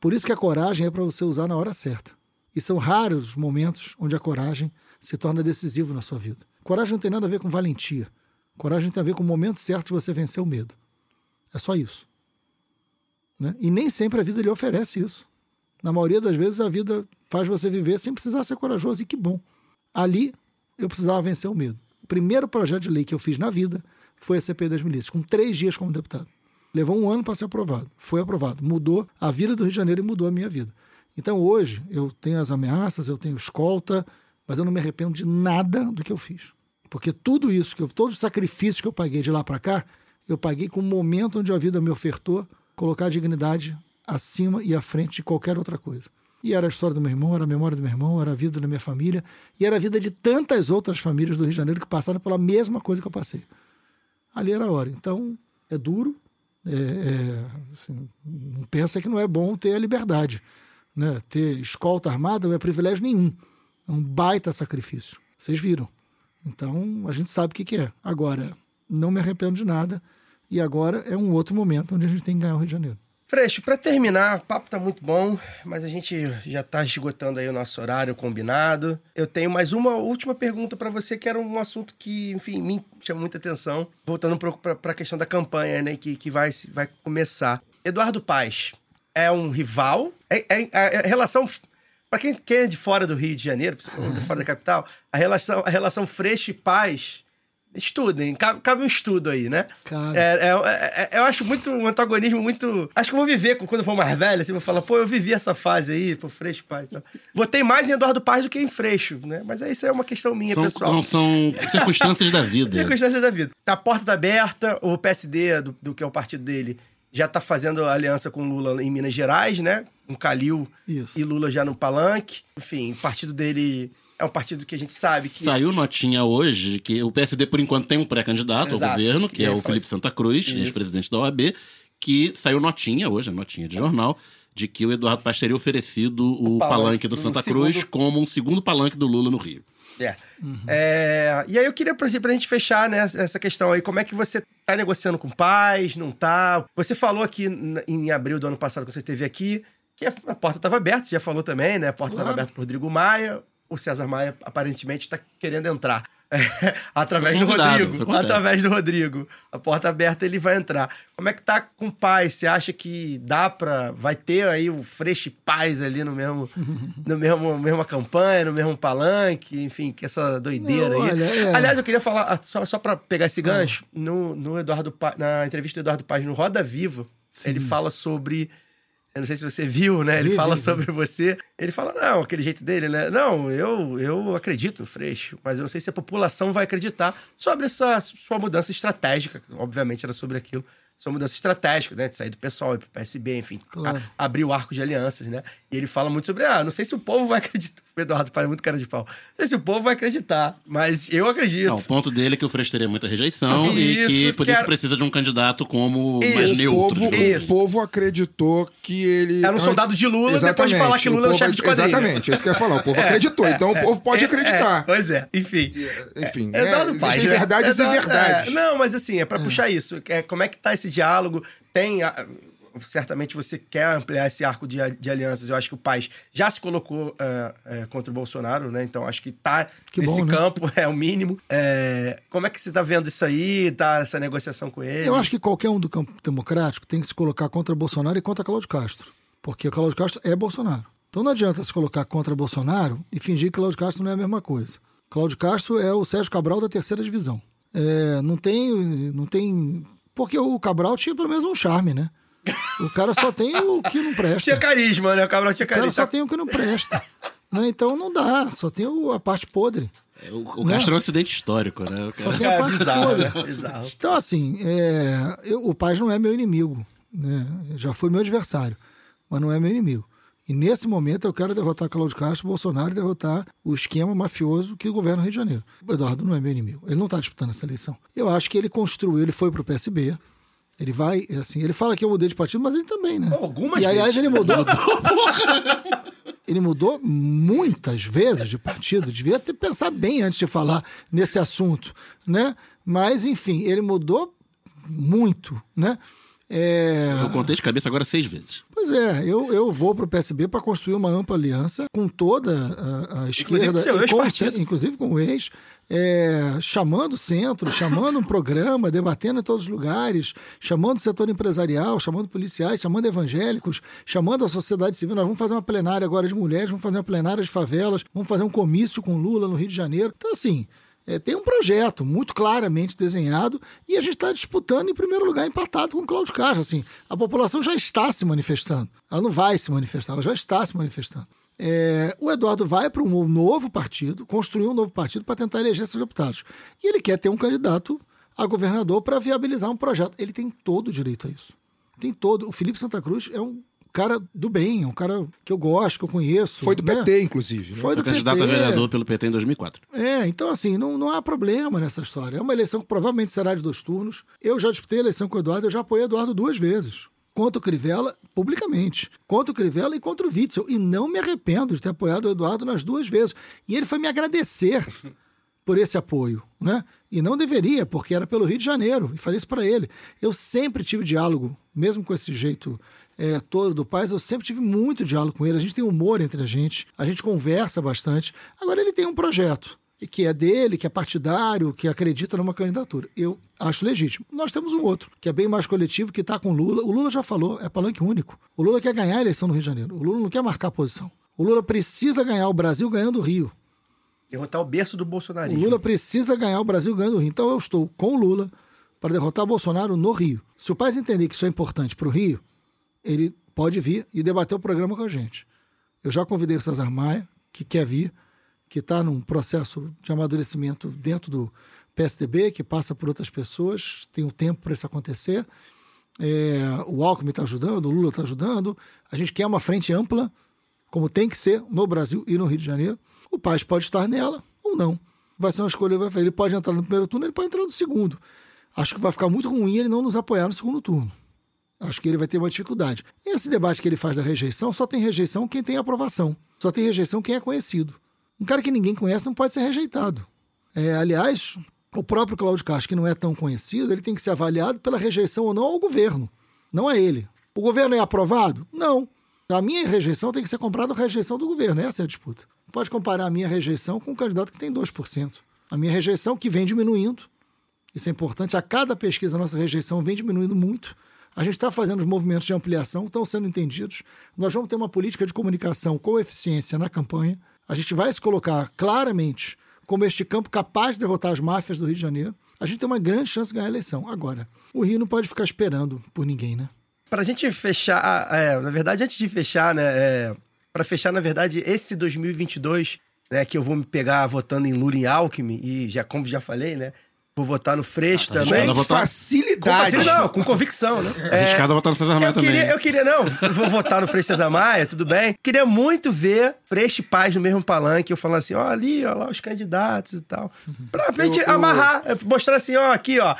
Speaker 3: Por isso que a coragem é para você usar na hora certa. E são raros os momentos onde a coragem se torna decisivo na sua vida. Coragem não tem nada a ver com valentia. Coragem tem a ver com o momento certo de você vencer o medo. É só isso. Né? E nem sempre a vida lhe oferece isso. Na maioria das vezes a vida faz você viver sem precisar ser corajoso. E que bom. Ali eu precisava vencer o medo. O primeiro projeto de lei que eu fiz na vida foi a CPI das milícias, com três dias como deputado. Levou um ano para ser aprovado. Foi aprovado. Mudou a vida do Rio de Janeiro e mudou a minha vida. Então hoje eu tenho as ameaças, eu tenho escolta, mas eu não me arrependo de nada do que eu fiz. Porque tudo isso, que eu, todos os sacrifícios que eu paguei de lá para cá, eu paguei com o momento onde a vida me ofertou colocar a dignidade acima e à frente de qualquer outra coisa. E era a história do meu irmão, era a memória do meu irmão, era a vida da minha família, e era a vida de tantas outras famílias do Rio de Janeiro que passaram pela mesma coisa que eu passei. Ali era a hora. Então, é duro. É, é, assim, não pensa que não é bom ter a liberdade. Né? Ter escolta armada não é privilégio nenhum. É um baita sacrifício. Vocês viram. Então, a gente sabe o que, que é. Agora, não me arrependo de nada. E agora é um outro momento onde a gente tem que ganhar o Rio de Janeiro.
Speaker 1: Freixo, para terminar, o papo tá muito bom, mas a gente já tá esgotando aí o nosso horário combinado. Eu tenho mais uma última pergunta para você, que era um assunto que, enfim, me chama muita atenção. Voltando para a questão da campanha, né, que, que vai, vai começar. Eduardo Paes é um rival? É, é, é a relação para quem, quem é de fora do Rio de Janeiro, principalmente fora da capital, a relação, a relação Freixo e Paz Estudem, cabe, cabe um estudo aí, né?
Speaker 3: Cara.
Speaker 1: É, é, é, é, eu acho muito um antagonismo muito. Acho que eu vou viver quando eu for mais velho, assim, vou falar, pô, eu vivi essa fase aí, pô, Freixo Paz. Então. Votei mais em Eduardo Paz do que em Freixo, né? Mas isso é uma questão minha,
Speaker 2: São,
Speaker 1: pessoal.
Speaker 2: não, são circunstâncias da vida.
Speaker 1: Circunstâncias da vida. A porta tá aberta, o PSD, do, do que é o partido dele, já tá fazendo aliança com Lula em Minas Gerais, né? Com Calil
Speaker 3: Isso.
Speaker 1: e Lula já no palanque. Enfim, o partido dele é um partido que a gente sabe que.
Speaker 2: Saiu notinha hoje que o PSD, por enquanto, tem um pré-candidato ao governo, que
Speaker 1: E
Speaker 2: é
Speaker 1: aí
Speaker 2: o Felipe Santa Cruz, ex-presidente da OAB, que saiu notinha hoje, a notinha de jornal, de que o Eduardo Paes teria oferecido o,
Speaker 1: palanque
Speaker 2: palanque do Santa
Speaker 1: segundo-
Speaker 2: Cruz como um segundo palanque do Lula no Rio.
Speaker 1: É. É, E aí eu queria, pra pra gente fechar, né, essa questão aí, como é que você tá negociando com pais, não tá? Você falou aqui em abril do ano passado, que você esteve aqui, que a a porta estava aberta, você já falou também, né? A porta estava
Speaker 3: Claro.
Speaker 1: aberta pro Rodrigo Maia, o César Maia aparentemente está querendo entrar. É, através do Rodrigo. Através do Rodrigo. A porta aberta, ele vai entrar. Como é que tá com paz? Você acha que dá pra. Vai ter aí o Fresh Paz ali no mesmo. no mesmo mesma campanha, no mesmo palanque, enfim, que essa doideira
Speaker 3: Não,
Speaker 1: aí.
Speaker 3: olha, é.
Speaker 1: Aliás, eu queria falar, ah, só, só pra pegar esse gancho, no, no Eduardo Pa- na entrevista do Eduardo Paz no Roda Viva, ele fala sobre. Eu não sei se você viu, né? Ele
Speaker 3: Vi,
Speaker 1: fala
Speaker 3: vi, vi.
Speaker 1: sobre você. Ele fala, não, aquele jeito dele, né? Não, eu, eu acredito no Freixo, mas eu não sei se a população vai acreditar sobre essa sua mudança estratégica. Obviamente era sobre aquilo. Sua mudança estratégica, né? De sair do pessoal, ir pro PSB, enfim.
Speaker 3: Claro.
Speaker 1: a- abrir o arco de alianças, né? E ele fala muito sobre, ah, não sei se o povo vai acreditar. O Eduardo Paz é muito cara de pau. Não sei se o povo vai acreditar, mas eu acredito.
Speaker 2: Não, o ponto dele é que o Freixo teria muita rejeição e
Speaker 1: Isso,
Speaker 2: que por isso
Speaker 1: quero-
Speaker 2: precisa de um candidato como
Speaker 1: Isso.
Speaker 2: mais
Speaker 4: O
Speaker 2: neutro.
Speaker 4: povo,
Speaker 1: Isso.
Speaker 2: assim.
Speaker 4: o povo acreditou que ele.
Speaker 1: Era um soldado de Lula, depois de
Speaker 4: Exatamente.
Speaker 1: falar que
Speaker 4: O
Speaker 1: Lula é o chefe de quadrilha.
Speaker 4: Exatamente, é isso que eu ia falar. O povo acreditou, então o povo pode
Speaker 1: É,
Speaker 4: acreditar.
Speaker 1: é, pois é, enfim.
Speaker 4: Enfim,
Speaker 1: É, Eduardo
Speaker 4: existem
Speaker 1: Paes, né?
Speaker 4: verdades e verdades.
Speaker 1: é, não, mas assim, é pra puxar isso. É, como é que tá esse diálogo? Tem. ah, certamente você quer ampliar esse arco de, de alianças. Eu acho que o Paz já se colocou ah, é, contra o Bolsonaro, né? Então acho que tá
Speaker 3: Que
Speaker 1: nesse
Speaker 3: bom, né?
Speaker 1: campo, é o mínimo. É, como é que você tá vendo isso aí? Tá essa negociação com ele?
Speaker 3: Eu acho que qualquer um do campo democrático tem que se colocar contra Bolsonaro e contra Cláudio Castro. Porque o Cláudio Castro é Bolsonaro. Então não adianta se colocar contra Bolsonaro e fingir que Cláudio Castro não é a mesma coisa. Cláudio Castro é o Sérgio Cabral da terceira divisão. É, não tem. Não tem. Porque o Cabral tinha pelo menos um charme, né? O cara só tem o que não presta.
Speaker 1: Tinha carisma, né? O Cabral tinha
Speaker 3: O cara
Speaker 1: carisma.
Speaker 3: só tem o que não presta. Né? Então não dá, só tem o- a parte podre.
Speaker 2: É, O, o Castro é um acidente histórico, né? O
Speaker 3: Só
Speaker 2: cara-
Speaker 3: tem a
Speaker 1: É
Speaker 3: parte
Speaker 1: bizarro,
Speaker 3: podre.
Speaker 1: né? Bizarro.
Speaker 3: Então, assim, é, eu- o Paz não é meu inimigo. Né? Já foi meu adversário, mas não é meu inimigo. E nesse momento eu quero derrotar Cláudio Castro, Bolsonaro e derrotar o esquema mafioso que governa o Rio de Janeiro. O Eduardo não é meu inimigo. Ele não está disputando essa eleição. Eu acho que ele construiu, ele foi pro PSB. Ele vai, assim, ele fala que eu mudei de partido, mas ele também, né?
Speaker 1: Algumas
Speaker 3: e aliás,
Speaker 1: vezes.
Speaker 3: ele mudou. ele mudou muitas vezes de partido. Devia ter pensado bem antes de falar nesse assunto, né? Mas, enfim, ele mudou muito, né? É...
Speaker 2: Eu contei de cabeça agora seis vezes.
Speaker 3: Pois é, eu, eu vou para o PSB para construir uma ampla aliança com toda a, a esquerda,
Speaker 1: com seu
Speaker 3: e com cen- inclusive com o ex, é, chamando o centro, chamando um programa, debatendo em todos os lugares, chamando o setor empresarial, chamando policiais, chamando evangélicos, chamando a sociedade civil. Nós vamos fazer uma plenária agora de mulheres, vamos fazer uma plenária de favelas, vamos fazer um comício com Lula no Rio de Janeiro. Então, assim, é, tem um projeto muito claramente desenhado e a gente está disputando em primeiro lugar empatado com o Cláudio Castro. Assim, a população já está se manifestando. Ela não vai se manifestar, ela já está se manifestando. É, o Eduardo vai para um novo partido, construir um novo partido para tentar eleger seus deputados. E ele quer ter um candidato a governador para viabilizar um projeto. Ele tem todo o direito a isso. Tem todo. O Felipe Santa Cruz é um cara do bem, é um cara que eu gosto, que eu conheço.
Speaker 4: Foi do
Speaker 3: né?
Speaker 4: PT, inclusive. né?
Speaker 3: Foi
Speaker 2: Foi
Speaker 3: do
Speaker 2: candidato a
Speaker 3: PT.
Speaker 2: vereador pelo PT em 2004.
Speaker 3: É, então assim, não, não há problema nessa história. É uma eleição que provavelmente será de dois turnos. Eu já disputei a eleição com o Eduardo, eu já apoiei o Eduardo duas vezes. Contra o Crivella, publicamente. Contra o Crivella e contra o Witzel. E não me arrependo de ter apoiado o Eduardo nas duas vezes. E ele foi me agradecer por esse apoio, né? E não deveria, porque era pelo Rio de Janeiro. E falei isso para ele. Eu sempre tive diálogo, mesmo com esse jeito é, todo do Paz, eu sempre tive muito diálogo com ele. A gente tem humor entre a gente, a gente conversa bastante. Agora ele tem um projeto e que é dele, que é partidário, que acredita numa candidatura. Eu acho legítimo. Nós temos um outro, que é bem mais coletivo, que está com o Lula. O Lula já falou, é palanque único. O Lula quer ganhar a eleição no Rio de Janeiro. O Lula não quer marcar posição. O Lula precisa ganhar o Brasil ganhando o Rio.
Speaker 1: Derrotar o berço do
Speaker 3: O
Speaker 1: bolsonarismo.
Speaker 3: Lula precisa ganhar o Brasil ganhando o Rio. Então eu estou com o Lula para derrotar Bolsonaro no Rio. Se o Paz entender que isso é importante para o Rio, ele pode vir e debater o programa com a gente. Eu já convidei o César Maia, que quer vir, que está num processo de amadurecimento dentro do PSDB, que passa por outras pessoas, tem um tempo para isso acontecer. É, o Alckmin está ajudando, o Lula está ajudando. A gente quer uma frente ampla, como tem que ser no Brasil e no Rio de Janeiro. O Paz pode estar nela ou não. Vai ser uma escolha. Ele pode entrar no primeiro turno, ele pode entrar no segundo. Acho que vai ficar muito ruim ele não nos apoiar no segundo turno. Acho que ele vai ter uma dificuldade. Esse debate que ele faz da rejeição, só tem rejeição quem tem aprovação. Só tem rejeição quem é conhecido. Um cara que ninguém conhece não pode ser rejeitado. É, aliás, o próprio Cláudio Castro, que não é tão conhecido, ele tem que ser avaliado pela rejeição ou não ao governo, não a ele. O governo é aprovado? Não. A minha rejeição tem que ser comprada com a rejeição do governo. Essa é a disputa. Pode comparar a minha rejeição com um candidato que tem 2%. A minha rejeição que vem diminuindo. Isso é importante. A cada pesquisa, a nossa rejeição vem diminuindo muito. A gente está fazendo os movimentos de ampliação, estão sendo entendidos. Nós vamos ter uma política de comunicação com eficiência na campanha. A gente vai se colocar claramente como este campo capaz de derrotar as máfias do Rio de Janeiro. A gente tem uma grande chance de ganhar a eleição. Agora, o Rio não pode ficar esperando por ninguém, né?
Speaker 1: Pra gente fechar, é, na verdade, antes de fechar, né, é, para fechar, na verdade, esse 2022, né, que eu vou me pegar votando em Lula e Alckmin, e já, como já falei, né, vou votar no Freixo
Speaker 2: tá
Speaker 1: também.
Speaker 2: arriscado a
Speaker 1: Com
Speaker 2: votar.
Speaker 4: Facilidade.
Speaker 1: facilidade, não, com convicção, né? É,
Speaker 2: Arriscado a votar no César Maia
Speaker 1: eu
Speaker 2: também.
Speaker 1: queria, eu queria, não, vou votar no Freixo César Maia, tudo bem. Queria muito ver Freixo e Paz no mesmo palanque, eu falando assim, ó, ali, ó, lá os candidatos e tal. Pra, pra gente
Speaker 4: Eu- eu-
Speaker 1: amarrar, mostrar assim, ó, aqui, ó,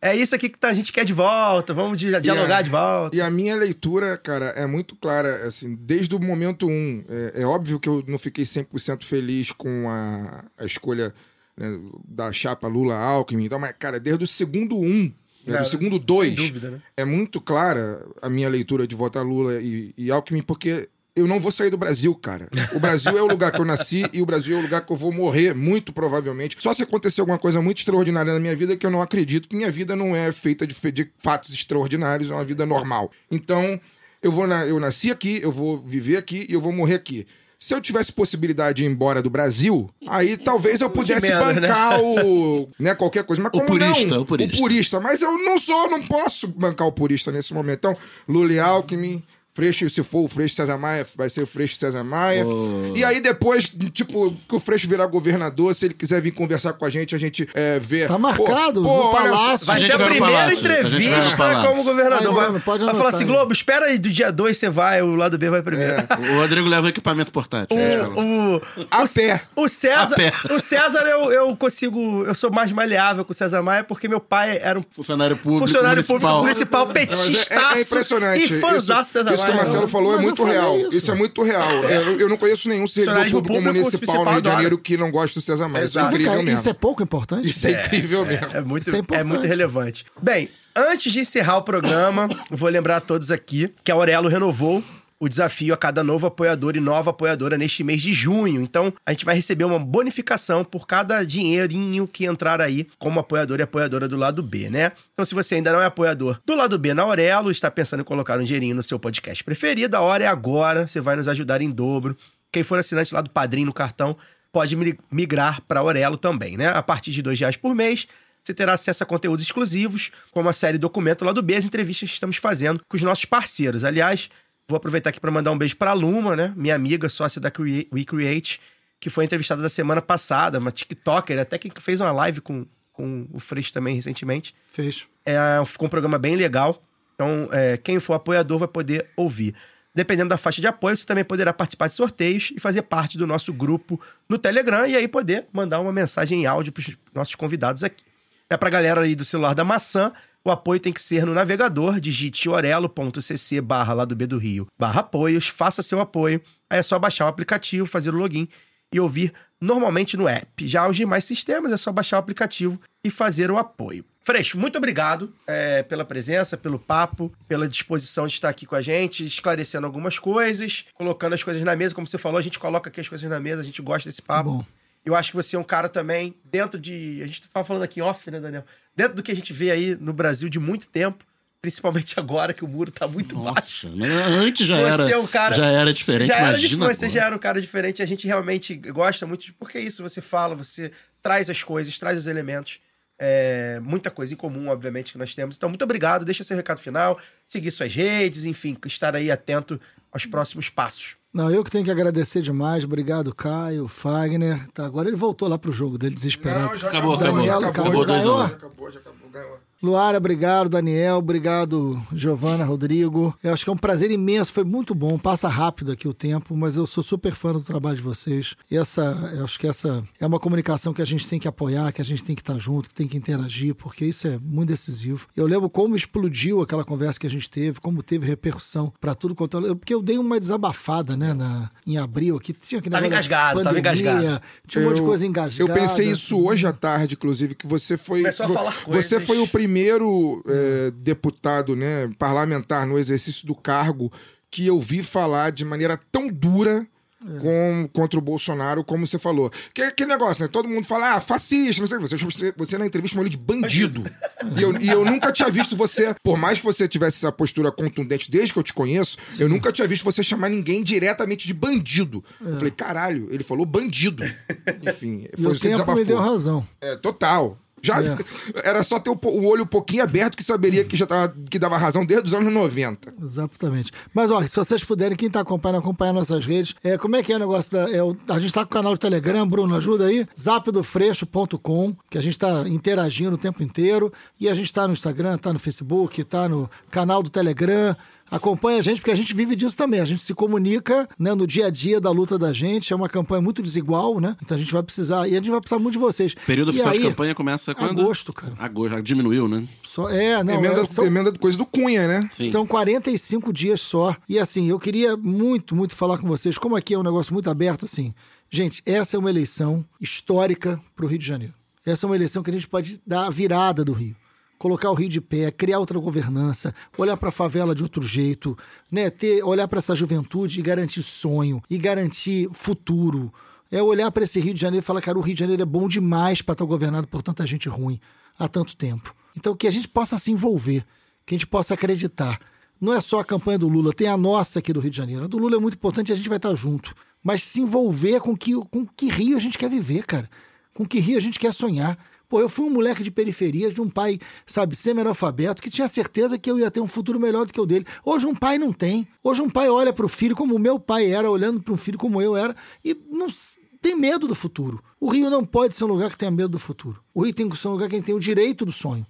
Speaker 1: é isso aqui que tá- a gente quer de volta, vamos di- dialogar
Speaker 4: a-
Speaker 1: de volta.
Speaker 4: E a minha leitura, cara, é muito clara, assim, desde o momento um. É, é óbvio que eu não fiquei 100% feliz com a, a escolha né, da chapa Lula-Alckmin e tal, mas, cara, desde o segundo um, né, do segundo dois,
Speaker 1: dúvida, né?
Speaker 4: é muito clara a minha leitura de votar Lula e, e Alckmin, porque eu não vou sair do Brasil, cara. O Brasil é o lugar que eu nasci e o Brasil é o lugar que eu vou morrer, muito provavelmente. Só se acontecer alguma coisa muito extraordinária na minha vida, que eu não acredito que minha vida não é feita de, de fatos extraordinários, é uma vida normal. Então, eu vou na- eu nasci aqui, eu vou viver aqui e eu vou morrer aqui. Se eu tivesse possibilidade de ir embora do Brasil, aí talvez eu pudesse
Speaker 1: menos, né?
Speaker 4: bancar o. Né, qualquer coisa. Mas
Speaker 2: O
Speaker 4: como
Speaker 2: purista,
Speaker 4: não?
Speaker 2: o purista.
Speaker 4: O purista. Mas eu não sou, não posso bancar o purista nesse momento. Então, Lula e Alckmin. Freixo, se for o Freixo César Maia, vai ser o Freixo César Maia.
Speaker 2: Oh.
Speaker 4: E aí depois, tipo, que o Freixo virar governador, se ele quiser vir conversar com a gente, a gente é, vê.
Speaker 3: Tá marcado, no
Speaker 4: olha só-
Speaker 3: Palácio.
Speaker 1: Vai
Speaker 2: A
Speaker 1: ser a
Speaker 2: no
Speaker 1: primeira
Speaker 2: Palácio, a
Speaker 1: entrevista como governador.
Speaker 3: Vai,
Speaker 1: Vai,
Speaker 3: mano, pode
Speaker 1: vai falar assim,
Speaker 3: aí.
Speaker 1: Globo, espera aí, do dia 2 você vai, o lado B vai primeiro.
Speaker 2: O Rodrigo leva equipamento portátil.
Speaker 1: É.
Speaker 2: a fala.
Speaker 1: O,
Speaker 4: A
Speaker 1: o,
Speaker 4: pé.
Speaker 1: o César,
Speaker 2: A pé.
Speaker 1: o César eu, eu consigo, eu sou mais maleável com o César Maia porque meu pai era um
Speaker 2: Funcionário público
Speaker 1: funcionário
Speaker 2: municipal.
Speaker 1: público municipal petistaço
Speaker 4: é, é impressionante.
Speaker 1: e fãzaço César
Speaker 4: isso que o. Marcelo falou é muito real.
Speaker 3: isso.
Speaker 4: Isso. é muito real. Eu, eu não conheço nenhum servidor público,
Speaker 1: público
Speaker 4: municipal no Rio de Janeiro que não gosta do César Maia. Isso é incrível mesmo.
Speaker 3: isso é pouco importante?
Speaker 4: Isso é incrível mesmo.
Speaker 1: É muito,
Speaker 3: é
Speaker 1: é, muito relevante. Bem, antes de encerrar o programa, vou lembrar a todos aqui que a Aurelo renovou o desafio a cada novo apoiador e nova apoiadora neste mês de junho. Então, a gente vai receber uma bonificação por cada dinheirinho que entrar aí como apoiador e apoiadora do lado B, né? Então, se você ainda não é apoiador do lado B na Aurelo, está pensando em colocar um dinheirinho no seu podcast preferido, a hora é agora. Você vai nos ajudar em dobro. Quem for assinante lá do Padrinho no cartão pode mi- migrar para Aurelo também, né? A partir de R$ reais por mês, você terá acesso a conteúdos exclusivos, como a série Documento lá do B, as entrevistas que estamos fazendo com os nossos parceiros. Aliás, vou aproveitar aqui para mandar um beijo para a Luma, né? Minha amiga, sócia da Crea- We Create, que foi entrevistada da semana passada, uma TikToker, até que fez uma live com, com o Freixo também recentemente.
Speaker 3: Fez.
Speaker 1: É, ficou um programa bem legal. Então, é, quem for apoiador vai poder ouvir. Dependendo da faixa de apoio, você também poderá participar de sorteios e fazer parte do nosso grupo no Telegram e aí poder mandar uma mensagem em áudio para os nossos convidados aqui. É pra galera aí do celular da maçã, o apoio tem que ser no navegador, digite orelo.cc barra lá do B do Rio, barra apoios, faça seu apoio, aí é só baixar o aplicativo, fazer o login e ouvir normalmente no app. Já os demais sistemas é só baixar o aplicativo e fazer o apoio. Freixo, muito obrigado é, pela presença, pelo papo, pela disposição de estar aqui com a gente, esclarecendo algumas coisas, colocando as coisas na mesa, como você falou, a gente coloca aqui as coisas na mesa, a gente gosta desse papo.
Speaker 3: Bom.
Speaker 1: Eu acho que você é um cara também, dentro de. A gente tava falando aqui em off, né, Daniel? Dentro do que a gente vê aí no Brasil de muito tempo, principalmente agora que o muro tá muito baixo.
Speaker 2: Nossa, mas antes já
Speaker 1: Você
Speaker 2: era,
Speaker 1: é um cara-
Speaker 2: já era diferente,
Speaker 1: já era
Speaker 2: imagina
Speaker 1: diferente, você já era um cara diferente. A gente realmente gosta muito de. Porque é isso, você fala, você traz as coisas, traz os elementos. É, muita coisa em comum, obviamente, que nós temos. Então, muito obrigado. Deixa seu recado final, seguir suas redes, enfim, estar aí atento aos próximos passos.
Speaker 3: Não, eu que tenho que agradecer demais. Obrigado, Caio, Fagner. Tá, agora ele voltou lá pro jogo dele, desesperado.
Speaker 4: Não, já
Speaker 2: Acabou,
Speaker 4: acabou,
Speaker 2: acabou.
Speaker 3: Daniel,
Speaker 4: acabou.
Speaker 3: acabou,
Speaker 4: já
Speaker 3: ganhou?
Speaker 4: Já acabou, já acabou, ganhou.
Speaker 3: Luara, obrigado. Daniel, obrigado. Giovana, Rodrigo. Eu acho que é um prazer imenso. Foi muito bom. Passa rápido aqui o tempo, mas eu sou super fã do trabalho de vocês. E essa, eu acho que essa é uma comunicação que a gente tem que apoiar, que a gente tem que estar junto, que tem que interagir, porque isso é muito decisivo. Eu lembro como explodiu aquela conversa que a gente teve, como teve repercussão para tudo quanto eu, porque eu dei uma desabafada, né, na, em abril aqui. Tinha que
Speaker 1: Tava engasgado, tava engasgado.
Speaker 3: Tinha um monte de coisa engasgada.
Speaker 4: Eu pensei isso hoje à tarde, inclusive, que você foi.
Speaker 1: Começou a falar
Speaker 4: Você
Speaker 1: coisas.
Speaker 4: foi o primeiro é, deputado, né, parlamentar no exercício do cargo que eu vi falar de maneira tão dura. Com, contra o Bolsonaro, como você falou. Que, que negócio, né? Todo mundo fala, ah, fascista, não sei o que. Você, você, você na entrevista chamou ele de bandido. e, eu, e eu nunca tinha visto você, por mais que você tivesse essa postura contundente desde que eu te conheço, eu nunca tinha visto você chamar ninguém diretamente de bandido. Eu falei, caralho, ele falou bandido. Enfim,
Speaker 3: E
Speaker 4: foi
Speaker 3: o
Speaker 4: você
Speaker 3: tempo
Speaker 4: desabafou.
Speaker 3: me deu razão.
Speaker 4: É, total. Já era só ter o, o olho um pouquinho aberto que saberia que já tava, que dava razão desde os anos 90.
Speaker 3: Exatamente. Mas, ó, se vocês puderem, quem tá acompanhando, acompanhar nossas redes. É, como é que é o negócio da. é, o- a gente tá com o canal do Telegram, Bruno, ajuda aí. zapdofreixo.com, que a gente tá interagindo o tempo inteiro. E a gente tá no Instagram, tá no Facebook, tá no canal do Telegram. Acompanha a gente, porque a gente vive disso também. A gente se comunica né, no dia a dia da luta da gente. É uma campanha muito desigual, né? Então a gente vai precisar. E a gente vai precisar muito de vocês.
Speaker 2: Período
Speaker 3: E
Speaker 2: oficial de
Speaker 3: aí,
Speaker 2: campanha começa quando?
Speaker 3: Agosto, cara.
Speaker 2: Agosto. Já diminuiu, né?
Speaker 3: Só, é, não.
Speaker 4: emenda,
Speaker 3: é, são-
Speaker 4: emenda coisa do Cunha, né?
Speaker 2: Sim.
Speaker 3: são 45 dias só. E assim, eu queria muito, muito falar com vocês, como aqui é um negócio muito aberto, assim. Gente, essa é uma eleição histórica para o Rio de Janeiro. Essa é uma eleição que a gente pode dar a virada do Rio. Colocar o Rio de pé, criar outra governança, olhar para a favela de outro jeito, né? Ter, olhar para essa juventude e garantir sonho, e garantir futuro. É olhar para esse Rio de Janeiro e falar, cara, o Rio de Janeiro é bom demais para estar governado por tanta gente ruim há tanto tempo. Então, que a gente possa se envolver, que a gente possa acreditar. Não é só a campanha do Lula, tem a nossa aqui do Rio de Janeiro. A do Lula é muito importante e a gente vai estar junto. Mas se envolver com que, com que Rio a gente quer viver, cara. Com que Rio a gente quer sonhar. Pô, eu fui um moleque de periferia, de um pai, sabe, semi-analfabeto, que tinha certeza que eu ia ter um futuro melhor do que o dele. Hoje um pai não tem. Hoje um pai olha para o filho como o meu pai era, olhando para um filho como eu era, e não tem medo do futuro. O Rio não pode ser um lugar que tenha medo do futuro. O Rio tem que ser um lugar que tem o direito do sonho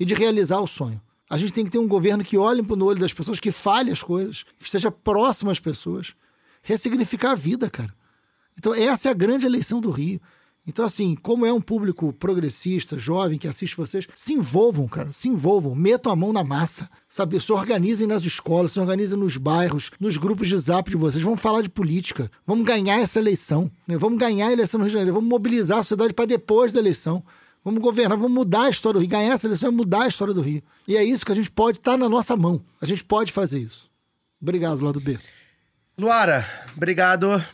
Speaker 3: e de realizar o sonho. A gente tem que ter um governo que olhe no olho das pessoas, que fale as coisas, que esteja próximo às pessoas. Ressignificar a vida, cara. Então, essa é a grande eleição do Rio. Então, assim, como é um público progressista, jovem, que assiste vocês, se envolvam, cara, se envolvam, metam a mão na massa, sabe? Se organizem nas escolas, se organizem nos bairros, nos grupos de zap de vocês. Vamos falar de política, vamos ganhar essa eleição, né? vamos ganhar a eleição no Rio de Janeiro, vamos mobilizar a sociedade para depois da eleição. Vamos governar, vamos mudar a história do Rio. Ganhar essa eleição é mudar a história do Rio. E é isso que a gente pode estar na nossa mão. A gente pode fazer isso. Obrigado, lado B.
Speaker 1: Luara, obrigado.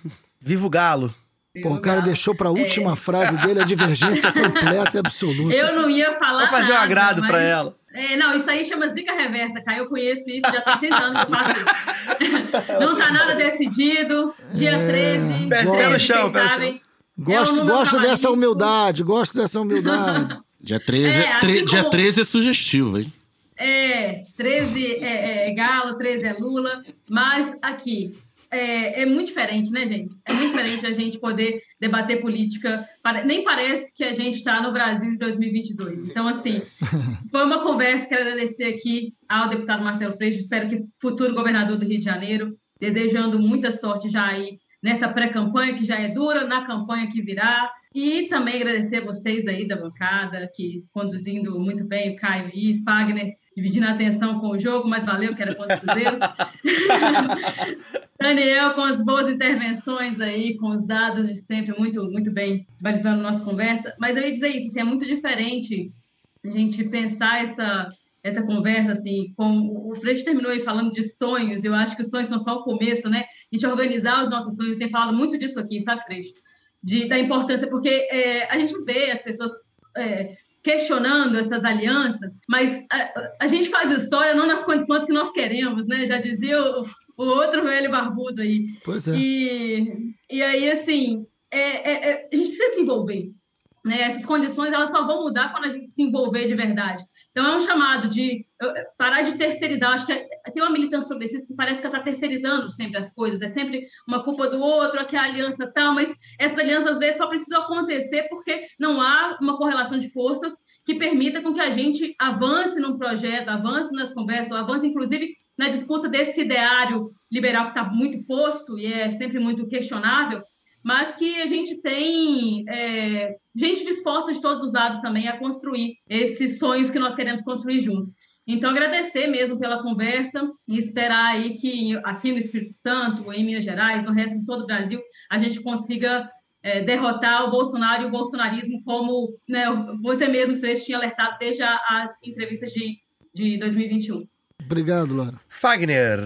Speaker 1: Viva o Galo.
Speaker 3: Pô, o cara deixou pra última frase dele a divergência completa e absoluta.
Speaker 5: Eu não ia falar.
Speaker 1: Vou fazer um agrado
Speaker 5: mas-
Speaker 1: pra ela.
Speaker 5: É, não, isso aí chama zica reversa, cara. Eu conheço isso, já tem 100 anos que eu faço isso. Não tá nada decidido. Dia 13.
Speaker 1: Pé- no
Speaker 5: 13,
Speaker 1: chão, pé no.
Speaker 3: Gosto,
Speaker 5: É um
Speaker 3: gosto dessa humildade, gosto dessa humildade.
Speaker 2: Dia 13
Speaker 5: É,
Speaker 2: é,
Speaker 5: assim como-
Speaker 2: dia 13 é sugestivo, hein?
Speaker 5: É, 13 é, é Galo, 13 é Lula, mas aqui é, é muito diferente, né, gente? É muito diferente a gente poder debater política. Nem parece que a gente está no Brasil de 2022. Então, assim, foi uma conversa. Quero agradecer aqui ao deputado Marcelo Freixo, espero que futuro governador do Rio de Janeiro, desejando muita sorte já aí nessa pré-campanha que já é dura, na campanha que virá. E também agradecer a vocês aí da bancada, que conduzindo muito bem, o Caio e Fagner, dividindo a atenção com o jogo, mas valeu, que era contra o Cruzeiro. Daniel, com as boas intervenções aí, com os dados de sempre, muito, muito bem balizando nossa conversa. Mas eu ia dizer isso, assim, é muito diferente a gente pensar essa, essa conversa, assim, com o Freixo terminou aí falando de sonhos, eu acho que os sonhos são só o começo, né? A gente organizar os nossos sonhos, tem falado muito disso aqui, sabe, Freixo? De, da importância, porque é, a gente vê as pessoas é, questionando essas alianças, mas a, a gente faz história não nas condições que nós queremos, né? Já dizia o, o outro velho barbudo aí.
Speaker 3: Pois é.
Speaker 5: E, e aí, assim, é, é- é- a gente precisa se envolver. Né? Essas condições elas só vão mudar quando a gente se envolver de verdade. Então, é um chamado de eh, parar de terceirizar. Acho que é- tem uma militância progressista que parece que está terceirizando sempre as coisas. É sempre uma culpa do outro, aqui a aliança tal, mas essas alianças, às vezes, só precisam acontecer porque não há uma correlação de forças que permita com que a gente avance num projeto, avance nas conversas, avance, inclusive, na disputa desse ideário liberal que está muito posto e é sempre muito questionável, mas que a gente tem é, gente disposta de todos os lados também a construir esses sonhos que nós queremos construir juntos. Então, agradecer mesmo pela conversa e esperar aí que aqui no Espírito Santo, em Minas Gerais, no resto de todo o Brasil, a gente consiga é, derrotar o Bolsonaro e o bolsonarismo, como né, você mesmo, Freixo, tinha alertado desde a, a entrevista de, de 2021.
Speaker 3: Obrigado, Laura.
Speaker 1: Fagner.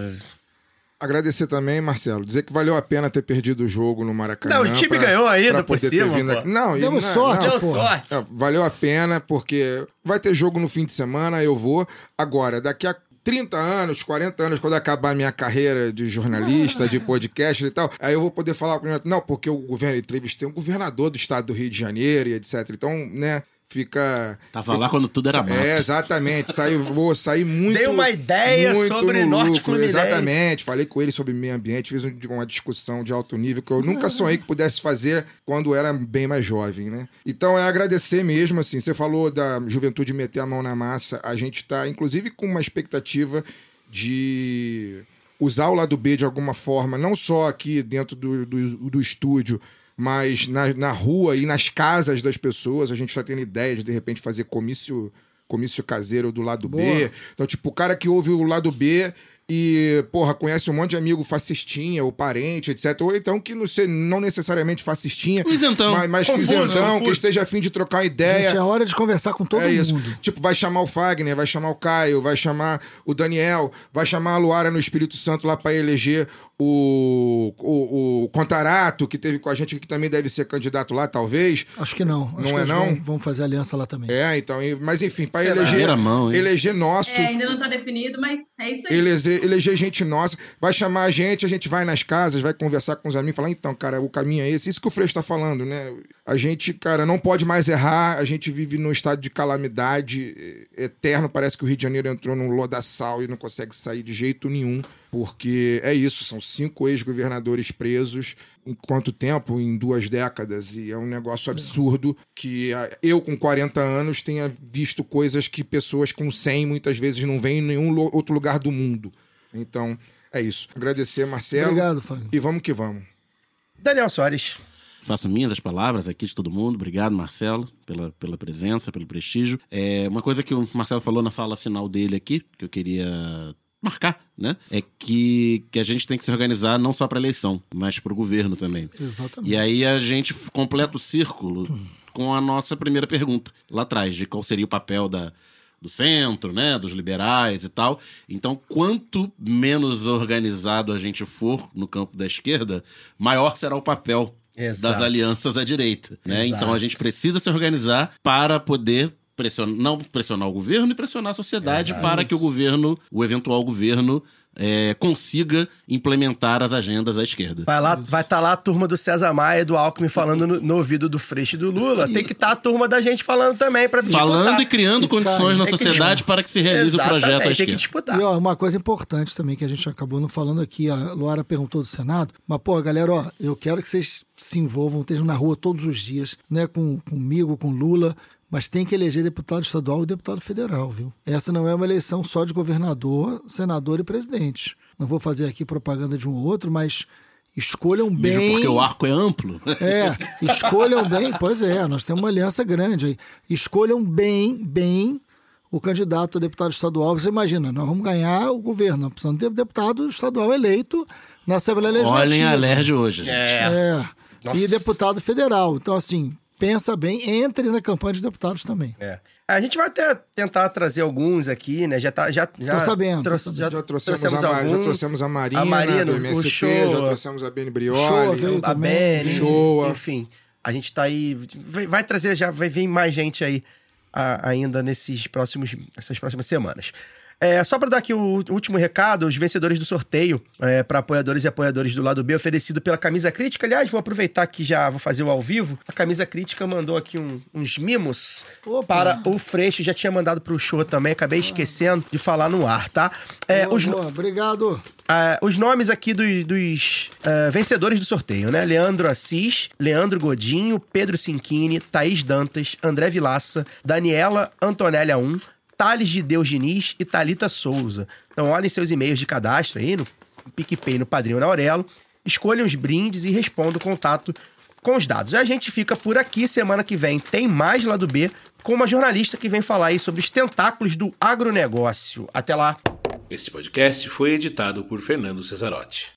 Speaker 4: Agradecer também, Marcelo. Dizer que valeu a pena ter perdido o jogo no Maracanã.
Speaker 1: Não, o time
Speaker 4: pra-
Speaker 1: ganhou ainda por cima,
Speaker 4: vindo. Não, e não-
Speaker 3: sorte,
Speaker 4: não,
Speaker 1: Deu
Speaker 3: pô.
Speaker 1: sorte.
Speaker 4: É, valeu a pena, porque vai ter jogo no fim de semana, eu vou. Agora, daqui a 30 anos, 40 anos, quando acabar a minha carreira de jornalista, de podcast e tal, aí eu vou poder falar pra mim, não, porque o governo entrevistei um governador do estado do Rio de Janeiro e etc. Então, né, fica.
Speaker 2: Tava lá quando tudo era mato.
Speaker 4: É, exatamente. Saiu, vou sair muito.
Speaker 1: Dei uma ideia
Speaker 4: muito
Speaker 1: sobre
Speaker 4: no
Speaker 1: Norte
Speaker 4: lucro,
Speaker 1: Fluminense.
Speaker 4: Exatamente. Falei com ele sobre meio ambiente, fiz um- uma discussão de alto nível que eu nunca sonhei que pudesse fazer quando era bem mais jovem, né? Então é agradecer mesmo, assim. Você falou da juventude meter a mão na massa. A gente tá, inclusive, com uma expectativa de usar o lado B de alguma forma, não só aqui dentro do, do, do estúdio, mas na, na rua e nas casas das pessoas. A gente está tendo ideia de, de repente, fazer comício, comício caseiro do lado B.
Speaker 3: Boa.
Speaker 4: Então, tipo, o cara que ouve o lado B e, porra, conhece um monte de amigo fascistinha ou parente, etc. Ou então que não, se, não necessariamente fascistinha,
Speaker 2: isentão.
Speaker 4: mas, mas que
Speaker 1: Confuso,
Speaker 4: isentão, que esteja afim de trocar uma ideia.
Speaker 3: Gente, é hora de conversar com todo
Speaker 4: É isso.
Speaker 3: mundo.
Speaker 4: Tipo, vai chamar o Fagner, vai chamar o Caio, vai chamar o Daniel, vai chamar a Luara no Espírito Santo lá pra eleger o, o, o Contarato, que teve com a gente, que também deve ser candidato lá, talvez.
Speaker 3: Acho que não. Acho
Speaker 4: Não
Speaker 3: que
Speaker 4: é não?
Speaker 3: Vão, vão fazer aliança lá também.
Speaker 4: É, então, mas enfim, pra
Speaker 1: Será?
Speaker 4: eleger,
Speaker 2: mão,
Speaker 4: eleger nosso.
Speaker 5: É, ainda não está definido, mas é isso aí.
Speaker 4: Eleger, eleger gente nossa, vai chamar a gente, a gente vai nas casas, vai conversar com os amigos, falar, então, cara, o caminho é esse. Isso que o Freixo tá falando, né? A gente, cara, não pode mais errar, a gente vive num estado de calamidade eh, eterno. Parece que o Rio de Janeiro entrou num lodaçal e não consegue sair de jeito nenhum, porque é isso, são cinco ex-governadores presos. Em quanto tempo? Em duas décadas. E é um negócio absurdo que ah, eu, com 40 anos, tenha visto coisas que pessoas com 100 muitas vezes não veem em nenhum outro lugar do mundo. Então, é isso. Agradecer, Marcelo.
Speaker 3: Obrigado, Fábio.
Speaker 4: E vamos que vamos.
Speaker 1: Daniel Soares.
Speaker 2: Faço minhas as palavras aqui de todo mundo. Obrigado, Marcelo, pela, pela presença, pelo prestígio. É, uma coisa que o Marcelo falou na fala final dele aqui, que eu queria marcar, né? É que, que a gente tem que se organizar não só para eleição, mas para o governo também.
Speaker 3: Exatamente.
Speaker 2: E aí a gente completa o círculo com a nossa primeira pergunta lá atrás, de qual seria o papel da, do centro, né, dos liberais e tal. Então, quanto menos organizado a gente for no campo da esquerda, maior será o papel
Speaker 1: Exato.
Speaker 2: das alianças à direita, né?
Speaker 1: Exato.
Speaker 2: Então a gente precisa se organizar para poder pressionar, não pressionar o governo e pressionar a sociedade para que o governo, o eventual governo, eh, consiga implementar as agendas à esquerda.
Speaker 1: Vai lá, vai estar lá a turma do César Maia e do Alckmin falando no, no ouvido do Freixo e do Lula. Tem que estar a turma da gente falando também para
Speaker 2: Falando e criando condições na sociedade para que se realize o projeto à
Speaker 1: Tem que
Speaker 2: esquerda.
Speaker 1: disputar.
Speaker 3: E ó, uma coisa importante também que a gente acabou não falando aqui, a Luara perguntou do Senado, mas pô, galera, ó, eu quero que vocês se envolvam, estejam na rua todos os dias, né, com comigo, com Lula, mas tem que eleger deputado estadual e deputado federal, viu? Essa não é uma eleição só de governador, senador e presidente. Não vou fazer aqui propaganda de um ou outro, mas escolham bem.
Speaker 2: Mesmo porque o arco é amplo.
Speaker 3: É, escolham bem, pois é, nós temos uma aliança grande aí. Escolham bem, bem o candidato a deputado estadual. Você imagina, nós vamos ganhar o governo, nós precisamos ter deputado estadual eleito na Assembleia Legislativa.
Speaker 2: Olhem a LERJ hoje, gente.
Speaker 3: É.
Speaker 1: Nossa.
Speaker 3: E deputado federal. Então, assim, pensa bem, entre na campanha de deputados também.
Speaker 1: É. A gente vai até tentar trazer alguns aqui, né? Já tá, já, já
Speaker 3: Tô sabendo,
Speaker 1: trouxe- já,
Speaker 4: Já trouxemos,
Speaker 1: trouxemos
Speaker 4: a, Ma- já trouxemos a Marina,
Speaker 1: A Marina,
Speaker 4: do
Speaker 1: o
Speaker 4: MST,
Speaker 1: Shoa.
Speaker 4: já trouxemos a Beni Brioli.
Speaker 1: a. Beni, enfim. A gente tá aí. Vai, vai trazer, já vai vir mais gente aí a- ainda nesses próximos, essas próximas semanas. É, só para dar aqui o último recado, os vencedores do sorteio é, para apoiadores e apoiadores do lado B, oferecido pela Camisa Crítica. Aliás, vou aproveitar que já vou fazer o ao vivo. A Camisa Crítica mandou aqui um- uns mimos
Speaker 3: Opa.
Speaker 1: para o Freixo. Já tinha mandado para o show também, acabei esquecendo de falar no ar, tá? É, os,
Speaker 3: Obrigado.
Speaker 1: ah, os nomes aqui dos, dos, ah, vencedores do sorteio, né? Leandro Assis, Leandro Godinho, Pedro Cinquini, Thaís Dantas, André Vilaça, Daniela Antonélia 1, Thales de Deus Diniz e Thalita Souza. Então olhem seus e-mails de cadastro aí no PicPay, no Padrinho na Aurelo, escolham os brindes e respondam o contato com os dados. A gente fica por aqui, semana que vem tem mais lá do B, com uma jornalista que vem falar aí sobre os tentáculos do agronegócio. Até lá!
Speaker 7: Este podcast foi editado por Fernando Cesarotti.